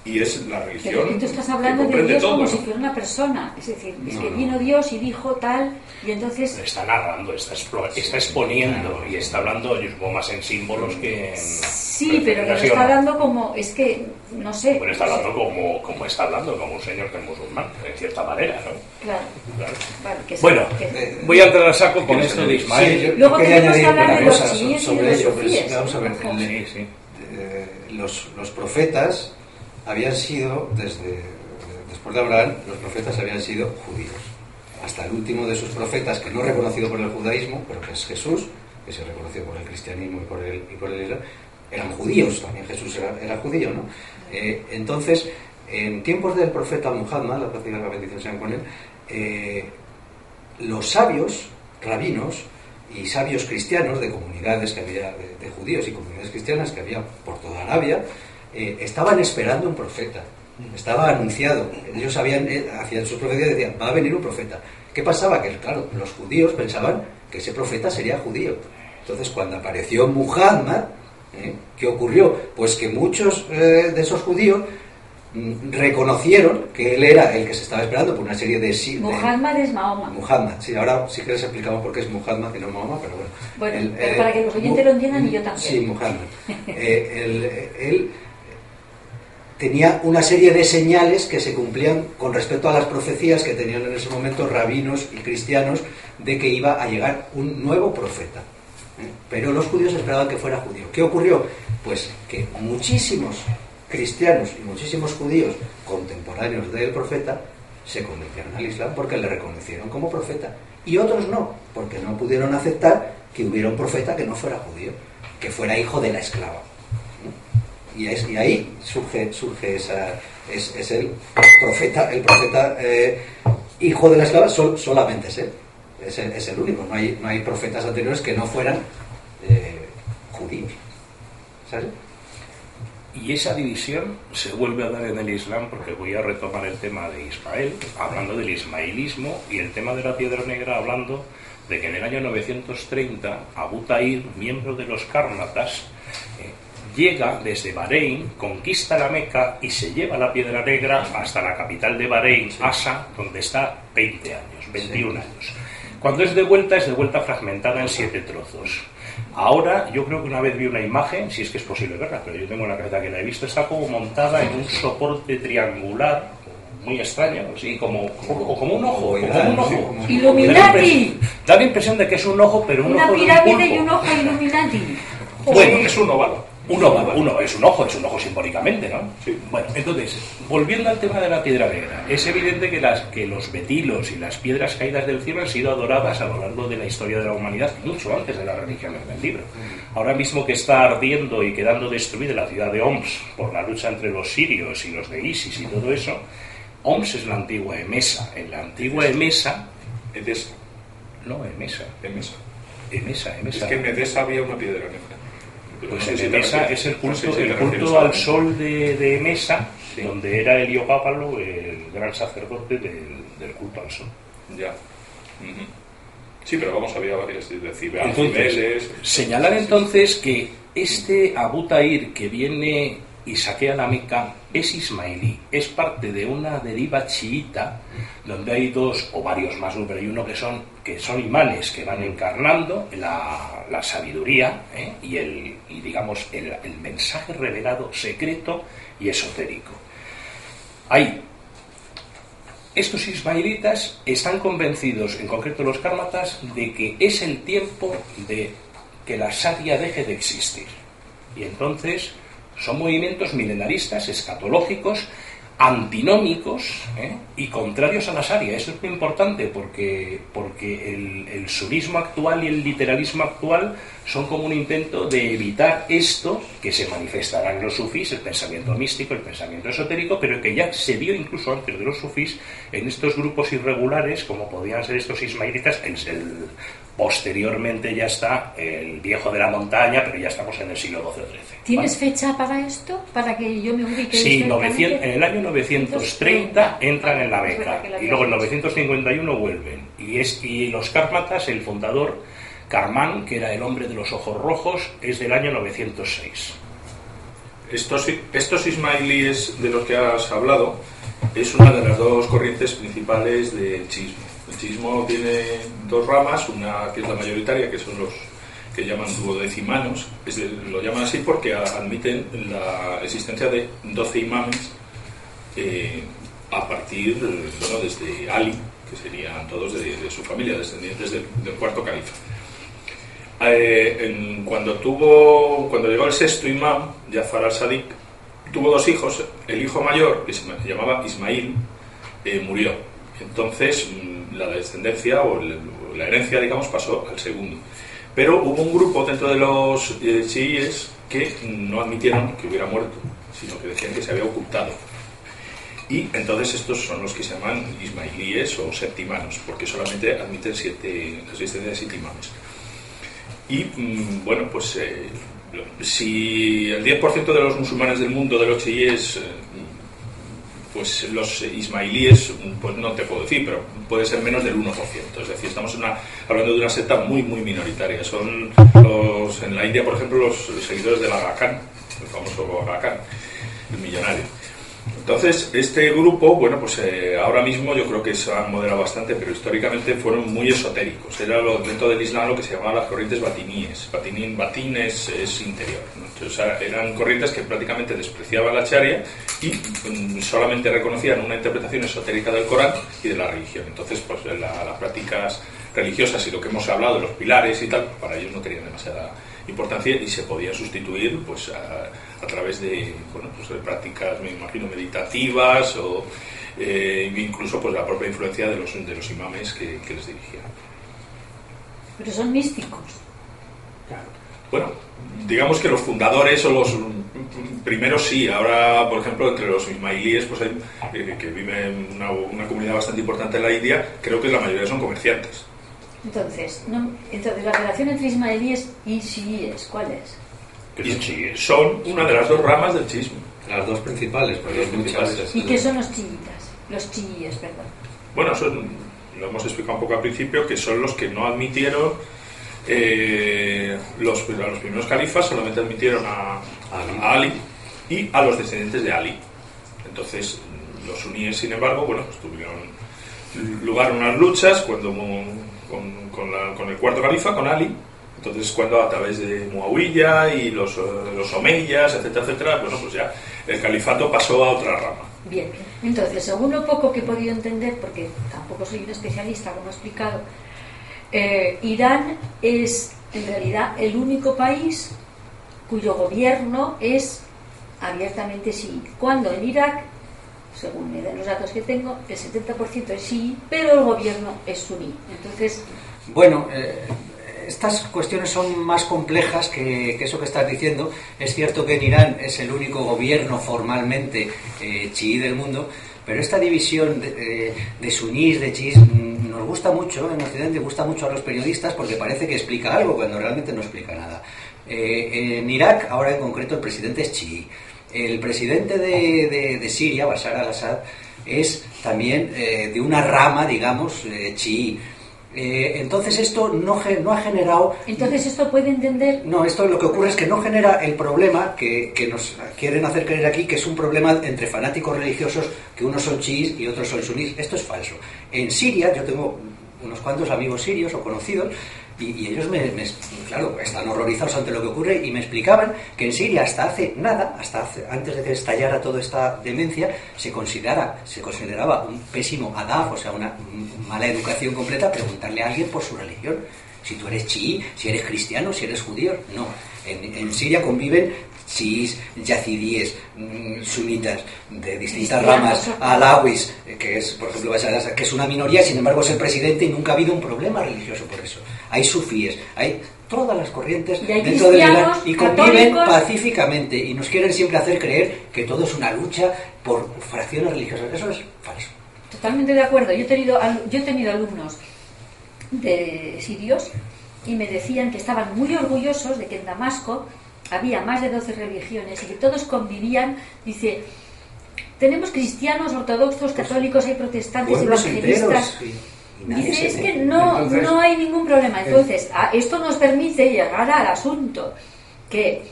y es la religión. Pero tú estás hablando de Dios todo, como ¿no? si fuera una persona. Es decir, es No, que no. vino Dios y dijo tal, y entonces. Está narrando, está, está exponiendo y está hablando yo supongo, más en símbolos que en. Sí, pero que está ¿no? dando como. Es que, no sé. Bueno, está hablando como, como está hablando, como un señor que es musulmán, en cierta manera, ¿no? Claro, Claro. vale, que Bueno, que- voy a entrar a saco con ¿Quieres esto de? Ismael. Sí, yo- Luego tenemos que añadir hablar una de los cosa chiíes y sobre de los ello, sufíes, vamos a ver, sí. eh, los, los profetas habían sido, desde después de Abraham, los profetas habían sido judíos. Hasta el último de sus profetas, que no es reconocido por el judaísmo, pero que es Jesús, que se reconoció por el cristianismo y por el, y por el islam, eran judíos, también Jesús era, era judío, ¿no? Eh, entonces, en tiempos del profeta Muhammad, la paz y la bendición sean con él, eh, los sabios, rabinos y sabios cristianos de comunidades que había, de, de judíos y comunidades cristianas que había por toda Arabia, eh, estaban esperando un profeta. Estaba anunciado. Ellos habían, eh, hacían sus profecías y decían, va a venir un profeta. ¿Qué pasaba? Que, claro, los judíos pensaban que ese profeta sería judío. Entonces, cuando apareció Muhammad, ¿eh? ¿qué ocurrió? Pues que muchos de esos judíos mm, reconocieron que él era el que se estaba esperando por una serie de... sí- de- Muhammad es Mahoma. Muhammad, sí, ahora sí que les explicamos por qué es Muhammad y no Mahoma, pero bueno. Bueno, pero para que los oyentes lo entiendan y yo también. Sí, Muhammad. Eh, él, él tenía una serie de señales que se cumplían con respecto a las profecías que tenían en ese momento rabinos y cristianos de que iba a llegar un nuevo profeta. ¿eh? Pero los judíos esperaban que fuera judío. ¿Qué ocurrió? Pues que muchísimos cristianos y muchísimos judíos contemporáneos del profeta se convirtieron al Islam porque le reconocieron como profeta. Y otros no, porque no pudieron aceptar que hubiera un profeta que no fuera judío, que fuera hijo de la esclava. Y, ahí surge, surge esa, es, es el profeta, el profeta eh, hijo de la esclava, sol- solamente es él. Es el, es el único. No hay, no hay profetas anteriores que no fueran eh, judíos. ¿Sabes? Y esa división se vuelve a dar en el Islam porque voy a retomar el tema de Ismael, hablando del ismaelismo, y el tema de la piedra negra, hablando de que en el año 930 Abu Tahir, miembro de los Kármatas, eh, llega desde Bahrein, conquista la Meca y se lleva la piedra negra hasta la capital de Bahrein, Asa, donde está 20 años, 21 años. Cuando es de vuelta, es de vuelta fragmentada en siete trozos. Ahora, yo creo que una vez vi una imagen, si es que es posible verla, pero yo tengo en la cabeza que la he visto, está como montada en un soporte triangular, muy extraño, sí, como, como, como un ojo, como un ojo. Illuminati. Da la impresión de que es un ojo, pero un Una ojo de un pirámide pulpo. y un ojo Illuminati. Bueno, es un óvalo. Un ojo, uno es un ojo, es un ojo simbólicamente, ¿no? Sí. Bueno, entonces, volviendo al tema de la piedra negra, es evidente que, las, que los betilos y las piedras caídas del cielo han sido adoradas a lo largo de la historia de la humanidad, mucho antes de las religiones del libro. Ahora mismo que está ardiendo y quedando destruida la ciudad de Homs por la lucha entre los sirios y los de ISIS y todo eso, Homs es la antigua Emesa. En la antigua Emesa, Edesa. no, Emesa, Emesa. Emesa, Es Emesa. que en Edesa había una piedra negra. Pues Emesa refieres- es el no culto, sé si te el culto al sol de, de Emesa, Sí. donde era Heliopápalo el gran sacerdote del, del culto al sol. Ya. Sí, pero vamos, había varias, de Cibe- Entonces, señalar entonces que este Abu Tahir que viene saquea la Meca es ismailí, es parte de una deriva chiita donde hay dos o varios más, pero hay uno que son, que son imanes que van encarnando la, la sabiduría ¿eh? y, el, y digamos el, el mensaje revelado secreto y esotérico. Hay estos ismailitas están convencidos, en concreto los kármatas, de que es el tiempo de que la Sharia deje de existir. Y entonces son movimientos milenaristas, escatológicos, antinómicos ¿eh? y contrarios a la Sharia. Eso es muy importante porque, porque el, el surismo actual y el literalismo actual son como un intento de evitar esto que se manifestará en los sufís, el pensamiento místico, el pensamiento esotérico, pero que ya se vio incluso antes de los sufís en estos grupos irregulares, como podían ser estos ismailitas, el, el- posteriormente ya está el viejo de la montaña, pero ya estamos en el siglo XII o XIII. ¿Tienes ¿vale? fecha para esto? Para que yo me ubique Sí, históricamente? 900 en el año 930 entran en la beca y luego en había 951 vuelven. Y, es, y los Kármatas, el fundador Karmán, que era el hombre de los ojos rojos, es del año 906. Estos, estos ismailíes de los que has hablado es una de las dos corrientes principales del chismo. El chismo tiene dos ramas, una que es la mayoritaria, que son los que llaman duodecimanos, lo llaman así porque admiten la existencia de 12 imames eh, a partir, bueno, desde Ali, que serían todos de, su familia, descendientes del, cuarto califa. Eh, cuando tuvo cuando llegó el sexto imam, Jafar al-Sadiq, tuvo dos hijos. El hijo mayor, que se llamaba Ismail, eh, murió. Entonces, la descendencia o, la herencia, digamos, pasó al segundo. Pero hubo un grupo dentro de los eh, chiíes que no admitieron que hubiera muerto, sino que decían que se había ocultado. Y entonces estos son los que se llaman ismailíes o septimanos, porque solamente admiten siete, la existencia de siete imames. Y mm, bueno, pues eh, si el 10% de los musulmanes del mundo, de los chiíes, eh, pues los ismailíes, pues no te puedo decir, pero puede ser menos del 1%. Es decir, estamos una- hablando de una secta muy, muy minoritaria. Son los, en la India, por ejemplo, los, seguidores del Aga Khan, el famoso Aga el millonario. Entonces, este grupo, bueno, pues eh, ahora mismo yo creo que se han moderado bastante, pero históricamente fueron muy esotéricos. Era lo, dentro del Islam lo que se llamaban las corrientes batiníes. Batinín, batín es, es interior. Entonces, eran corrientes que prácticamente despreciaban la charia y mm, solamente reconocían una interpretación esotérica del Corán y de la religión. Entonces, pues la- las prácticas religiosas y lo que hemos hablado los pilares y tal, para ellos no tenían demasiada importancia y se podía sustituir pues a, a través de, bueno, pues, de prácticas, me imagino, meditativas o eh, incluso pues la propia influencia de los, de los imames que, que les dirigían. Pero son místicos. Bueno, digamos que los fundadores o los primeros sí. Ahora, por ejemplo, entre los ismailíes, pues hay, eh, que viven una, una comunidad bastante importante en la India, creo que la mayoría son comerciantes. Entonces, no, entonces la relación entre ismaelíes y chiíes, ¿cuál es? Son chiíes. Son una de las dos ramas del chismo. Las dos principales, porque Las hay muchas. principales. ¿Y qué son los chiitas? Los chiíes, perdón. Bueno, son, lo hemos explicado un poco al principio, que son los que no admitieron eh, los, a los primeros califas, solamente admitieron a, a Ali y a los descendientes de Ali. Entonces, los suníes, sin embargo, bueno, pues tuvieron lugar unas luchas cuando con, con la- con el cuarto califa, con Ali. Entonces, cuando a través de Muawiyah y los, eh, los Omeyas, etcétera, etcétera, bueno, pues ya el califato pasó a otra rama. Bien, entonces, según lo poco que he podido entender, porque tampoco soy un especialista, como he explicado, eh, Irán es en realidad el único país cuyo gobierno es abiertamente sí. Cuando en Irak, según los datos que tengo, el 70% es sí, pero el gobierno es suní. Entonces. Bueno, eh, estas cuestiones son más complejas que, eso que estás diciendo. Es cierto que en Irán es el único gobierno formalmente eh, chií del mundo, pero esta división de, de sunís, de chiís, mm, nos gusta mucho, en Occidente gusta mucho a los periodistas porque parece que explica algo cuando realmente no explica nada. Eh, en Irak, ahora en concreto, el presidente es chií. El presidente de, Siria, Bashar al-Assad, es también eh, de una rama, digamos, chií. Eh, entonces esto no, no, ha generado... Entonces esto puede entender... No, esto lo que ocurre es que no genera el problema que, que nos quieren hacer creer aquí, que es un problema entre fanáticos religiosos, que unos son chiíes y otros son sunís. Esto es falso. En Siria, yo tengo unos cuantos amigos sirios o conocidos y, ellos, me, claro, están horrorizados ante lo que ocurre y me explicaban que en Siria hasta hace nada, hasta antes de que estallara toda esta demencia, se, considera, se consideraba un pésimo adaf, o sea, una mala educación completa, preguntarle a alguien por su religión. Si tú eres chií, si eres cristiano, si eres judío. No. En, en Siria conviven chiís, yazidíes, mm, sunitas, de distintas ramas, alawis, eh, que es, por ejemplo, que es una minoría, sin embargo es el presidente y nunca ha habido un problema religioso por eso. Hay sufíes, hay todas las corrientes dentro del Irán y conviven pacíficamente y nos quieren siempre hacer creer que todo es una lucha por fracciones religiosas. Eso es falso. Totalmente de acuerdo. Yo he tenido, yo he tenido alumnos de sirios y me decían que estaban muy orgullosos de que en Damasco había más de 12 religiones y que todos convivían, dice, tenemos cristianos, ortodoxos, católicos, hay protestantes, evangelistas. Dice, es que no, no hay ningún problema. Entonces, esto nos permite llegar al asunto que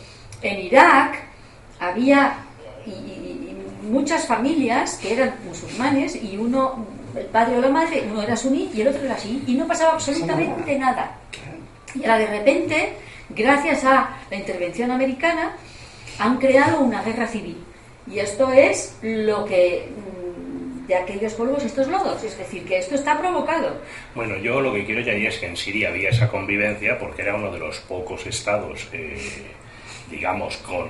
en Irak había muchas familias que eran musulmanes y uno, el padre o la madre, uno era suní y el otro era así, y no pasaba absolutamente nada. Y ahora de repente gracias a la intervención americana, han creado una guerra civil. Y esto es lo que de aquellos polvos estos lodos, es decir, que esto está provocado. Bueno, yo lo que quiero añadir es que en Siria había esa convivencia porque era uno de los pocos estados, eh, digamos, con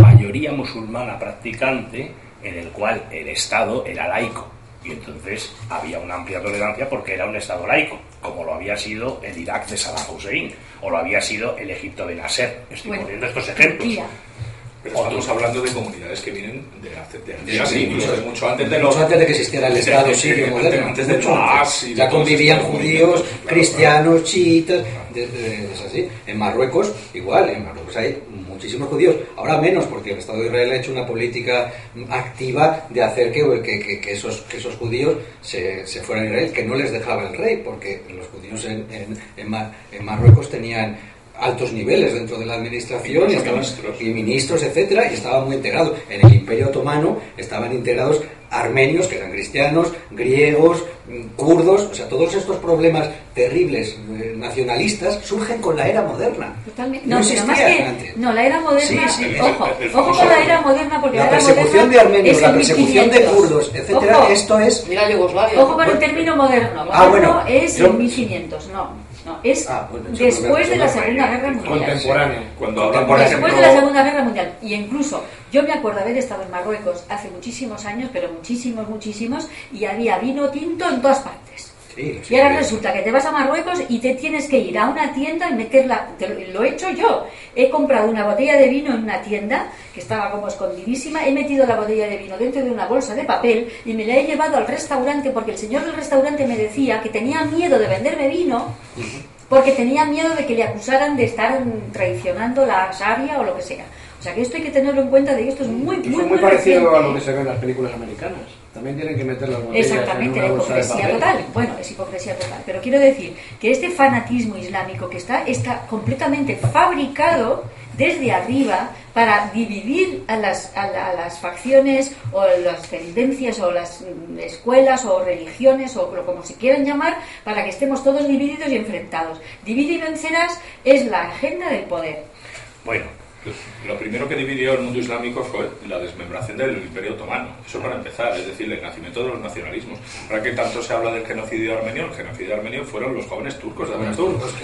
mayoría musulmana practicante en el cual el Estado era laico y entonces había una amplia tolerancia porque era un Estado laico, como lo había sido el Irak de Saddam Hussein o lo había sido el Egipto de Nasser. Estoy poniendo estos ejemplos. Pero estamos hablando de comunidades que vienen de hace de, incluso de mucho antes de, mucho antes de que existiera el Estado sirio moderno. Antes de antes. Ya convivían judíos, cristianos, chiitas, es así. En Marruecos, igual, en Marruecos hay muchísimos judíos, ahora menos porque el Estado de Israel ha hecho una política activa de hacer que, que, que, esos, que esos judíos se, se, fueran a Israel, que no les dejaba el rey, porque los judíos en, en, en Marruecos tenían altos niveles dentro de la administración y, ministros. y ministros, etcétera, y estaban muy integrados. En el Imperio Otomano estaban integrados armenios, que eran cristianos, griegos, kurdos, o sea, todos estos problemas terribles eh, nacionalistas surgen con la era moderna. Totalmente. No, no más que, No, la era moderna. ojo, ojo con la era moderna porque la, persecución de armenios, la persecución de kurdos, etcétera, esto es. Mira Yugoslavia. Ojo con el término moderno. ah, bueno, es en 1500, no. No, es ah, después de la Segunda Guerra Mundial. Contemporáneo. Cuando después de la Segunda Guerra Mundial. Y incluso, yo me acuerdo haber estado en Marruecos hace muchísimos años, pero muchísimos, muchísimos, y había vino tinto en todas partes. Y ahora resulta que te vas a Marruecos y te tienes que ir a una tienda y meterla. lo he hecho yo. He comprado una botella de vino en una tienda que estaba como escondidísima. He metido la botella de vino dentro de una bolsa de papel y me la he llevado al restaurante porque el señor del restaurante me decía que tenía miedo de venderme vino porque tenía miedo de que le acusaran de estar traicionando la Sharia o lo que sea. O sea que esto hay que tenerlo en cuenta de que esto es muy, muy, muy, muy parecido a lo que se ve en las películas americanas. También tienen que meter las botellas Exactamente, en una bolsa hipocresía total. Bueno, es hipocresía total. Pero quiero decir que este fanatismo islámico que está, está completamente fabricado desde arriba para dividir a las, a, las facciones o las tendencias o las escuelas o religiones o como se quieran llamar para que estemos todos divididos y enfrentados. Divide y vencerás es la agenda del poder. Bueno, Lo primero que dividió el mundo islámico fue la desmembración del Imperio Otomano. Eso para empezar, es decir, el nacimiento de los nacionalismos. Ahora que tanto se habla del genocidio armenio, el genocidio armenio fueron los jóvenes turcos de turcos.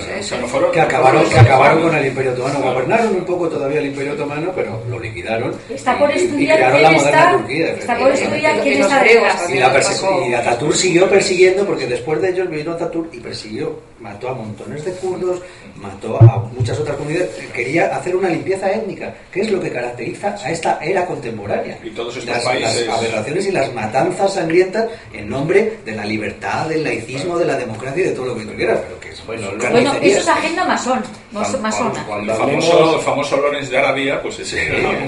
que acabaron, que acabaron con el Imperio Otomano. Gobernaron un poco todavía el Imperio Otomano, pero lo liquidaron. Está por estudiar quién está, Turquía. Está por estudiar quién está detrás. Y, la y Ataturk siguió persiguiendo, porque después de ellos vino Ataturk y persiguió, mató a montones de kurdos, mató a muchas otras comunidades. Quería hacer una limpieza étnica, que es lo que caracteriza a esta era contemporánea. Y todos estos las, países... las aberraciones y las matanzas sangrientas en nombre de la libertad, del laicismo, de la democracia y de todo lo que tú quieras. Pero que es, bueno, bueno eso es agenda masón, masona. Cuando, el famoso, famoso Lorenz de Arabia, pues es,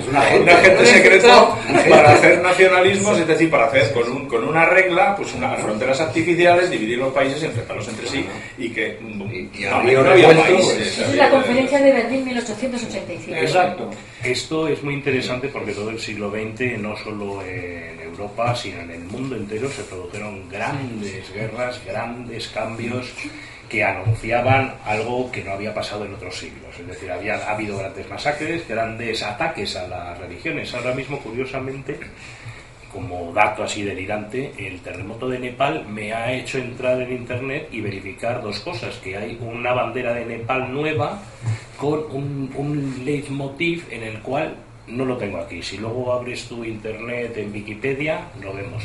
una, agente secreto para hacer nacionalismos, es decir, para hacer con, un, con una regla, pues unas fronteras artificiales, dividir los países, enfrentarlos entre sí y que y, no, había países. Es la conferencia de Berlín 1885. Exacto. Esto es muy interesante porque todo el siglo XX, no solo en Europa, sino en el mundo entero, se produjeron grandes guerras, grandes cambios que anunciaban algo que no había pasado en otros siglos. Es decir, había ha habido grandes masacres, grandes ataques a las religiones. Ahora mismo, curiosamente, como dato así delirante, el terremoto de Nepal me ha hecho entrar en internet y verificar dos cosas, que hay una bandera de Nepal nueva con un, un leitmotiv en el cual no lo tengo aquí. Si luego abres tu internet en Wikipedia, lo vemos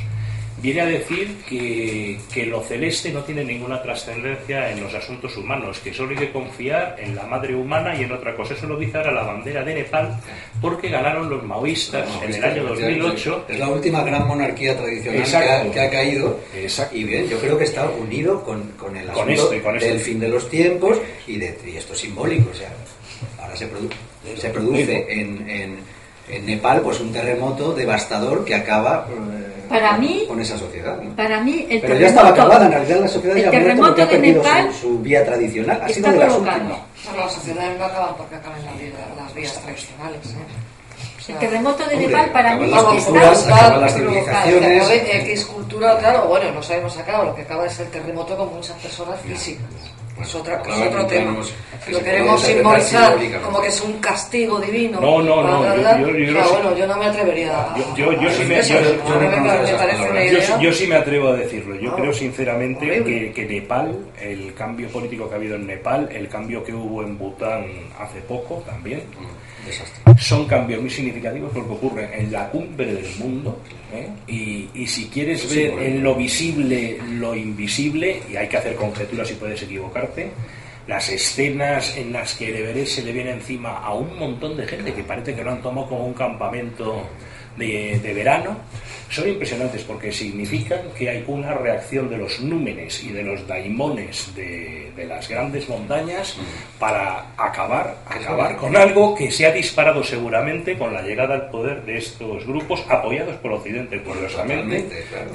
viene a decir que, que, lo celeste no tiene ninguna trascendencia en los asuntos humanos, que solo hay que confiar en la madre humana y en otra cosa. Eso lo dice ahora la bandera de Nepal, porque ganaron los maoístas en el año 2008. Es la última gran monarquía tradicional que ha, caído. Y bien, yo creo que está unido con, con el asunto con del fin de los tiempos y, de, y esto es simbólico. O sea, ahora se, se produce en, en, en, Nepal pues un terremoto devastador que acaba... Eh, para mí, con esa sociedad. Para mí, el Pero ya estaba acabada, en realidad la sociedad ya terremoto ha perdido su, vía tradicional, ha sido de las últimas. No, las sociedades no acaban porque acaban las, las vías tradicionales. ¿eh? el terremoto de Nepal para mí las culturas, acaban las civilizaciones. X cultura, claro, bueno, no sabemos acá, lo que acaba es el terremoto con muchas personas físicas es, otra, es otro tema. Lo queremos simbolizar como que es un castigo divino. No, no, no. Yo, yo, yo, bueno, yo no me atrevería a. Yo, yo, sí me, yo, sí me atrevo a decirlo. Yo creo sinceramente que, que Nepal, el cambio político que ha habido en Nepal, el cambio que hubo en Bután hace poco también. Son cambios muy significativos porque ocurren en la cumbre del mundo ¿eh? y, y, si quieres ver en lo visible lo invisible, y hay que hacer conjeturas y puedes equivocarte, las escenas en las que el Everest se le viene encima a un montón de gente que parece que lo han tomado como un campamento de, de verano, son impresionantes porque significan que hay una reacción de los númenes y de los daimones de, de las grandes montañas para acabar, acabar con algo que se ha disparado seguramente con la llegada al poder de estos grupos apoyados por Occidente, curiosamente.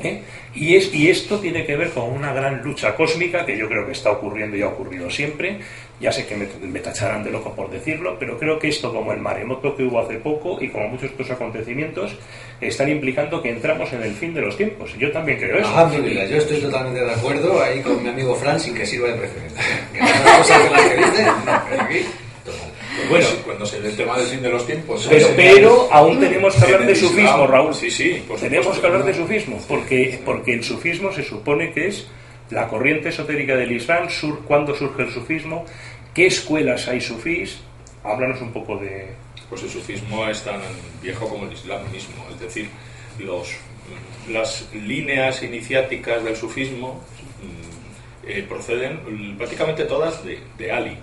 ¿eh? Y, es, y esto tiene que ver con una gran lucha cósmica que yo creo que está ocurriendo y ha ocurrido siempre, ya sé que me, tacharán de loco por decirlo, pero creo que esto, como el maremoto que hubo hace poco y como muchos otros acontecimientos, están implicando que entramos en el fin de los tiempos. Yo también creo eso. Ah, mira, yo estoy totalmente de acuerdo ahí con mi amigo Fran sin que sirva de precedente. Que las cosas que las que dice, no, pero aquí, Bueno, cuando se ve el tema del fin de los tiempos. Pero, pero aún tenemos que hablar de sufismo, Raúl. Sí, sí. tenemos que hablar de sufismo, porque, porque el sufismo se supone que es la corriente esotérica del Islam, sur, cuándo surge el sufismo, qué escuelas hay sufís, háblanos un poco de... Pues el sufismo es tan viejo como el Islam mismo, es decir, los, las líneas iniciáticas del sufismo mm, eh, proceden prácticamente todas de, de, Ali,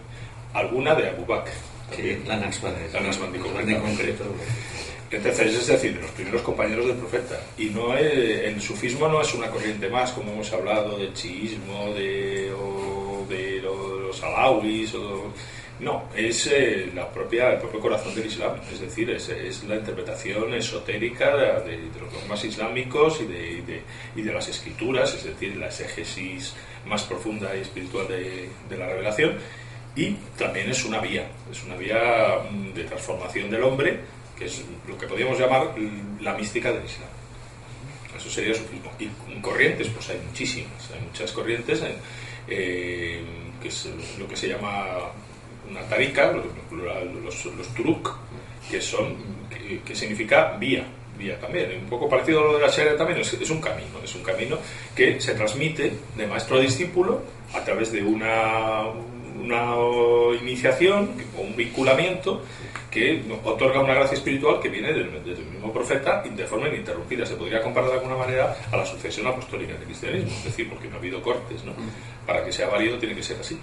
alguna de Abu Bakr. Sí, la en concreto. Entonces, es decir, de los primeros compañeros del profeta. Y no el sufismo no es una corriente más, como hemos hablado del chiismo, de, o de los alawis, o, no, es eh, la propia, el propio corazón del Islam, es decir, es, es la interpretación esotérica de, los dogmas islámicos y de, y de, las escrituras, es decir, la exégesis más profunda y espiritual de, la revelación. Y también es una vía, es una vía mm, de transformación del hombre que es lo que podríamos llamar la mística del Islam. Eso sería su Y corrientes, pues hay muchísimas, hay muchas corrientes, eh, que es lo que se llama una tarika, los, los, turuk, que son que, significa vía, vía también. Un poco parecido a lo de la Sharia también, es, es, un camino, es un camino que se transmite de maestro a discípulo a través de una, una iniciación o un vinculamiento que otorga una gracia espiritual que viene del, mismo profeta de forma ininterrumpida. Se podría comparar de alguna manera a la sucesión apostólica del cristianismo, es decir, porque no ha habido cortes, ¿no? Para que sea válido tiene que ser así.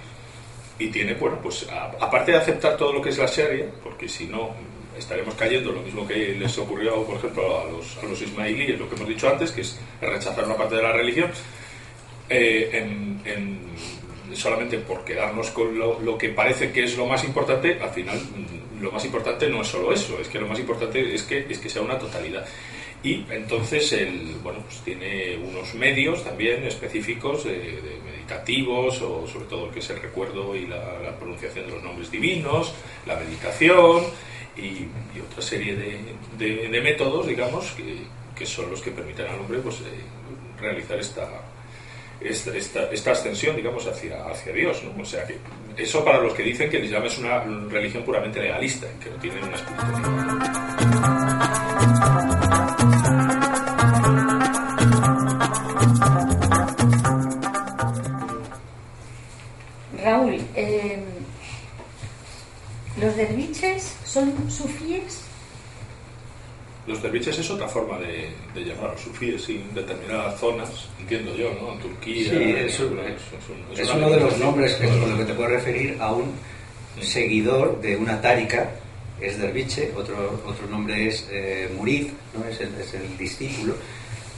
Y tiene, bueno, pues aparte de aceptar todo lo que es la Sharia, porque si no estaremos cayendo lo mismo que les ocurrió, por ejemplo, a los, a los ismailíes, lo que hemos dicho antes, que es rechazar una parte de la religión, eh, en, solamente por quedarnos con lo, lo, que parece que es lo más importante, al final mm, lo más importante no es solo eso, es que lo más importante es que, es que sea una totalidad. Y entonces el, bueno, pues tiene unos medios también específicos de, meditativos, o sobre todo el que es el recuerdo y la, pronunciación de los nombres divinos, la meditación y, otra serie de, de, métodos, digamos, que, que, son los que permiten al hombre pues, eh, realizar esta, esta, esta, ascensión, digamos, hacia, hacia Dios. ¿no? O sea que eso para los que dicen que el Islam es una religión puramente legalista, que no tiene una espiritualidad. Raúl, eh, ¿los derviches son sufíes? Los derviches es otra forma de, llamar a los sufíes en determinadas zonas, entiendo yo, ¿no? En Turquía. Sí, es, uno de los nombres que, con lo que te puedo referir a un seguidor de una tárica, es derviche, otro, otro nombre es eh, murid, ¿no? es, el, es el discípulo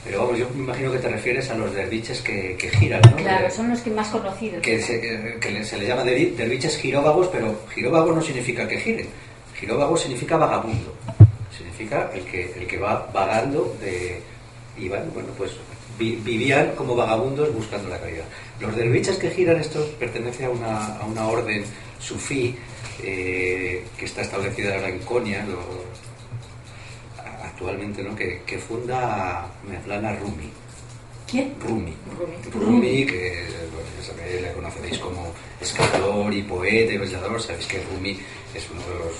pero vamos, yo me imagino que te refieres a los derviches que, giran, ¿no? Claro, son los que más conocidos. Que, se, que se, le llama derviches giróvagos, pero giróvago no significa que giren. Giróvago significa vagabundo. Significa el que, el que va vagando de... Y bueno, pues vivían como vagabundos buscando la caridad. Los derviches que giran, estos pertenecen a una, a una orden sufí eh, que está establecida ahora en Konya, actualmente, ¿no? que, que funda Mevlana Rumi. ¿Quién? Rumi. Rumi, que bueno, le conoceréis como escritor y poeta y pensador. Sabéis que Rumi es uno de los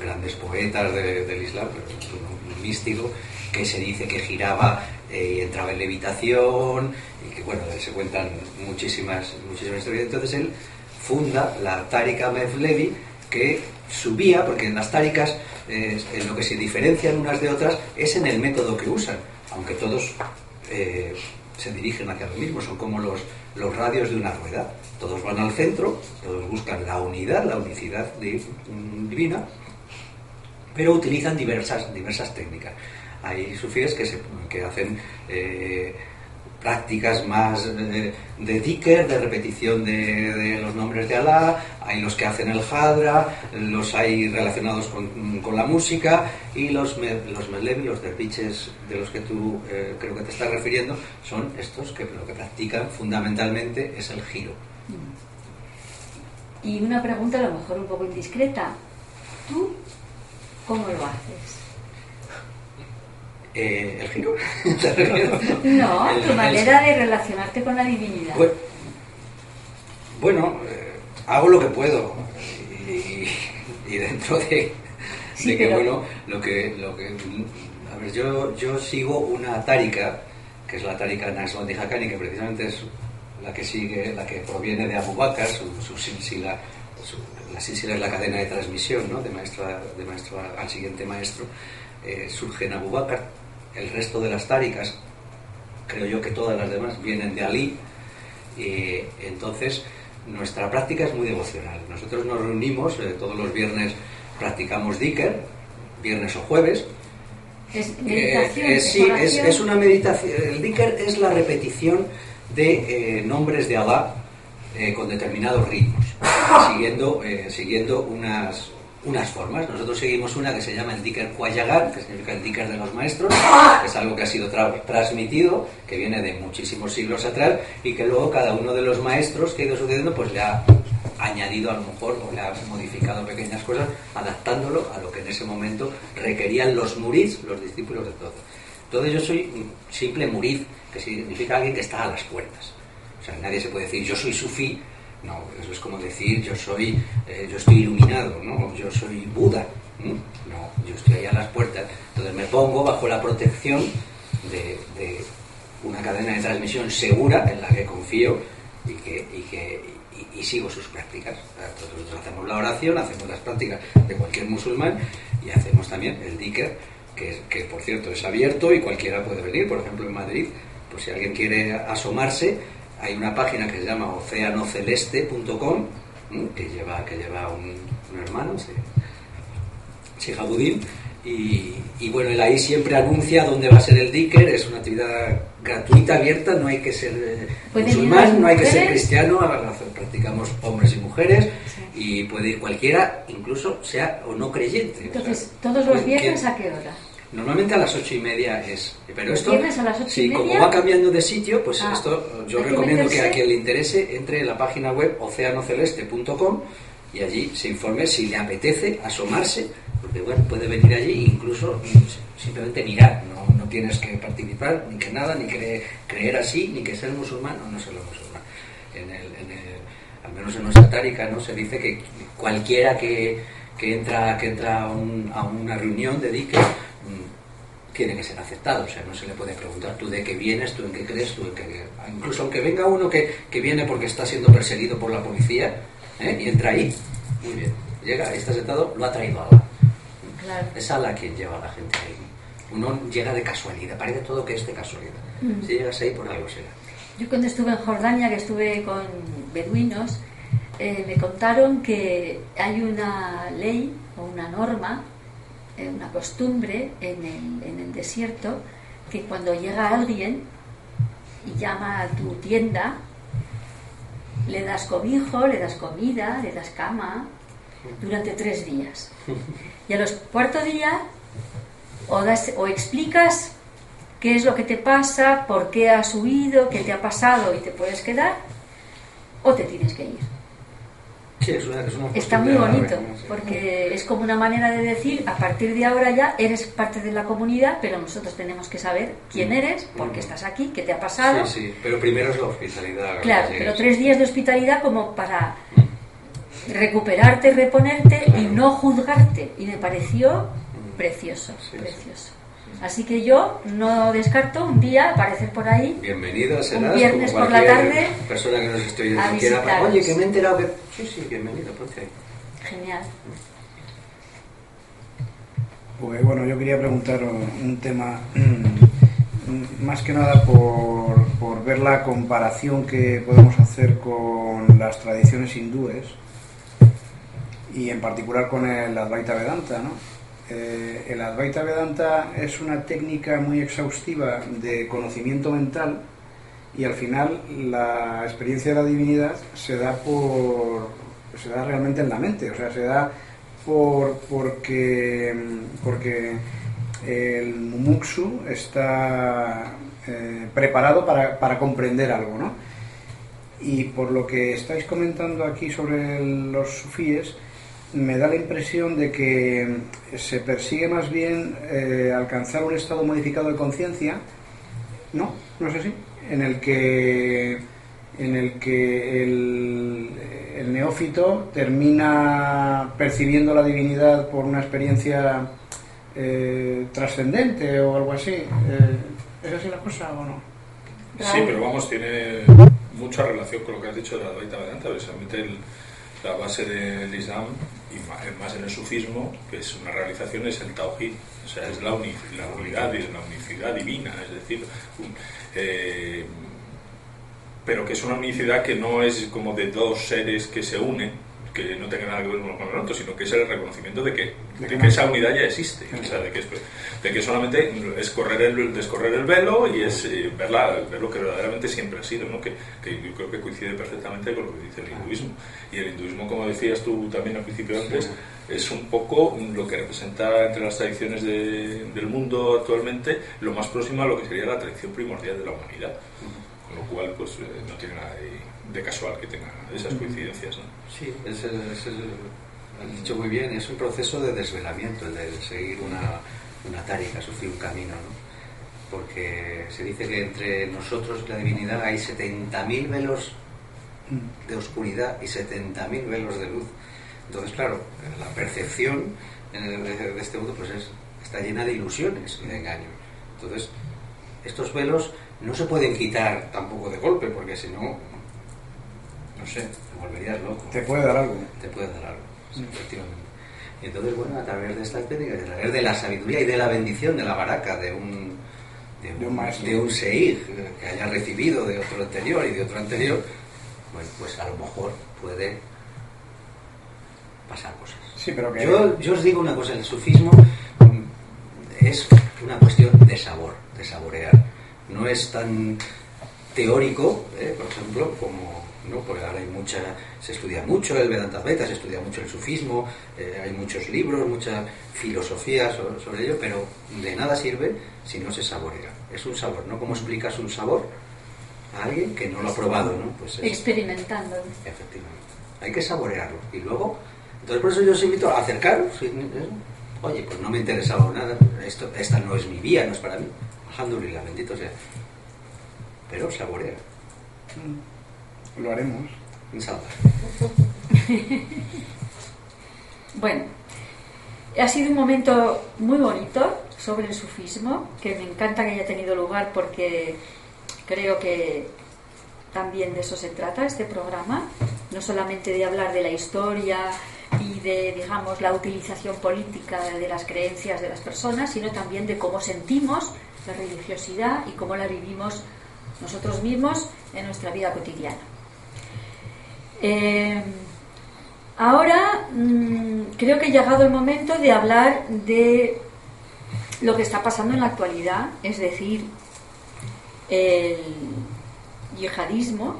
grandes poetas del Islam, un, místico que se dice que giraba eh, y entraba en levitación y que, bueno, se cuentan muchísimas, muchísimas historias. Entonces él funda la Tariqa Mevlevi que subía, porque en las táricas en lo que se diferencian unas de otras es en el método que usan, aunque todos eh, se dirigen hacia lo mismo, son como los, los radios de una rueda. Todos van al centro, todos buscan la unidad, la unicidad mm, divina, pero utilizan diversas, diversas técnicas. Hay sufíes que, se, que hacen eh, prácticas más de, de de repetición de, los nombres de Alá, hay los que hacen el hadra, los hay relacionados con, con la música y los, los melevi, los derviches de los que tú eh, creo que te estás refiriendo, son estos que lo que practican fundamentalmente es el giro. Y una pregunta a lo mejor un poco indiscreta. ¿Tú cómo lo haces? Eh, el giro. no, tu manera de relacionarte con la divinidad. Bueno, eh, hago lo que puedo y, dentro de, que bueno, lo que, lo que a ver, yo, yo sigo una tárica que es la tárica Nasbandi Hakani, que precisamente es la que sigue, la que proviene de Abu Bakr, su, su silsila, la silsila es la cadena de transmisión, ¿no? De maestro, de maestro al siguiente maestro, eh, surge en Abu Bakr el resto de las táricas, creo yo que todas las demás vienen de Ali, y entonces nuestra práctica es muy devocional. Nosotros nos reunimos eh, todos los viernes, practicamos Dicker, viernes o jueves. ¿Es meditación? sí, es, una meditación. El Dicker es la repetición de eh, nombres de eh, con determinados ritmos, siguiendo, siguiendo unas, unas formas. Nosotros seguimos una que se llama el Dicker Kuayagar, que significa el Dicker de los maestros, que es algo que ha sido transmitido, que viene de muchísimos siglos atrás, y que luego cada uno de los maestros que ha ido sucediendo, pues le ha añadido a lo mejor o le ha modificado pequeñas cosas, adaptándolo a lo que en ese momento requerían los murids, los discípulos de todo. Entonces yo soy un simple murid, que significa alguien que está a las puertas. O sea, nadie se puede decir yo soy sufí No, eso es como decir yo soy, eh, yo estoy iluminado, ¿no? Yo soy Buda. No, yo estoy ahí a las puertas. Entonces me pongo bajo la protección de, una cadena de transmisión segura en la que confío y que, y sigo sus prácticas. Nosotros hacemos la oración, hacemos las prácticas de cualquier musulmán y hacemos también el diker, que, que por cierto es abierto y cualquiera puede venir. Por ejemplo, en Madrid, pues si alguien quiere asomarse, hay una página que se llama oceanoceleste.com que lleva, que lleva un, hermano, Shihadudin, y, y, bueno, él ahí siempre anuncia dónde va a ser el Dicker, es una actividad gratuita, abierta, no hay que ser eh, musulmán, no hay que ser cristiano, practicamos hombres y mujeres y puede ir cualquiera, incluso sea o no creyente. Entonces, ¿todos los viernes a qué hora? Normalmente a las ocho y media es. Pero esto, a las ocho sí, como va cambiando de sitio, pues ah, esto yo recomiendo que, a quien le interese entre en la página web oceanoceleste.com y allí se informe si le apetece asomarse, porque bueno, puede venir allí e incluso simplemente mirar, no, no tienes que participar, ni que nada, ni que creer así, ni que ser musulmán o no ser musulmán. En el, en el, al menos en nuestra tárica ¿no? se dice que cualquiera que, que entra, que entra a, una reunión de dique tiene que ser aceptado, o sea, no se le puede preguntar tú de qué vienes, tú en qué crees, tú en qué... Incluso aunque venga uno que, viene porque está siendo perseguido por la policía ¿eh? y entra ahí, muy bien, llega, está sentado, lo ha traído a Allah. Es Allah quien lleva a la gente ahí. Uno llega de casualidad, parece todo que es de casualidad. Mm. Si llegas ahí, por algo será. Yo cuando estuve en Jordania, que estuve con beduinos, eh, me contaron que hay una ley o una norma una costumbre en el, en el desierto que cuando llega alguien y llama a tu tienda, le das cobijo, le das comida, le das cama durante tres días. Y a los cuarto día o, das, o explicas qué es lo que te pasa, por qué has huido, qué te ha pasado y te puedes quedar, o te tienes que ir. Está muy bonito, porque es como una manera de decir, a partir de ahora ya eres parte de la comunidad, pero nosotros tenemos que saber quién mm. eres, por qué mm. estás aquí, qué te ha pasado. Sí, sí, pero primero es la hospitalidad. Claro, pero tres días de hospitalidad como para recuperarte, reponerte y no juzgarte. Y me pareció mm. precioso, precioso. Así que yo no descarto un día aparecer por ahí. Bienvenido, serás, Un viernes por la tarde. Persona que nos estoy quiera, Oye, que me he enterado que. Sí, sí, bienvenido, ponte Genial. Pues bueno, yo quería preguntar un tema mm, más que nada por, por ver la comparación que podemos hacer con las tradiciones hindúes y en particular con el Advaita Vedanta, ¿no? Eh, el Advaita Vedanta es una técnica muy exhaustiva de conocimiento mental y al final la experiencia de la divinidad se da por se da realmente en la mente, o sea, se da por porque porque el mumuksu está eh, preparado para, para, comprender algo, ¿no? Y por lo que estáis comentando aquí sobre los sufíes, me da la impresión de que se persigue más bien eh, alcanzar un estado modificado de conciencia, ¿no? No es así, en el que en el que el, neófito termina percibiendo la divinidad por una experiencia eh, trascendente o algo así. Eh, ¿Es así la cosa o no? Sí, pero vamos, tiene mucha relación con lo que has dicho de la Advaita Vedanta, precisamente la base del Islam y más en el sufismo, que es una realización, es el Tawhid, o sea, es la, la unidad, es la unicidad divina, es decir, eh, pero que es una unicidad que no es como de dos seres que se unen, que no tenga nada que ver uno con el otro, sino que es el reconocimiento de que, de que esa unidad ya existe, o sea, de que, de que solamente es correr el, descorrer el velo y es eh, ver, lo que verdaderamente siempre ha sido, ¿no? que, que, yo creo que coincide perfectamente con lo que dice el hinduismo. Y el hinduismo, como decías tú también al principio antes, es un poco lo que representa entre las tradiciones del mundo actualmente lo más próximo a lo que sería la tradición primordial de la humanidad. Con lo cual, pues eh, no tiene nada de, casual que tenga esas coincidencias. ¿no? Sí, es, dicho muy bien, es un proceso de desvelamiento, el de seguir una, una tárica, sufrir un camino, ¿no? Porque se dice que entre nosotros y la divinidad hay 70.000 velos de oscuridad y 70.000 velos de luz. Entonces, claro, la percepción de este mundo pues es, está llena de ilusiones y de engaños. Entonces, estos velos no se pueden quitar tampoco de golpe, porque si no, no sé, te volverías loco. Te puede dar algo. Te puede dar algo, efectivamente. Y entonces, bueno, a través de estas técnicas, a través de la sabiduría y de la bendición de la baraca de un, de un, de un seir que haya recibido de otro anterior y de otro anterior, bueno, pues a lo mejor puede pasar cosas. Sí, pero que... yo, yo os digo una cosa, el sufismo es una cuestión de sabor, de saborear. No es tan teórico, ¿eh? por ejemplo, como ¿no? porque ahora hay mucha, se estudia mucho el Vedanta Beta, se estudia mucho el sufismo, eh, hay muchos libros, mucha filosofía sobre, sobre, ello, pero de nada sirve si no se saborea. Es un sabor, ¿no? ¿Cómo explicas un sabor a alguien que no lo ha probado, ¿no? Pues Experimentando. Efectivamente. Hay que saborearlo. Y luego, entonces por eso yo os invito a acercaros. Oye, pues no me ha interesado nada, esto, esta no es mi vía, no es para mí. Alhamdulillah, bendito sea. Pero saborea. Lo haremos. bueno, ha sido un momento muy bonito sobre el sufismo, que me encanta que haya tenido lugar porque creo que también de eso se trata este programa, no solamente de hablar de la historia y de, digamos, la utilización política de las creencias de las personas, sino también de cómo sentimos la religiosidad y cómo la vivimos nosotros mismos en nuestra vida cotidiana. Eh, ahora mmm, creo que ha llegado el momento de hablar de lo que está pasando en la actualidad, es decir, el yihadismo,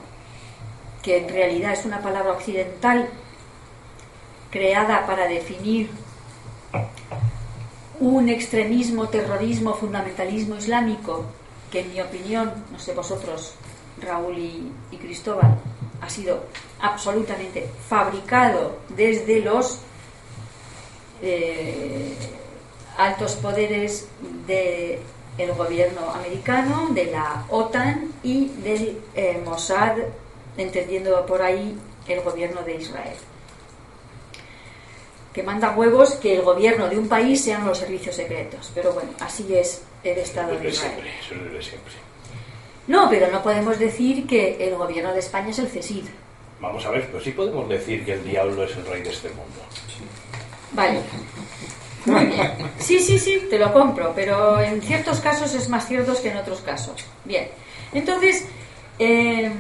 que en realidad es una palabra occidental creada para definir un extremismo, terrorismo, fundamentalismo islámico, que en mi opinión, no sé vosotros, Raúl y Cristóbal, ha sido absolutamente fabricado desde los eh, altos poderes del gobierno americano, de la OTAN y del eh, Mossad, entendiendo por ahí el gobierno de Israel. Que manda huevos que el gobierno de un país sean los servicios secretos. Pero bueno, así es el Estado de Israel. Siempre, eso siempre. No, pero no podemos decir que el gobierno de España es el CESID. Vamos a ver, pero sí podemos decir que el diablo es el rey de este mundo. Vale. Muy bien. Sí, sí, sí, te lo compro, pero en ciertos casos es más cierto que en otros casos. Bien. Entonces, eh,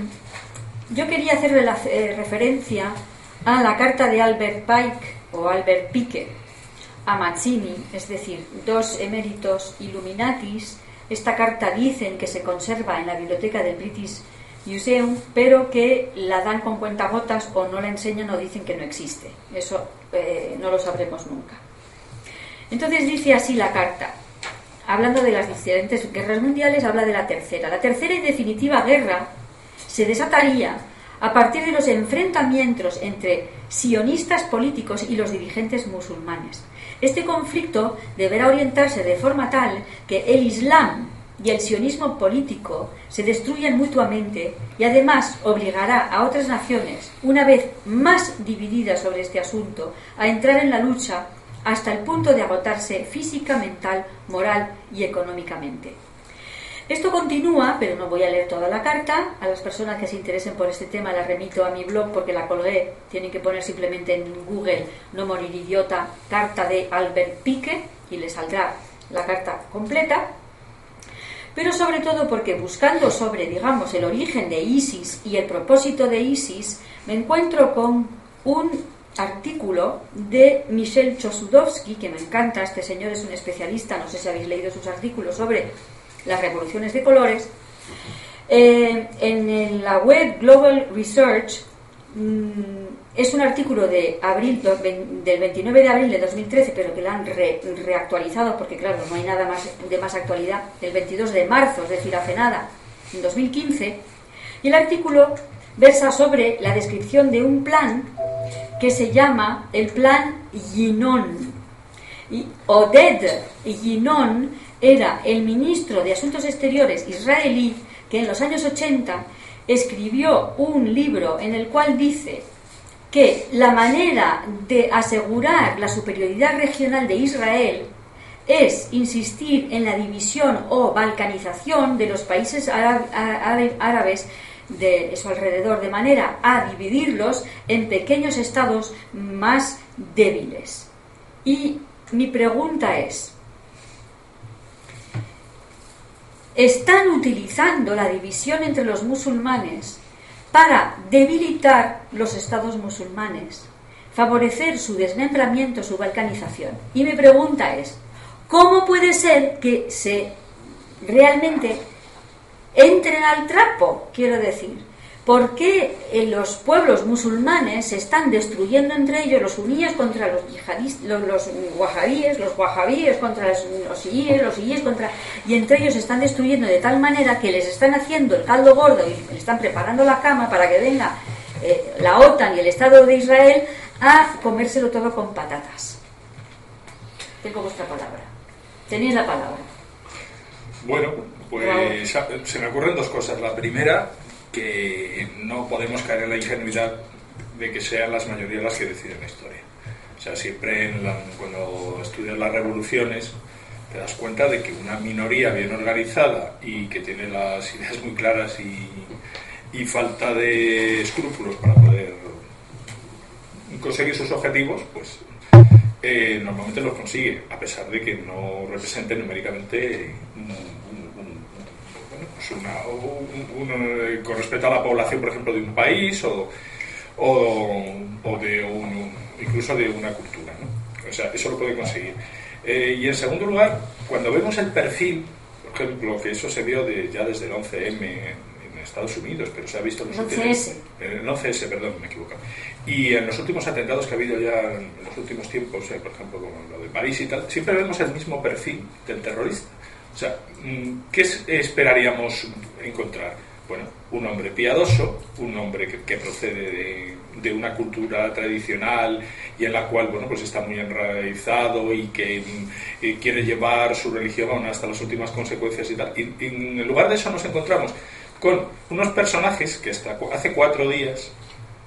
yo quería hacerle la eh, referencia a la carta de Albert Pike o Albert Pike a Mazzini, es decir, dos eméritos Illuminatis. Esta carta dicen que se conserva en la biblioteca del British Museum, pero que la dan con cuentagotas o no la enseñan o dicen que no existe. Eso eh, no lo sabremos nunca. Entonces dice así la carta, hablando de las diferentes guerras mundiales, habla de la tercera. La tercera y definitiva guerra se desataría a partir de los enfrentamientos entre sionistas políticos y los dirigentes musulmanes. Este conflicto deberá orientarse de forma tal que el Islam y el sionismo político se destruyan mutuamente y además obligará a otras naciones, una vez más divididas sobre este asunto, a entrar en la lucha hasta el punto de agotarse física, mental, moral y económicamente. Esto continúa, pero no voy a leer toda la carta. A las personas que se interesen por este tema la remito a mi blog porque la colgué. Tienen que poner simplemente en Google No morir idiota, carta de Albert Pique y le saldrá la carta completa. Pero sobre todo porque buscando sobre, digamos, el origen de ISIS y el propósito de ISIS, me encuentro con un artículo de Michel Chosudowski, que me encanta, este señor es un especialista, no sé si habéis leído sus artículos sobre las revoluciones de colores. Eh, en la web Global Research mm, es un artículo de abril del 29 de abril de 2013, pero que lo han reactualizado porque claro, no hay nada de más actualidad, el 22 de marzo, es decir, hace nada, en 2015. Y el artículo versa sobre la descripción de un plan que se llama el Plan Yinon. Y Oded Yinon era el ministro de Asuntos Exteriores israelí que en los años 80 escribió un libro en el cual dice que la manera de asegurar la superioridad regional de Israel es insistir en la división o balcanización de los países árabes de su alrededor, de manera a dividirlos en pequeños estados más débiles. Y mi pregunta es, ¿están utilizando la división entre los musulmanes para debilitar los estados musulmanes, favorecer su desmembramiento, su balcanización? Y mi pregunta es, ¿cómo puede ser que se realmente entren al trapo, quiero decir. ¿Por qué en los pueblos musulmanes se están destruyendo entre ellos los suníes contra los yihadistas, los, los los wahabíes contra los, los los siíes contra... Y entre ellos se están destruyendo de tal manera que les están haciendo el caldo gordo y les están preparando la cama para que venga eh, la OTAN y el Estado de Israel a comérselo todo con patatas. Tengo vuestra palabra. Tenéis la palabra. Bueno, pues se me ocurren dos cosas. La primera, que no podemos caer en la ingenuidad de que sean las mayorías las que deciden la historia. O sea, siempre cuando estudias las revoluciones te das cuenta de que una minoría bien organizada y que tiene las ideas muy claras y, falta de escrúpulos para poder conseguir sus objetivos, pues eh, normalmente los consigue, a pesar de que no represente numéricamente con respecto a la población, por ejemplo, de un país o, o, de un, incluso de una cultura. O sea, eso lo puede conseguir. Eh, y en segundo lugar, cuando vemos el perfil, por ejemplo, que eso se vio de, ya desde el 11M en, Estados Unidos, pero se ha visto en los 11S. el 11S, perdón, me equivoco. Y en los últimos atentados que ha habido ya en los últimos tiempos, eh, por ejemplo, como lo de París y tal, siempre vemos el mismo perfil del terrorista sea, mm, ¿qué esperaríamos encontrar? Bueno, un hombre piadoso, un hombre que, procede de, una cultura tradicional y en la cual, bueno, pues está muy enraizado y que mm, quiere llevar su religión hasta las últimas consecuencias y tal. Y, en lugar de eso nos encontramos con unos personajes que hasta hace cuatro días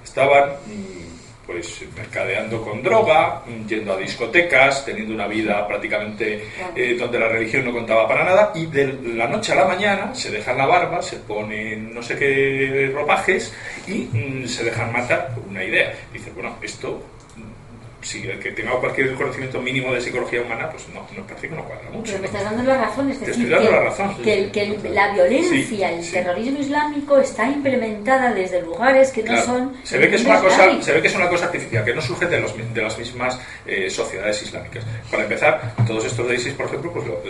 estaban mm, pues mercadeando con droga, yendo a discotecas, teniendo una vida prácticamente eh, donde la religión no contaba para nada y de la noche a la mañana se dejan la barba, se ponen no sé qué ropajes y mm, se dejan matar por una idea. Dice, bueno, esto si el que tenga cualquier conocimiento mínimo de psicología humana, pues no, nos parece que no cuadra mucho. Pero me estás dando la razón, es decir, que, la, razón. que, la violencia, el terrorismo islámico está implementada desde lugares que no son... Se ve que, es una cosa, se ve que es una cosa artificial, que no surge de, los, de las mismas eh, sociedades islámicas. Para empezar, todos estos de ISIS, por ejemplo, pues lo,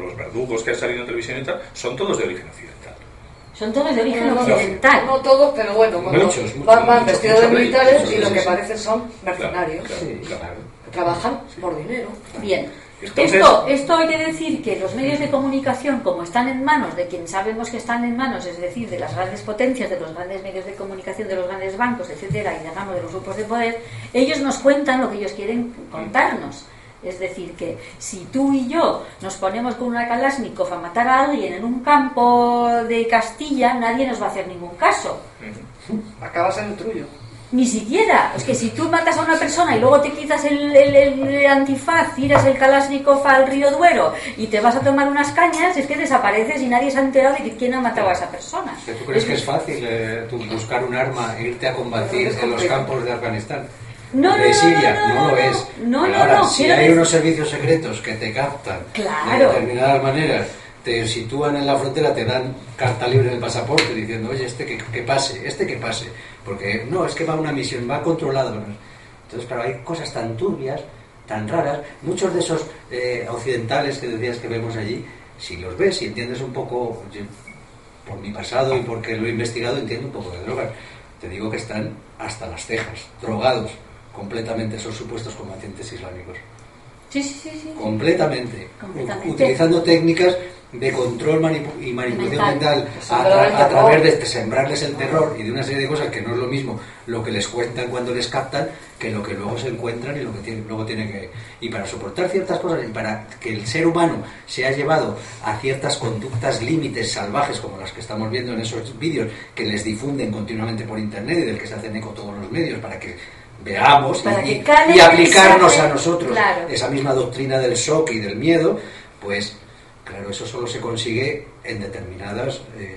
los verdugos que han salido en televisión y tal, son todos de origen occidental. Son todos de origen occidental. No, todos, pero bueno, van, vestidos de militares y lo que parecen son mercenarios. trabajan por dinero. Bien. esto, esto hay que decir que los medios de comunicación, como están en manos de quien sabemos que están en manos, es decir, de las grandes potencias, de los grandes medios de comunicación, de los grandes bancos, etcétera, y digamos de los grupos de poder, ellos nos cuentan lo que ellos quieren contarnos. Es decir, que si tú y yo nos ponemos con una Kalashnikov a matar a alguien en un campo de Castilla, nadie nos va a hacer ningún caso. Acabas en el trullo. Ni siquiera. Es que si tú matas a una persona y luego te quitas el, el, antifaz, tiras el Kalashnikov al río Duero y te vas a tomar unas cañas, es que desapareces y nadie se ha enterado de quién ha matado a esa persona. ¿Tú crees que es fácil eh, buscar un arma e irte a combatir en los campos de Afganistán? No, de Siria, no, lo es. No, ahora, si hay unos servicios secretos que te captan de determinadas maneras, te sitúan en la frontera, te dan carta libre en el pasaporte diciendo, oye, este que, pase, este que pase. Porque no, es que va a una misión, va controlado. Entonces, claro, hay cosas tan turbias, tan raras. Muchos de esos eh, occidentales que decías que vemos allí, si los ves y entiendes un poco, por mi pasado y porque lo he investigado, entiendo un poco de drogas. Te digo que están hasta las cejas, drogados completamente esos supuestos combatientes islámicos. Sí, sí, sí, sí. Completamente. Completamente. Utilizando técnicas de control manipu- y manipulación Mental. mental, a, tra- a través de este- sembrarles el terror y de una serie de cosas que no es lo mismo lo que les cuentan cuando les captan que lo que luego se encuentran y lo que luego tiene que... Y para soportar ciertas cosas y para que el ser humano sea llevado a ciertas conductas límites salvajes como las que estamos viendo en esos vídeos que les difunden continuamente por internet y del que se hacen eco todos los medios para que veamos y- aplicarnos mensaje. a nosotros Claro. esa misma doctrina del shock y del miedo, pues claro, eso solo se consigue en determinadas eh,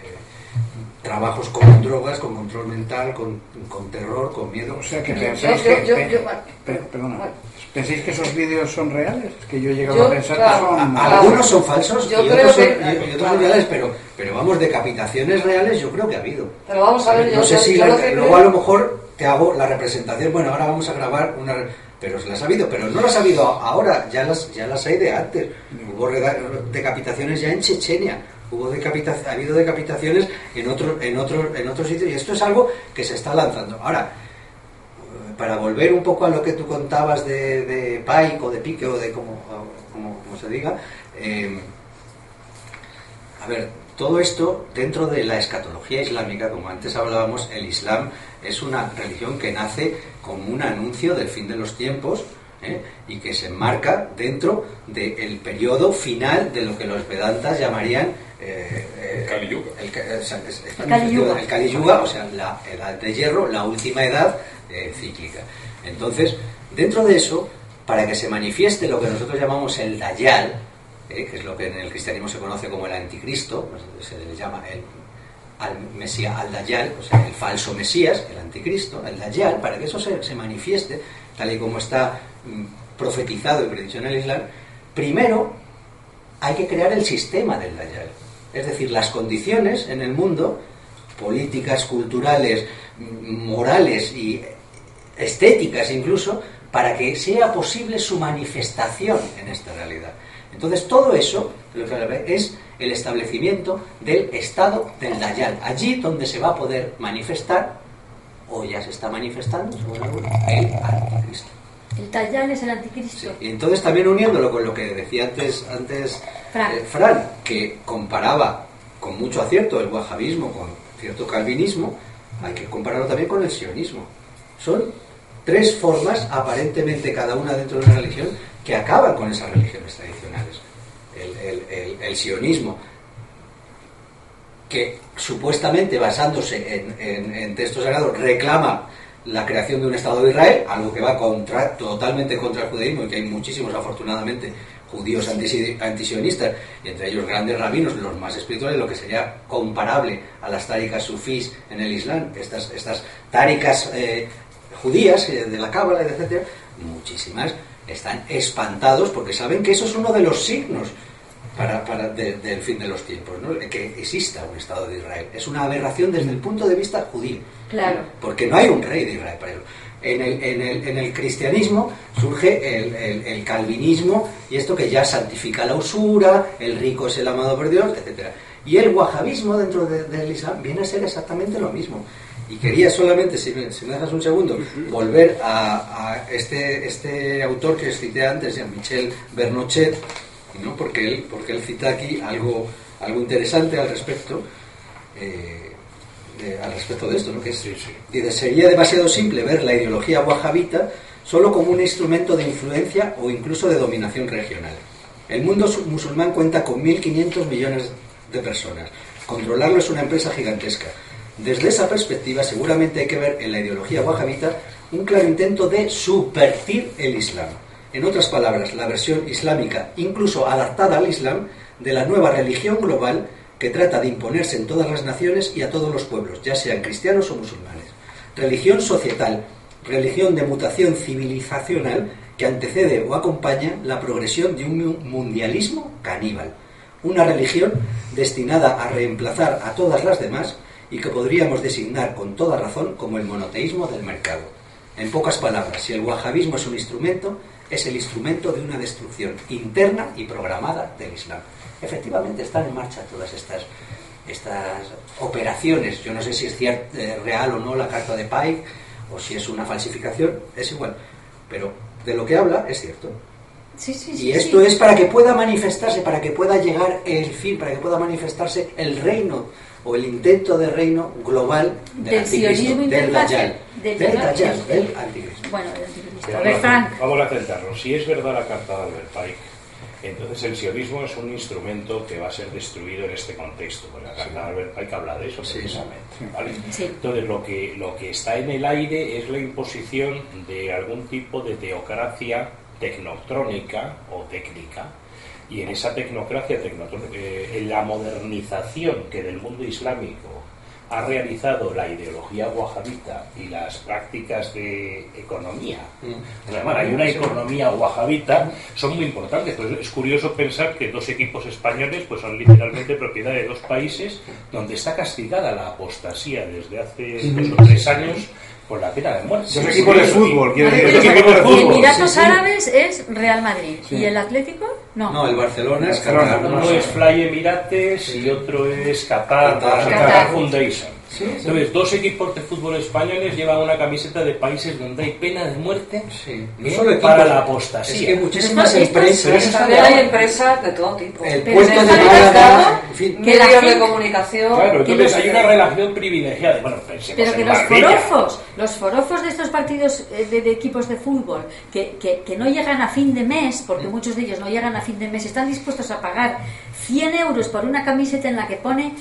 trabajos con drogas, con control mental, con, con terror, con miedo. O sea que pensáis yo- que... yo- pe- yo- bueno, pe- perdona. bueno. ¿Pensáis que esos vídeos son reales? Es que yo he llegado Yo, a pensar claro, que son... A- Algunos son falsos Yo y, creo otros son, que- y- y otros claro. son reales, pero, pero vamos, decapitaciones reales yo creo que ha habido. Pero vamos a ver, yo, no sé yo- si yo la- lo que luego creo- a lo mejor te hago la representación, bueno, ahora vamos a grabar una... Pero las ha habido, pero no las ha habido ahora, ya las, ya las hay de antes. Hubo decapitaciones ya en Chechenia, hubo decapita- ha habido decapitaciones en otro, en otro, en otros sitios y esto es algo que se está lanzando. Ahora, para volver un poco a lo que tú contabas de, de Pike o de Pique o de como, como, como se diga, eh, a ver, todo esto dentro de la escatología islámica, como antes hablábamos, el Islam es una religión que nace como un anuncio del fin de los tiempos ¿eh? y que se enmarca dentro del periodo final de lo que los Vedantas llamarían eh, eh, Kali Yuga. el, o sea, es- es- El Kali Yuga. el Kali Yuga, o sea, la edad de hierro, la última edad eh, cíclica. Entonces, dentro de eso, para que se manifieste lo que nosotros llamamos el Dayal, eh, que es lo que en el cristianismo se conoce como el anticristo, pues, se le llama el al Mesías, al Dayal, o sea, el falso Mesías, el anticristo, el Dayal, para que eso se, se manifieste, tal y como está mm, profetizado y predicho en el Islam, primero hay que crear el sistema del Dayal. Es decir, las condiciones en el mundo, políticas, culturales, m- morales y estéticas incluso, para que sea posible su manifestación en esta realidad. Entonces, todo eso es el establecimiento del estado del Dayal, allí donde se va a poder manifestar, o ya se está manifestando, el anticristo. El Tallán es el anticristo. Sí, Y entonces también uniéndolo con lo que decía antes, antes Fran. eh, Fran, que comparaba con mucho acierto el wahabismo con cierto calvinismo, hay que compararlo también con el sionismo. Son tres formas, aparentemente cada una dentro de una religión, que acaban con esas religiones tradicionales. El, el- el- el sionismo, que supuestamente basándose en, en- en textos sagrados reclama la creación de un Estado de Israel, algo que va contra, totalmente contra el judaísmo y que hay muchísimos afortunadamente judíos antisi- antisionistas, y entre ellos grandes rabinos, los más espirituales, lo que sería comparable a las táricas sufís en el Islam, estas, estas táricas eh, judías eh, de la Cábala, etcétera, muchísimas están espantados porque saben que eso es uno de los signos para, para de- del fin de los tiempos, ¿no? que exista un Estado de Israel. Es una aberración desde el punto de vista judío. Claro. Porque no hay un rey de Israel para ello. En el, en el, en el cristianismo surge el, el- el calvinismo y esto que ya santifica la usura, el rico es el amado por Dios, etcétera. Y el wahabismo dentro de- del Islam viene a ser exactamente lo mismo. Y quería solamente, si me, si me dejas un segundo, volver a, a este, este autor que cité antes, Jean-Michel Bernochet, ¿no? porque, él, porque él cita aquí algo, algo interesante al respecto. eh, de- al respecto de esto, ¿no? que es, dice, sería demasiado simple ver la ideología wahabita solo como un instrumento de influencia o incluso de dominación regional. El mundo su- musulmán cuenta con 1.500 millones de personas. Controlarlo es una empresa gigantesca. Desde esa perspectiva, seguramente hay que ver en la ideología wahabita un claro intento de subvertir el Islam. En otras palabras, la versión islámica, incluso adaptada al Islam, de la nueva religión global que trata de imponerse en todas las naciones y a todos los pueblos, ya sean cristianos o musulmanes. Religión societal, religión de mutación civilizacional que antecede o acompaña la progresión de un mu- mundialismo caníbal. Una religión destinada a reemplazar a todas las demás y que podríamos designar con toda razón como el monoteísmo del mercado. En pocas palabras, si el wahabismo es un instrumento, es el instrumento de una destrucción interna y programada del Islam. Efectivamente están en marcha todas estas, estas operaciones. Yo no sé si es cier- eh, real o no la carta de Pike o si es una falsificación, es igual. Pero de lo que habla es cierto. Sí, sí, Y sí, esto sí. es para que pueda manifestarse, para que pueda llegar el fin, para que pueda manifestarse el reino o el intento de reino global del, Del anticristo, del Dayal. del Del Dayal, del anticristo. Bueno, el anticristo. Pero A ver, vamos, Frank. vamos a centrarnos. Si es verdad la carta de Albert Pike, entonces el sionismo es un instrumento que va a ser destruido en este contexto. Porque la carta de Albert Pike habla de eso precisamente. ¿vale? Sí. Entonces lo que, lo que está en el aire es la imposición de algún tipo de teocracia tecnotrónica o técnica. Y en esa tecnocracia, eh, en la modernización que del mundo islámico ha realizado la ideología wahabita y las prácticas de economía. Bueno, hay una economía wahabita, son muy importantes. Pues es curioso pensar que dos equipos españoles pues son literalmente propiedad de dos países donde está castigada la apostasía desde hace dos o tres años con la pena de muerte. Dos equipos de fútbol, quiero decir. Dos equipos de y fútbol. Emiratos sí, sí. Árabes es Real Madrid. Sí. ¿Y el Atlético? No. No, el Barcelona es Qatar. Uno es Fly Emirates y otro es Qatar, Qatar. Entonces, dos equipos de fútbol españoles llevan una camiseta de países donde hay pena de muerte Sí. No ¿eh? solo para la Es apostasía. que muchísimas empresas. También hay empresas de todo tipo. El Pero de en fin. medios de comunicación. Claro, entonces hay una relación privilegiada. Bueno, Pero que los Marbella. forofos, los forofos de estos partidos eh, de, de equipos de fútbol, que, que- que no llegan a fin de mes, porque muchos de ellos no llegan a fin de mes, están dispuestos a pagar 100 euros por una camiseta en la que pone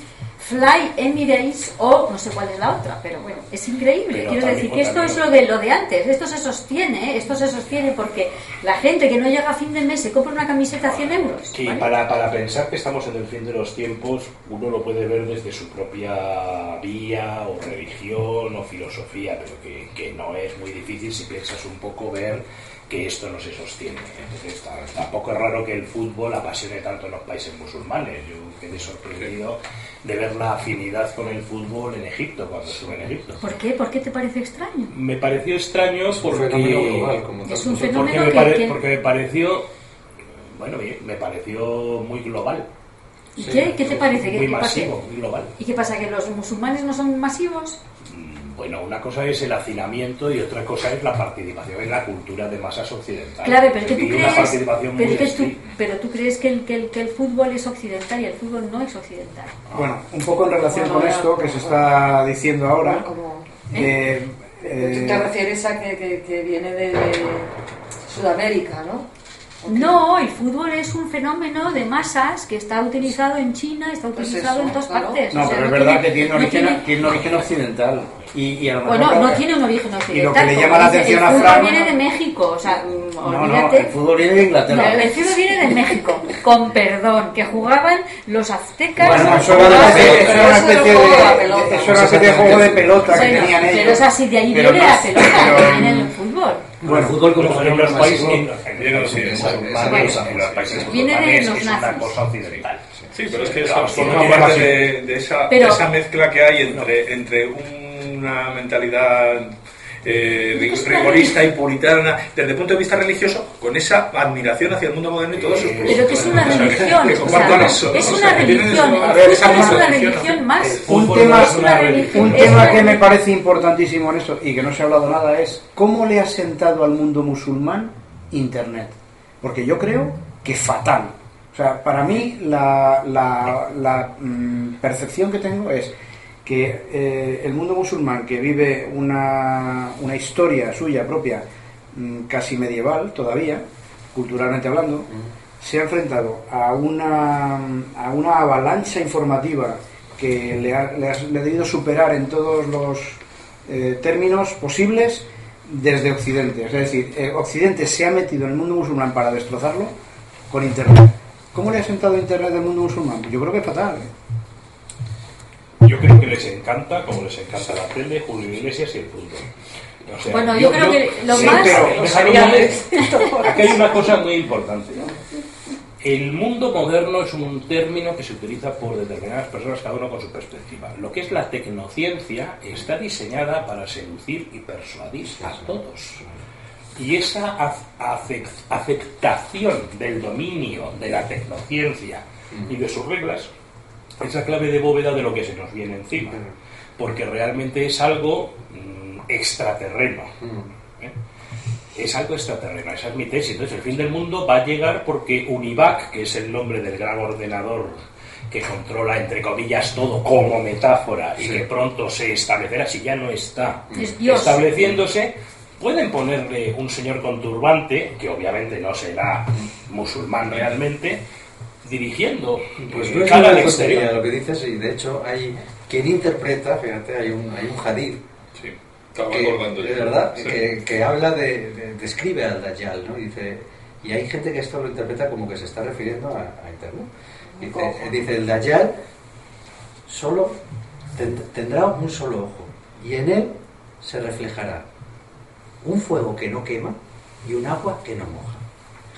Fly Emirates o no sé cuál es la otra, pero bueno, es increíble. Pero Quiero decir que esto es lo de lo de antes, esto se sostiene, ¿eh? esto se sostiene porque la gente que no llega a fin de mes se compra una camiseta a 100 euros. Sí, ¿vale? para, para pensar que estamos en el fin de los tiempos, uno lo puede ver desde su propia vía o religión o filosofía, pero que, que no es muy difícil si piensas un poco ver que esto no se sostiene. Entonces, ta- tampoco es raro que el fútbol apasione tanto en los países musulmanes. Yo quedé sorprendido de ver la afinidad con el fútbol en Egipto, cuando estuve en Egipto. ¿Por qué? ¿Por qué te parece extraño? Me pareció extraño un porque... fenómeno global, como Es un fenómeno porque me, que- pare- que- porque me pareció bueno bien, me pareció muy global ¿Y qué? ¿Qué te parece? ¿Qué, muy qué pasa? masivo muy global ¿Y qué pasa? ¿Que los musulmanes no son masivos? Bueno una cosa es el hacinamiento y otra cosa es la participación en la cultura de masas occidentales Claro, pero es que tú crees, participación pero es que tú, pero tú crees que el, que, el, que el fútbol es occidental y el fútbol no es occidental. Bueno, un poco en relación Bueno, con esto que se está diciendo ahora. Como, eh, ¿Tú eh, te refieres a que, que, que viene de, de Sudamérica, no? No, el fútbol es un fenómeno de masas que está utilizado en China, está Pues utilizado eso, en todas claro. partes. no, O sea, pero es verdad tiene- que tiene no origen, tiene- tiene un origen occidental. Y, y a lo mejor- Bueno, no tiene un origen occidental. Y lo que le llama la atención el a fútbol Fran- viene de México, o sea, mm, No, no, olvídate. el fútbol viene de Inglaterra. No, el fútbol viene de México, con perdón, que jugaban los aztecas. Bueno, eso era una especie, un de eso era una especie de juego de pelota que tenían ellos. pero es así, de ahí Pero viene no- la pelota, pero- viene el fútbol. Bueno, el fútbol como en los países, Viene de los es nazis. Sí, pero es que sí. de, de esa, Pero- de esa mezcla que hay entre, entre una mentalidad eh, rigorista y puritana desde el punto de vista religioso, con esa admiración hacia el mundo moderno y todos sus Pero que es una religión, que o compartan sea, eso, es una sea, religión, el ver, es una religión, más. Un tema, es una religión. un tema que me parece importantísimo en esto y que no se ha hablado nada es cómo le ha sentado al mundo musulmán Internet. Porque yo creo que fatal. O sea, para mí la, la- la, mm, percepción que tengo es que eh, el mundo musulmán que vive una, una historia suya propia mm, casi medieval todavía, culturalmente hablando, se ha enfrentado a una, a una avalancha informativa que le ha, le ha- le ha debido superar en todos los eh, términos posibles desde Occidente. Es decir, eh, Occidente se ha metido en el mundo musulmán para destrozarlo con Internet. ¿Cómo le ha sentado Internet al mundo musulmán? Yo creo que fatal. ¿eh? Yo creo que les encanta como les encanta la tele Julio Iglesias y el fútbol. O sea, Bueno, yo creo que lo Sí, más- pero aquí hay una cosa muy importante el mundo moderno es un término que se utiliza por determinadas personas, cada uno con su perspectiva. Lo que es la tecnociencia está diseñada para seducir y persuadir a todos. Y esa aceptación del dominio de la tecnociencia y de sus reglas es la clave de bóveda de lo que se nos viene encima. Porque realmente es algo mm, extraterreno. ¿eh? es algo extraterreno, esa es mi tesis. Entonces, el fin del mundo va a llegar porque Univac, que es el nombre del gran ordenador que controla, entre comillas, todo como metáfora y que pronto se establecerá, si ya no está estableciéndose, pueden ponerle un señor con turbante, que obviamente no será musulmán realmente, dirigiendo pues no es exterior. lo que dices y de hecho hay quien interpreta fíjate hay un hay un hadith sí, que, de verdad que, habla de, describe al Dajjal no dice y hay gente que esto lo interpreta como que se está refiriendo a, a internet. Dice, dice, el Dayal solo tendrá un solo ojo y en él se reflejará un fuego que no quema y un agua que no moja.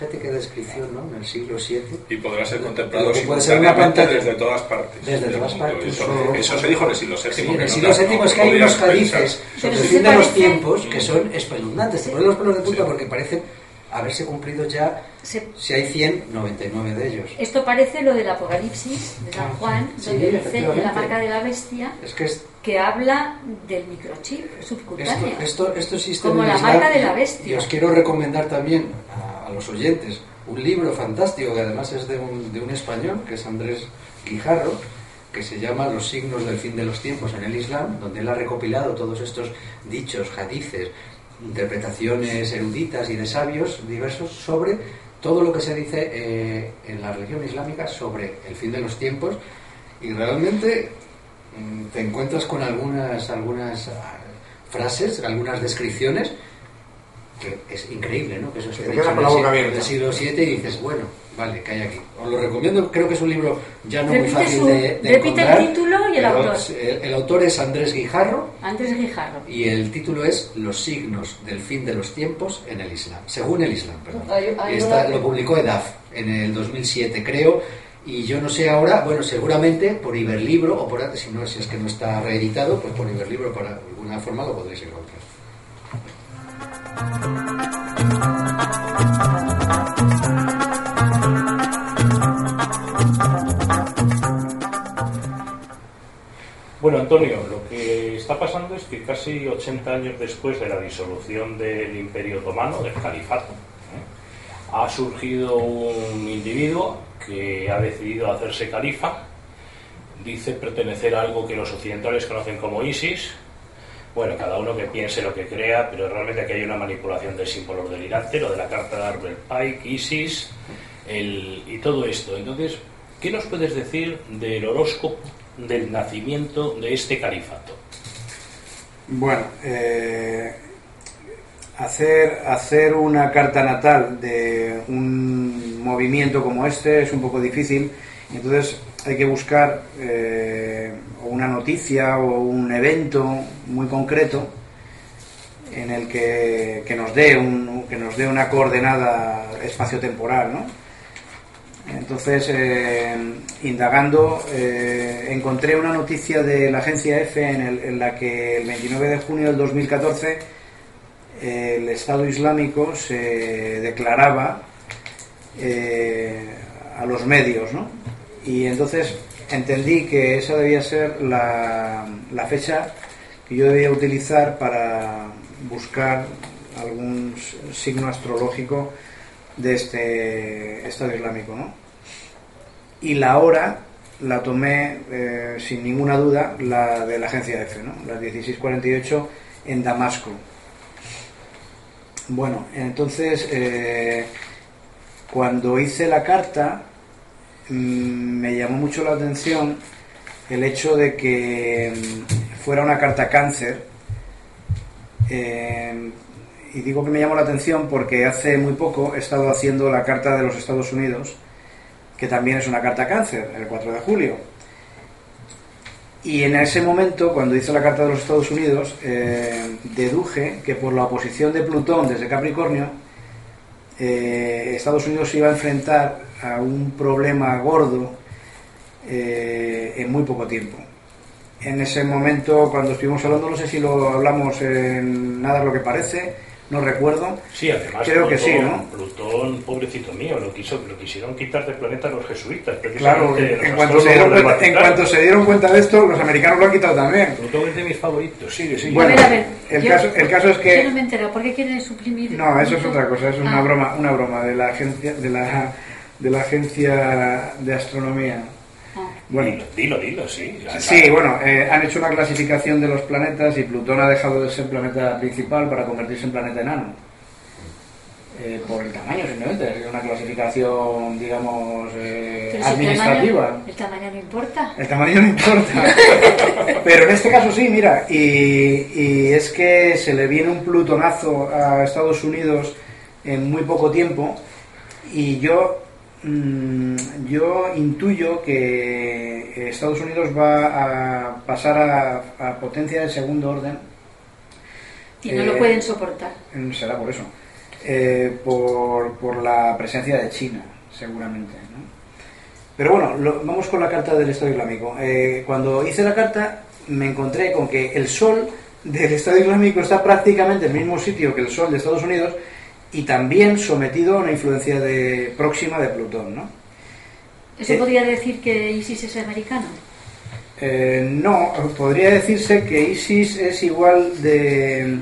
Fíjate qué descripción, ¿no? En el siglo VII. Y podrá ser contemplado simultáneamente desde todas partes. Desde todas partes. Eso, se dijo en el siglo VII. Sí, en el siglo VII es que hay unos hadices sobre el fin de los tiempos que son espeluznantes. Te ponen los pelos de punta porque parecen haberse cumplido ya, si hay 100, 99 de ellos. Esto parece lo del Apocalipsis de San Juan, donde dice la marca de la bestia, que, habla del microchip subcutáneo. Esto, esto, existe como la marca de la bestia. Y os quiero recomendar también los oyentes un libro fantástico que además es de un, de un español, que es Andrés Guijarro, que se llama Los signos del fin de los tiempos en el Islam, donde él ha recopilado todos estos dichos, hadices, interpretaciones eruditas y de sabios diversos sobre todo lo que se dice eh, en la religión islámica sobre el fin de los tiempos. Y realmente mm, te encuentras con algunas algunas ah, frases, algunas descripciones que es increíble, ¿no? Que eso se del siglo VII y dices, bueno, Vale, que hay aquí. Os lo recomiendo, creo que es un libro ya no muy fácil de, de repite el título y el autor. El, autor es Andrés Guijarro. Andrés Guijarro. Y el título es Los signos del fin de los tiempos en el Islam. Según el Islam, perdón. lo publicó EDAF en el 2007, creo. Y yo no sé ahora, bueno, seguramente por Iberlibro o por si no, si es que no está reeditado, pues por Iberlibro, por alguna forma lo podréis encontrar. Bueno, Antonio, lo que está pasando es que casi 80 años después de la disolución del Imperio Otomano, del Califato, ¿eh? ha surgido un individuo que ha decidido hacerse califa, dice pertenecer a algo que los occidentales conocen como ISIS. Bueno, cada uno que piense lo que crea, pero realmente aquí hay una manipulación del símbolo delirante, lo de la carta de Arbel Pike, ISIS y todo esto. Entonces, ¿qué nos puedes decir del horóscopo del nacimiento de este califato? Bueno, eh, hacer, hacer una carta natal de un movimiento como este es un poco difícil, entonces hay que buscar eh, una noticia o un evento muy concreto en el que, que nos dé un, que nos dé una coordenada espaciotemporal, ¿no? Entonces, eh, indagando, eh, encontré una noticia de la agencia EFE en, la que el 29 de junio del 2014 el Estado Islámico se declaraba eh, a los medios, ¿no? Y entonces entendí que esa debía ser la, la fecha que yo debía utilizar para buscar algún signo astrológico de este Estado Islámico, ¿no? Y la hora la tomé eh, sin ninguna duda la de la agencia EFE, ¿no? Las 16.48 en Damasco. Bueno, entonces eh, cuando hice la carta me llamó mucho la atención el hecho de que mm, fuera una carta cáncer. Eh, y digo que me llamó la atención porque hace muy poco he estado haciendo la Carta de los Estados Unidos, que también es una carta cáncer, el 4 de julio. Y en ese momento, cuando hice la Carta de los Estados Unidos, eh, deduje que por la oposición de Plutón desde Capricornio, eh, Estados Unidos iba a enfrentar a un problema gordo eh, en muy poco tiempo. En ese momento, cuando estuvimos hablando, no sé si lo hablamos en Nada lo que parece, no recuerdo. Sí, además Creo que Plutón, sí, ¿no? Plutón, pobrecito mío, lo, quiso, lo quisieron quitar del planeta los jesuitas. Claro, en cuanto, se dieron cuenta, en Vaticano. cuanto se dieron cuenta de esto, los americanos lo han quitado también. Plutón es de mis favoritos, sigue, sigue. Bueno, a ver, a ver. el yo- caso- el caso es que- Yo no me he enterado. ¿Por qué quieren suprimir? No, eso es otra cosa, eso es una Ah. broma, una broma de la agencia, de la, de la agencia de astronomía. Ah. Bueno, Dilo, dilo, dilo, sí. sí, bueno, eh, han hecho una clasificación de los planetas y Plutón ha dejado de ser planeta principal para convertirse en planeta enano. Eh, por el tamaño, simplemente, es una clasificación, digamos, eh, el administrativa. tamaño, el tamaño no importa. El tamaño no importa. Pero en este caso sí, mira, y, y es que se le viene un plutonazo a Estados Unidos en muy poco tiempo y yo, yo intuyo que Estados Unidos va a pasar a, a potencia de segundo orden. Y no Eh, lo pueden soportar. Mm, Será por eso. Eh, por, por la presencia de China, seguramente. ¿no? Pero bueno, lo- vamos con la carta del Estado Islámico. Eh, cuando hice la carta me encontré con que el sol del Estado Islámico está prácticamente en el mismo sitio que el sol de Estados Unidos y también sometido a una influencia de, próxima de Plutón. ¿no? ¿Eso Eh, podría decir que ISIS es americano? Eh, no, podría decirse que ISIS es igual de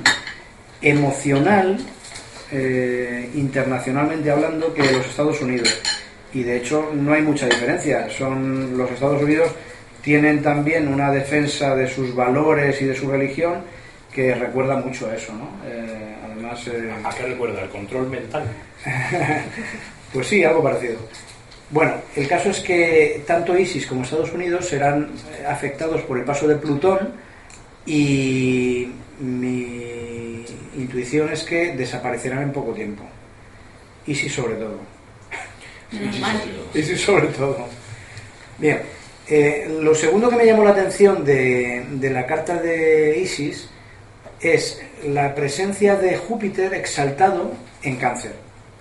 emocional, eh, internacionalmente hablando, que los Estados Unidos. Y de hecho no hay mucha diferencia. Son los Estados Unidos tienen también una defensa de sus valores y de su religión que recuerda mucho a eso, ¿no? Eh, además, eh, ¿A qué recuerda? ¿El control mental? pues sí, algo parecido. Bueno, el caso es que tanto ISIS como Estados Unidos serán eh, afectados por el paso de Plutón y mi intuición es que desaparecerán en poco tiempo. ISIS sobre todo. ISIS sobre todo. Bien, eh, lo segundo que me llamó la atención de, de la carta de ISIS es la presencia de Júpiter exaltado en cáncer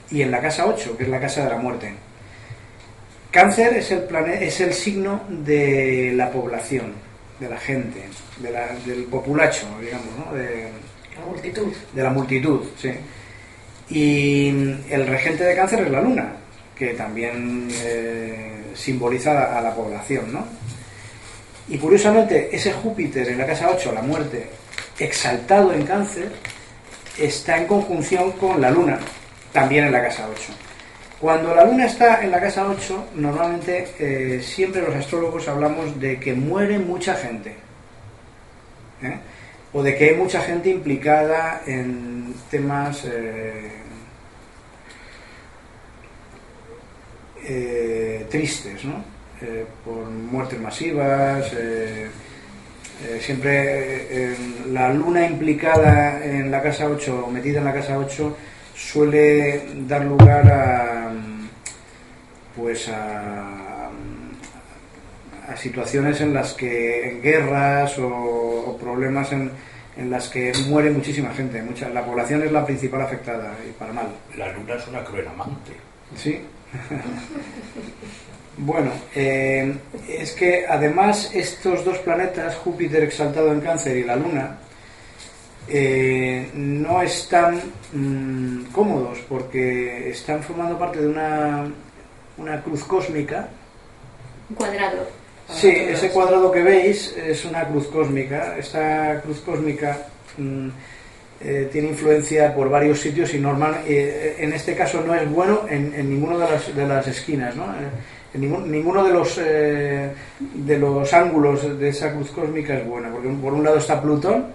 y en la casa 8, que es la casa de la muerte. Cáncer es el, plane- es el signo de la población, de la gente, de la- del populacho, digamos, ¿no? de, La multitud. de la multitud. Sí. Y el regente de cáncer es la luna, que también eh, simboliza a la población. ¿no? Y curiosamente, ese Júpiter en la casa 8, la muerte, exaltado en cáncer, está en conjunción con la luna, también en la casa 8. Cuando la luna está en la casa 8, normalmente eh, siempre los astrólogos hablamos de que muere mucha gente. ¿eh? O de que hay mucha gente implicada en temas eh, tristes, ¿no? Por muertes masivas. Eh, eh, siempre eh, en la luna implicada en la casa 8 o metida en la casa 8 suele dar lugar a pues a, a situaciones en las que en guerras o, o problemas en, en las que muere muchísima gente mucha, la población es la principal afectada y para mal La luna es una cruel amante. Sí. bueno, eh, es que además estos dos planetas, Júpiter exaltado en cáncer y la Luna, eh, no están mm, cómodos porque están formando parte de una, una cruz cósmica. Un cuadrado. Sí, ese cuadrado que veis es una cruz cósmica. Esta cruz cósmica mm, eh, tiene influencia por varios sitios y normal, eh, en este caso no es bueno en, en ninguno de las, de las esquinas, ¿no? Ninguno de los eh, de los ángulos de esa cruz cósmica es buena, porque por un lado está Plutón,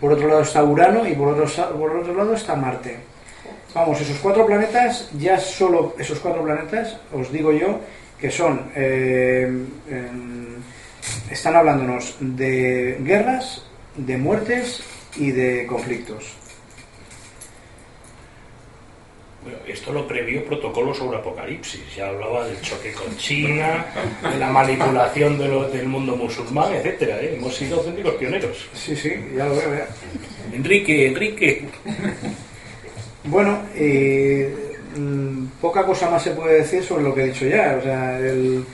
por otro lado está Urano y por otro, por otro lado está Marte. Vamos, esos cuatro planetas, ya solo esos cuatro planetas, os digo yo, que son, eh, em, están hablándonos de guerras, de muertes y de conflictos. Bueno, esto lo previó protocolo sobre Apocalipsis. Ya hablaba del choque con China, de la manipulación de lo- del mundo musulmán, etcétera. ¿eh? Hemos sido auténticos pioneros. Sí, sí, ya lo veo. ya. Enrique, Enrique. Bueno, eh, mm, poca cosa más se puede decir sobre lo que he dicho ya. O sea, el,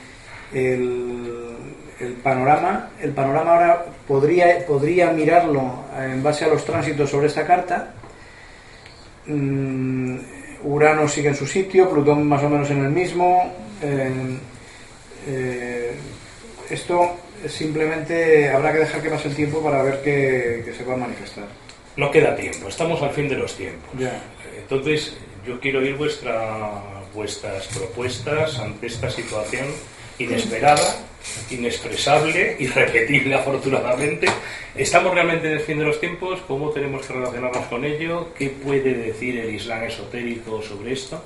el, el panorama, el panorama ahora podría, podría mirarlo en base a los tránsitos sobre esta carta mm, Urano sigue en su sitio, Plutón más o menos en el mismo. eh, eh, esto simplemente habrá que dejar que pase el tiempo para ver que, que se va a manifestar. No queda tiempo, estamos al fin de los tiempos. Ya. Entonces, yo quiero oír vuestra, vuestras propuestas ante esta situación inesperada, inexpresable, irrepetible afortunadamente. ¿Estamos realmente en el fin de los tiempos? ¿Cómo tenemos que relacionarnos con ello? ¿Qué puede decir el Islam esotérico sobre esto?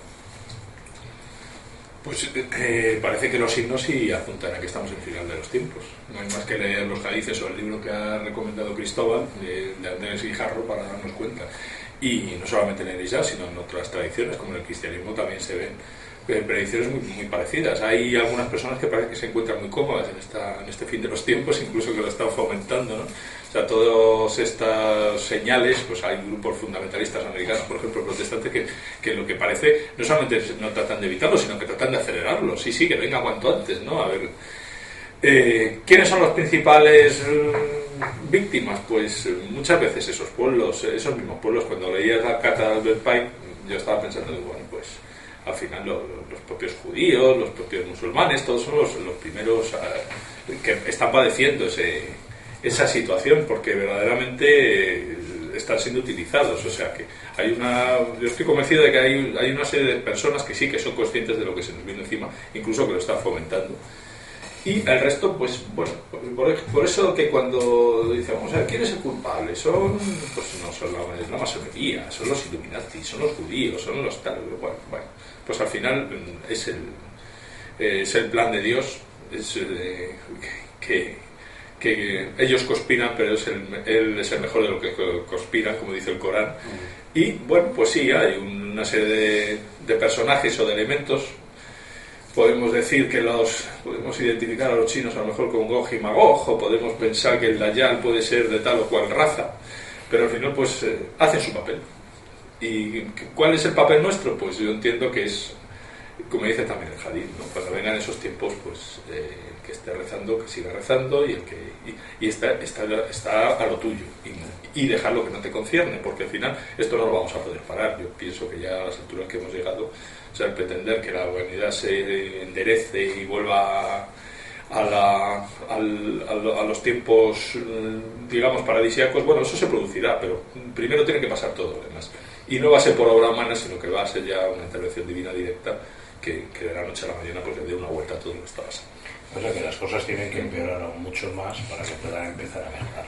Pues eh, parece que los signos sí apuntan a que estamos en el final de los tiempos. No hay más que leer los hadices o el libro que ha recomendado Cristóbal de, de Andrés Guijarro para darnos cuenta. Y no solamente en el Islam, sino en otras tradiciones, como el cristianismo, también se ven predicciones muy, muy parecidas. Hay algunas personas que parece que se encuentran muy cómodas en, esta, en este fin de los tiempos, incluso que lo están fomentando. ¿no? O sea, todas estas señales, pues hay grupos fundamentalistas americanos, por ejemplo, protestantes, que, que lo que parece no solamente no tratan de evitarlo, sino que tratan de acelerarlo. Sí, sí, que venga cuanto antes, ¿no? A ver, eh, ¿quiénes son los principales eh, víctimas? Pues eh, muchas veces esos pueblos, eh, esos mismos pueblos. Cuando leía la carta de Albert Pike, yo estaba pensando, bueno, pues al final lo- lo- los propios judíos, los propios musulmanes, todos son los, los primeros eh, que están padeciendo ese, esa situación porque verdaderamente eh, están siendo utilizados. O sea que hay una. Yo estoy convencido de que hay, hay una serie de personas que sí que son conscientes de lo que se nos viene encima, incluso que lo están fomentando. Y el resto, pues bueno, por, por eso que cuando dicen, vamos a ver, ¿quién es el culpable? Son, pues no son la masonería, son los Illuminati, son los judíos, son los tal. Bueno, bueno, pues al final mm, es el, es el plan de Dios, es eh, que, que ellos conspiran, pero es el, él es el mejor de lo que co- conspiran, como dice el Corán. Y bueno, pues sí, hay una serie de, de personajes o de elementos. Podemos decir que los podemos identificar a los chinos a lo mejor con Gog y Magog o podemos pensar que el Dayal puede ser de tal o cual raza pero al final pues eh, hacen su papel y ¿cuál es el papel nuestro? pues yo entiendo que es como dice también el Hadith ¿no? cuando vengan esos tiempos pues eh, el que esté rezando que siga rezando y el que y, está, está, está a lo tuyo y, dejar lo que no te concierne porque al final esto no lo vamos a poder parar yo pienso que ya a las alturas que hemos llegado o sea, el pretender que la humanidad se enderece y vuelva a, la- al- los tiempos, mm, digamos, paradisíacos, bueno, eso se producirá, pero primero tiene que pasar todo lo demás. Y no va a ser por obra humana, sino que va a ser ya una intervención divina directa que, que de la noche a la mañana pues, le dé una vuelta a todo lo que está pasando. O sea que las cosas tienen que empeorar aún mucho más para que puedan empezar a mejorar.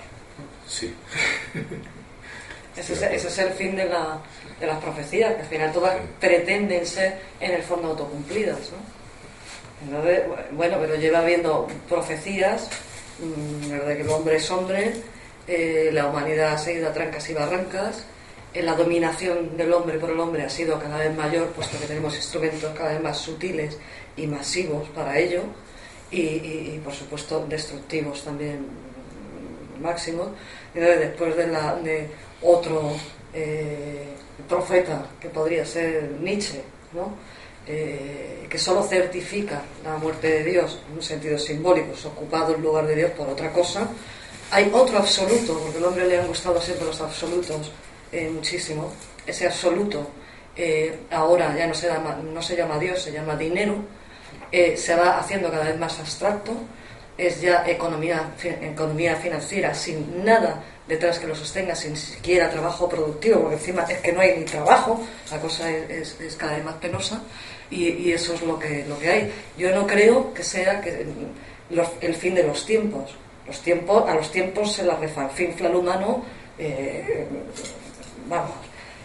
Sí. Ese es, ese es el fin de, la, de las profecías, que al final todas pretenden ser en el fondo autocumplidas. ¿no? Entonces, bueno, pero lleva habiendo profecías mm, desde que el hombre es hombre, eh, la humanidad ha seguido a trancas y barrancas, la dominación del hombre por el hombre ha sido cada vez mayor, puesto que tenemos instrumentos cada vez más sutiles y masivos para ello, y, por supuesto destructivos también mm, máximos. Entonces, después de, la, de otro eh, profeta, que podría ser Nietzsche, ¿no? Eh, que solo certifica la muerte de Dios en un sentido simbólico, ocupado el lugar de Dios por otra cosa, hay otro absoluto, porque al hombre le han gustado siempre los absolutos eh, muchísimo, ese absoluto eh, ahora ya no se, llama, no se llama Dios, se llama dinero, eh, se va haciendo cada vez más abstracto, es ya economía, economía financiera sin nada detrás que lo sostenga, sin siquiera trabajo productivo, porque encima es que no hay ni trabajo, la cosa es, es- cada vez más penosa y, eso es lo que, lo que hay. Yo no creo que sea que, mm, el fin de los tiempos. Los tiempos a los tiempos se las refanfinfla el humano, vamos.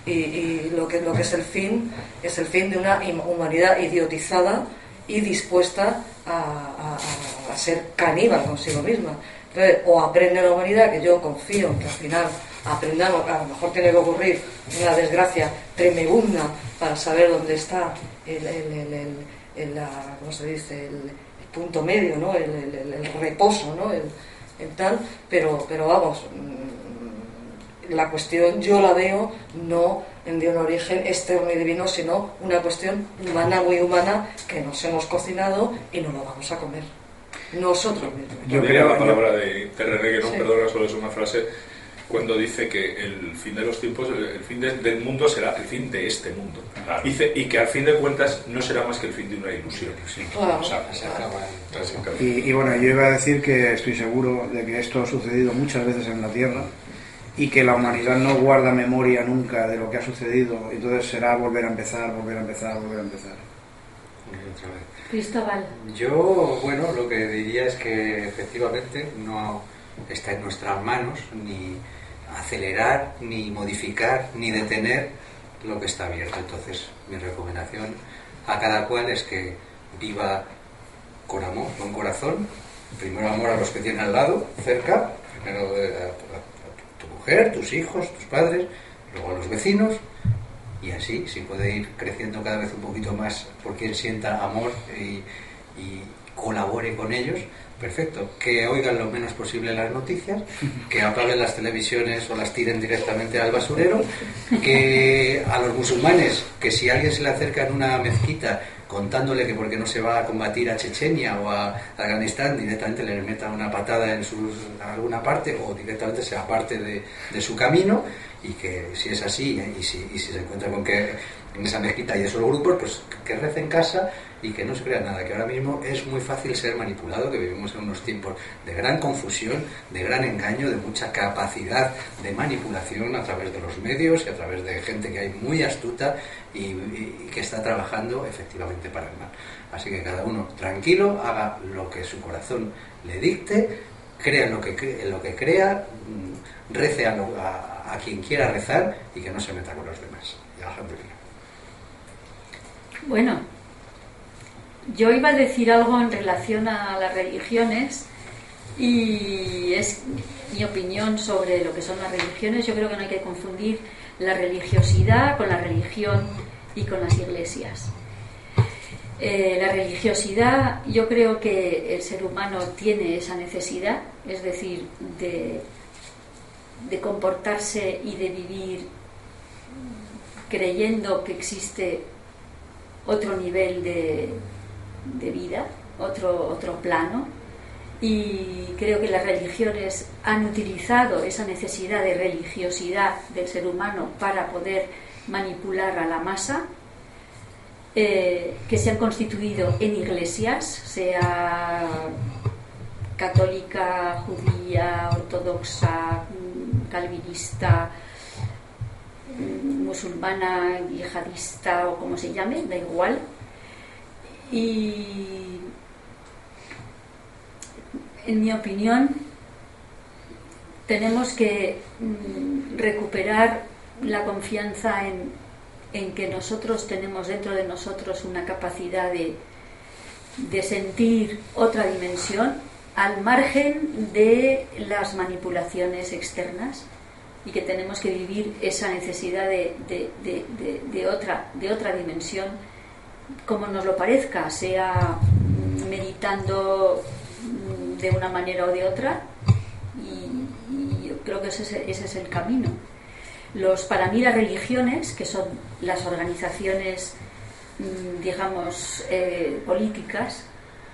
Y, y lo, que, lo que es el fin es el fin de una humanidad idiotizada y dispuesta a, a- ser caníbal consigo misma. O aprende la humanidad, que yo confío que al final aprendamos, a lo mejor tiene que ocurrir una desgracia tremenda para saber dónde está el, el- el- la- ¿cómo se dice? el, punto medio, ¿no? el, reposo, ¿no? el, tal, pero, pero vamos, la cuestión yo la veo no en de un origen externo y divino, sino una cuestión humana, muy humana, que nos hemos cocinado y no lo vamos a comer. Nosotros mismos. Yo Yo creo- la palabra de, René, que no Sí. perdona, solo es una frase cuando dice que el fin de los tiempos, el fin de- del mundo será el fin de este mundo. Claro. Dice, y que al fin de cuentas no será más que el fin de una ilusión. Claro. Se acaba en- Básicamente. Y, y bueno, yo iba a decir que estoy seguro de que esto ha sucedido muchas veces en la Tierra y que la humanidad no guarda memoria nunca de lo que ha sucedido, entonces será volver a empezar, volver a empezar, volver a empezar. otra vez. Cristóbal. Yo, bueno, lo que diría es que efectivamente no está en nuestras manos ni acelerar, ni modificar, ni detener lo que está abierto. Entonces, mi recomendación a cada cual es que viva con amor, con corazón. Primero amor a los que tiene al lado, cerca. Primero eh, mujer, tus hijos, tus padres, luego los vecinos, y así, si puede ir creciendo cada vez un poquito más por quien sienta amor y, y colabore con ellos, perfecto. Que oigan lo menos posible las noticias, que apaguen las televisiones o las tiren directamente al basurero, que a los musulmanes, que si alguien se le acerca en una mezquita contándole que porque no se va a combatir a Chechenia o a Afganistán, directamente le meta una patada en sus, alguna parte o directamente se aparte de, de su camino y que si es así ¿eh? y, si, y si se encuentra con que en esa mezquita hay esos grupos, pues que rece en casa y que no se crea nada, que ahora mismo es muy fácil ser manipulado, que vivimos en unos tiempos de gran confusión, de gran engaño, de mucha capacidad de manipulación a través de los medios y a través de gente que hay muy astuta y, que está trabajando efectivamente para el mal. Así que cada uno tranquilo, haga lo que su corazón le dicte, crea en lo que, en lo que crea, mm, rece a, lo- a- a quien quiera rezar y que no se meta con los demás. Bueno, yo iba a decir algo en relación a las religiones y es mi opinión sobre lo que son las religiones. Yo creo que no hay que confundir la religiosidad con la religión y con las iglesias. Eh, la religiosidad, yo creo que el ser humano tiene esa necesidad, es decir, de, de comportarse y de vivir creyendo que existe otro nivel de, de vida, otro, otro plano. Y creo que las religiones han utilizado esa necesidad de religiosidad del ser humano para poder manipular a la masa, eh, que se han constituido en iglesias, sea católica, judía, ortodoxa, mm, calvinista, mm, musulmana, yihadista o como se llame, da igual. Y en mi opinión tenemos que mm, recuperar la confianza en, en que nosotros tenemos dentro de nosotros una capacidad de, de sentir otra dimensión al margen de las manipulaciones externas y que tenemos que vivir esa necesidad de, de- de- otra, de otra dimensión como nos lo parezca, sea meditando mm, de una manera o de otra y, yo creo que ese es, el camino. Los, para mí las religiones, que son las organizaciones, mm, digamos, eh, políticas,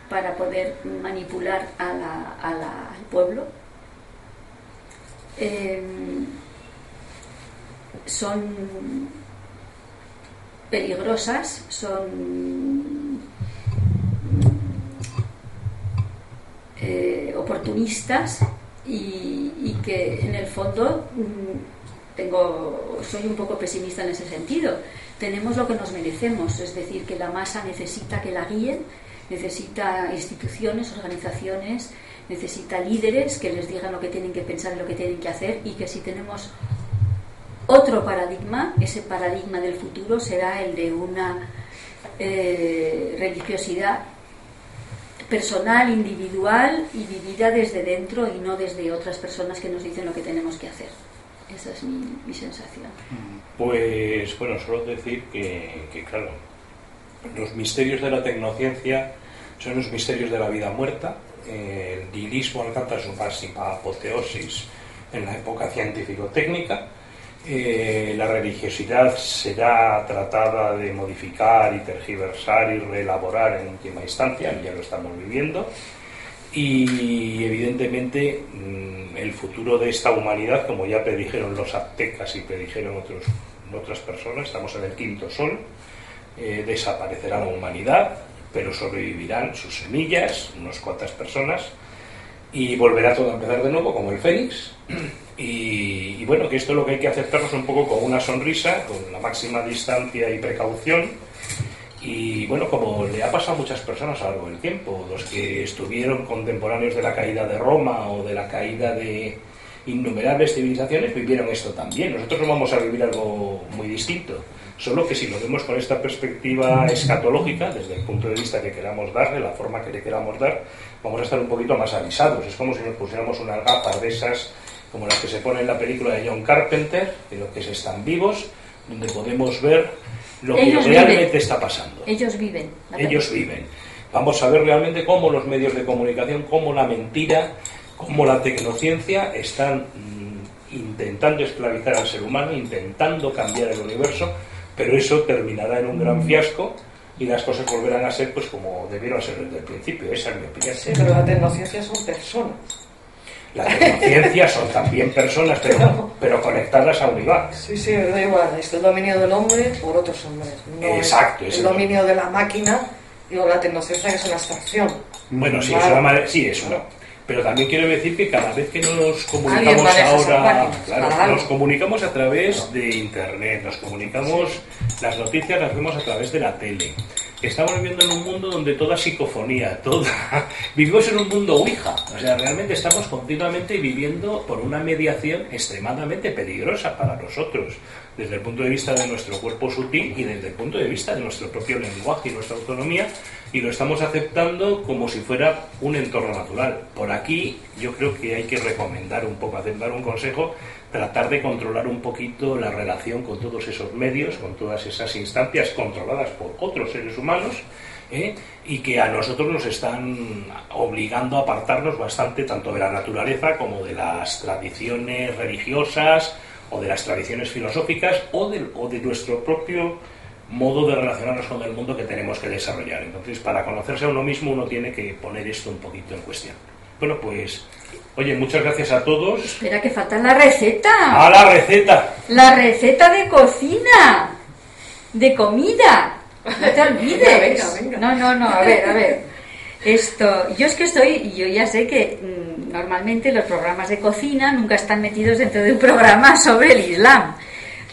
para poder manipular a al pueblo, eh, son peligrosas, son eh, oportunistas y, y que en el fondo mm, tengo, soy un poco pesimista en ese sentido. Tenemos lo que nos merecemos, es decir, que la masa necesita que la guíen, necesita instituciones, organizaciones, necesita líderes que les digan lo que tienen que pensar y lo que tienen que hacer y que si tenemos otro paradigma, ese paradigma del futuro será el de una eh, religiosidad personal, individual y vivida desde dentro y no desde otras personas que nos dicen lo que tenemos que hacer. Esa es mi, sensación. Pues bueno, solo decir que, que, claro, los misterios de la tecnociencia son los misterios de la vida muerta. El nihilismo alcanza su máxima apoteosis en la época científico-técnica. Eh, la religiosidad será tratada de modificar y tergiversar y reelaborar en última instancia, ya lo estamos viviendo. y evidentemente mm, el futuro de esta humanidad, como ya predijeron los aztecas y predijeron otras personas, estamos en el quinto sol, eh, desaparecerá la humanidad, pero sobrevivirán sus semillas, unas cuantas personas, y volverá todo a empezar de nuevo como el fénix. Y, bueno, que esto es lo que hay que aceptarnos un poco con una sonrisa, con la máxima distancia y precaución, y bueno, como le ha pasado a muchas personas a lo largo del tiempo, los que estuvieron contemporáneos de la caída de Roma o de la caída de innumerables civilizaciones, vivieron esto también. Nosotros no vamos a vivir algo muy distinto, solo que si lo vemos con esta perspectiva escatológica, desde el punto de vista que queramos darle, la forma que le queramos dar, vamos a estar un poquito más avisados. Es como si nos pusiéramos unas gafas de esas, como las que se ponen en la película de John Carpenter, de los que se están vivos, donde podemos ver lo que realmente viven. está pasando. Ellos viven. Ellos viven. Vamos a ver realmente cómo los medios de comunicación, cómo la mentira, cómo la tecnociencia están mm, intentando esclavizar al ser humano, intentando cambiar el universo, pero eso terminará en un gran fiasco y las cosas volverán a ser pues como debieron ser desde el principio. Esa es mi opinión. Sí, pero la tecnociencia son personas. La tecnociencia son también personas, pero, pero conectadas a un IVA. Sí, sí, da igual. Es el dominio del hombre por otros hombres. No es Exacto, es el dominio de la máquina y la tecnociencia que es una abstracción. Bueno, sí, Claro. es una sí, es una. Pero también quiero decir que cada vez que nos comunicamos ahora, claro, nos comunicamos a través de internet, nos comunicamos, las noticias las vemos a través de la tele. Estamos viviendo en un mundo donde toda psicofonía, toda vivimos en un mundo ouija, o sea, realmente estamos continuamente viviendo por una mediación extremadamente peligrosa para nosotros, desde el punto de vista de nuestro cuerpo sutil y desde el punto de vista de nuestro propio lenguaje y nuestra autonomía, y lo estamos aceptando como si fuera un entorno natural. Por aquí yo creo que hay que recomendar un poco, hacer dar un consejo, tratar de controlar un poquito la relación con todos esos medios, con todas esas instancias controladas por otros seres humanos, ¿eh? y que a nosotros nos están obligando a apartarnos bastante tanto de la naturaleza como de las tradiciones religiosas o de las tradiciones filosóficas o de, o de nuestro propio modo de relacionarnos con el mundo que tenemos que desarrollar. Entonces, para conocerse a uno mismo uno tiene que poner esto un poquito en cuestión. Bueno, pues, oye, muchas gracias a todos. Espera, que falta la receta. ¡A la receta! La receta de cocina. De comida. No te olvides. Venga, venga. No, no, no. A ver, a ver. Esto, yo es que estoy, yo ya sé que mm, normalmente los programas de cocina nunca están metidos dentro de un programa sobre el Islam.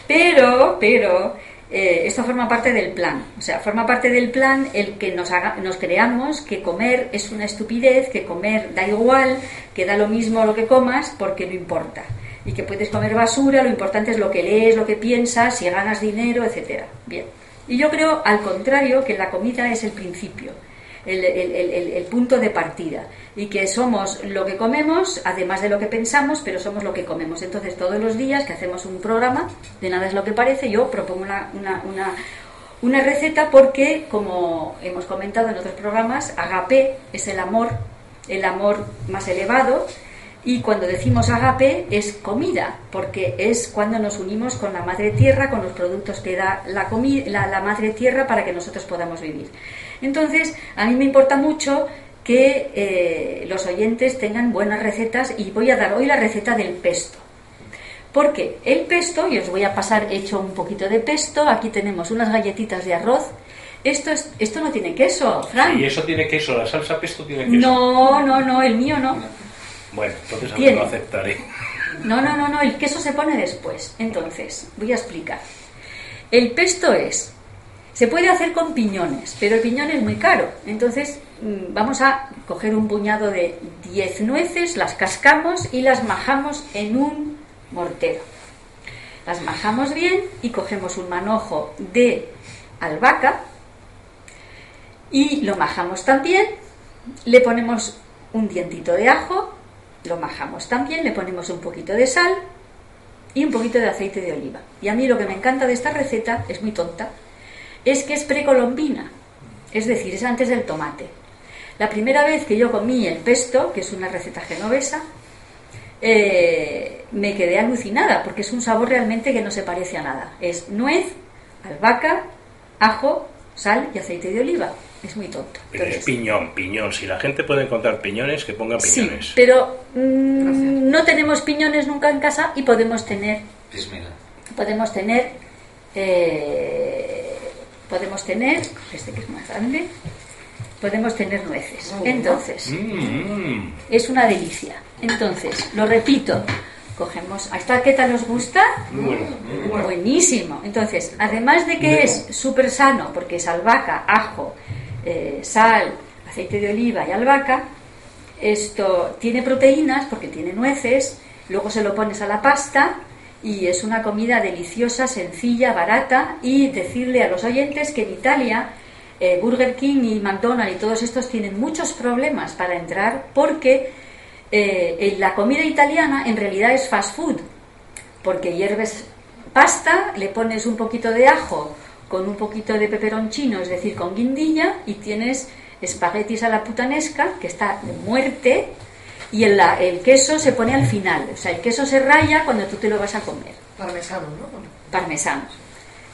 Pero, pero, eh, esto forma parte del plan. O sea, forma parte del plan el que nos, haga, nos creamos que comer es una estupidez, que comer da igual, que da lo mismo lo que comas, porque no importa. Y que puedes comer basura, lo importante es lo que lees, lo que piensas, si ganas dinero, etcétera. Bien. Y yo creo, al contrario, que la comida es el principio, el, punto de partida. Y que somos lo que comemos, además de lo que pensamos, pero somos lo que comemos. Entonces, todos los días que hacemos un programa, de nada es lo que parece, yo propongo una, una, una, una receta porque, como hemos comentado en otros programas, agape es el amor, el amor más elevado. Y cuando decimos agape es comida, porque es cuando nos unimos con la madre tierra, con los productos que da la, la, la madre tierra para que nosotros podamos vivir. Entonces, a mí me importa mucho que eh, los oyentes tengan buenas recetas y voy a dar hoy la receta del pesto. Porque el pesto, y os voy a pasar hecho un poquito de pesto, aquí tenemos unas galletitas de arroz. Esto, es, esto no tiene queso, Fran. Y eso tiene queso, la salsa pesto tiene queso. No, no, no, el mío no. Bueno, entonces a lo aceptaré. No, no, no, no, el queso se pone después. Entonces, voy a explicar. El pesto es, se puede hacer con piñones, pero el piñón es muy caro. Entonces, mm, vamos a coger un puñado de 10 nueces, las cascamos y las majamos en un mortero. Las majamos bien y cogemos un manojo de albahaca y lo majamos también. Le ponemos un dientito de ajo, lo majamos también, le ponemos un poquito de sal y un poquito de aceite de oliva. Y a mí lo que me encanta de esta receta, es muy tonta, es que es precolombina, es decir, es antes del tomate. La primera vez que yo comí el pesto, que es una receta genovesa, eh, me quedé alucinada porque es un sabor realmente que no se parece a nada. Es nuez, albahaca, ajo, sal y aceite de oliva. Es muy tonto. Pero es piñón, piñón. Si la gente puede encontrar piñones, que pongan sí, piñones. pero mm, no tenemos piñones nunca en casa y podemos tener Bismillah. podemos tener eh, podemos tener este que es más grande podemos tener nueces. Entonces Mm, es una delicia. Entonces lo repito cogemos a esta queta nos gusta muy bueno. buenísimo. Entonces además de que es súper sano porque es albahaca ajo eh, sal aceite de oliva y albahaca esto tiene proteínas porque tiene nueces, luego se lo pones a la pasta y es una comida deliciosa, sencilla, barata y decirle a los oyentes que en Italia eh, Burger King y McDonald's y todos estos tienen muchos problemas para entrar porque eh, la comida italiana en realidad es fast food porque hierves pasta, le pones un poquito de ajo con un poquito de peperoncino, es decir, con guindilla, y tienes espaguetis a la putanesca, que está de muerte, y el, la- el queso se pone al final. O sea, el queso se raya cuando tú te lo vas a comer, Parmesano, ¿no? parmesano.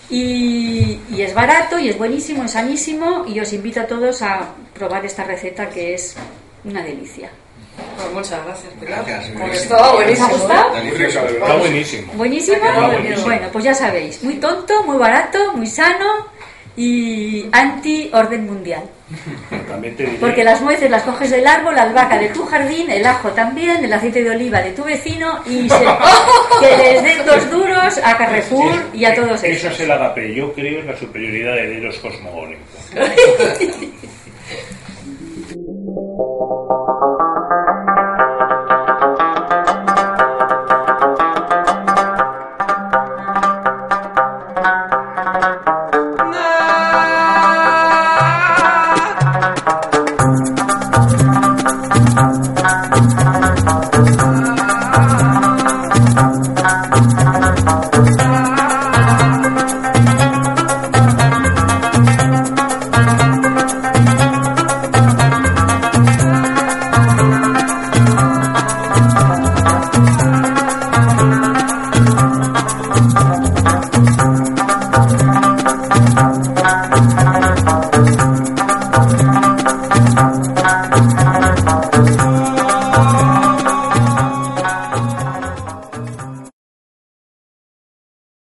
Y, y es barato y es buenísimo, es sanísimo, y os invito a todos a probar esta receta que es una delicia. Pues muchas gracias, Pilar. Gracias, buenísimo. ¿Os ha gustado? Está buenísimo. ¿Buenísimo? Buenísimo. Bueno, pues ya sabéis, muy tonto, muy barato, muy sano y anti-orden mundial. También te diré, Porque las nueces las coges del árbol, la albahaca de tu jardín, el ajo también, el aceite de oliva de tu vecino y se- que les den dos duros a Carrefour y a todos Eso esos. es el agape. Yo creo en la superioridad de los cosmogónicos.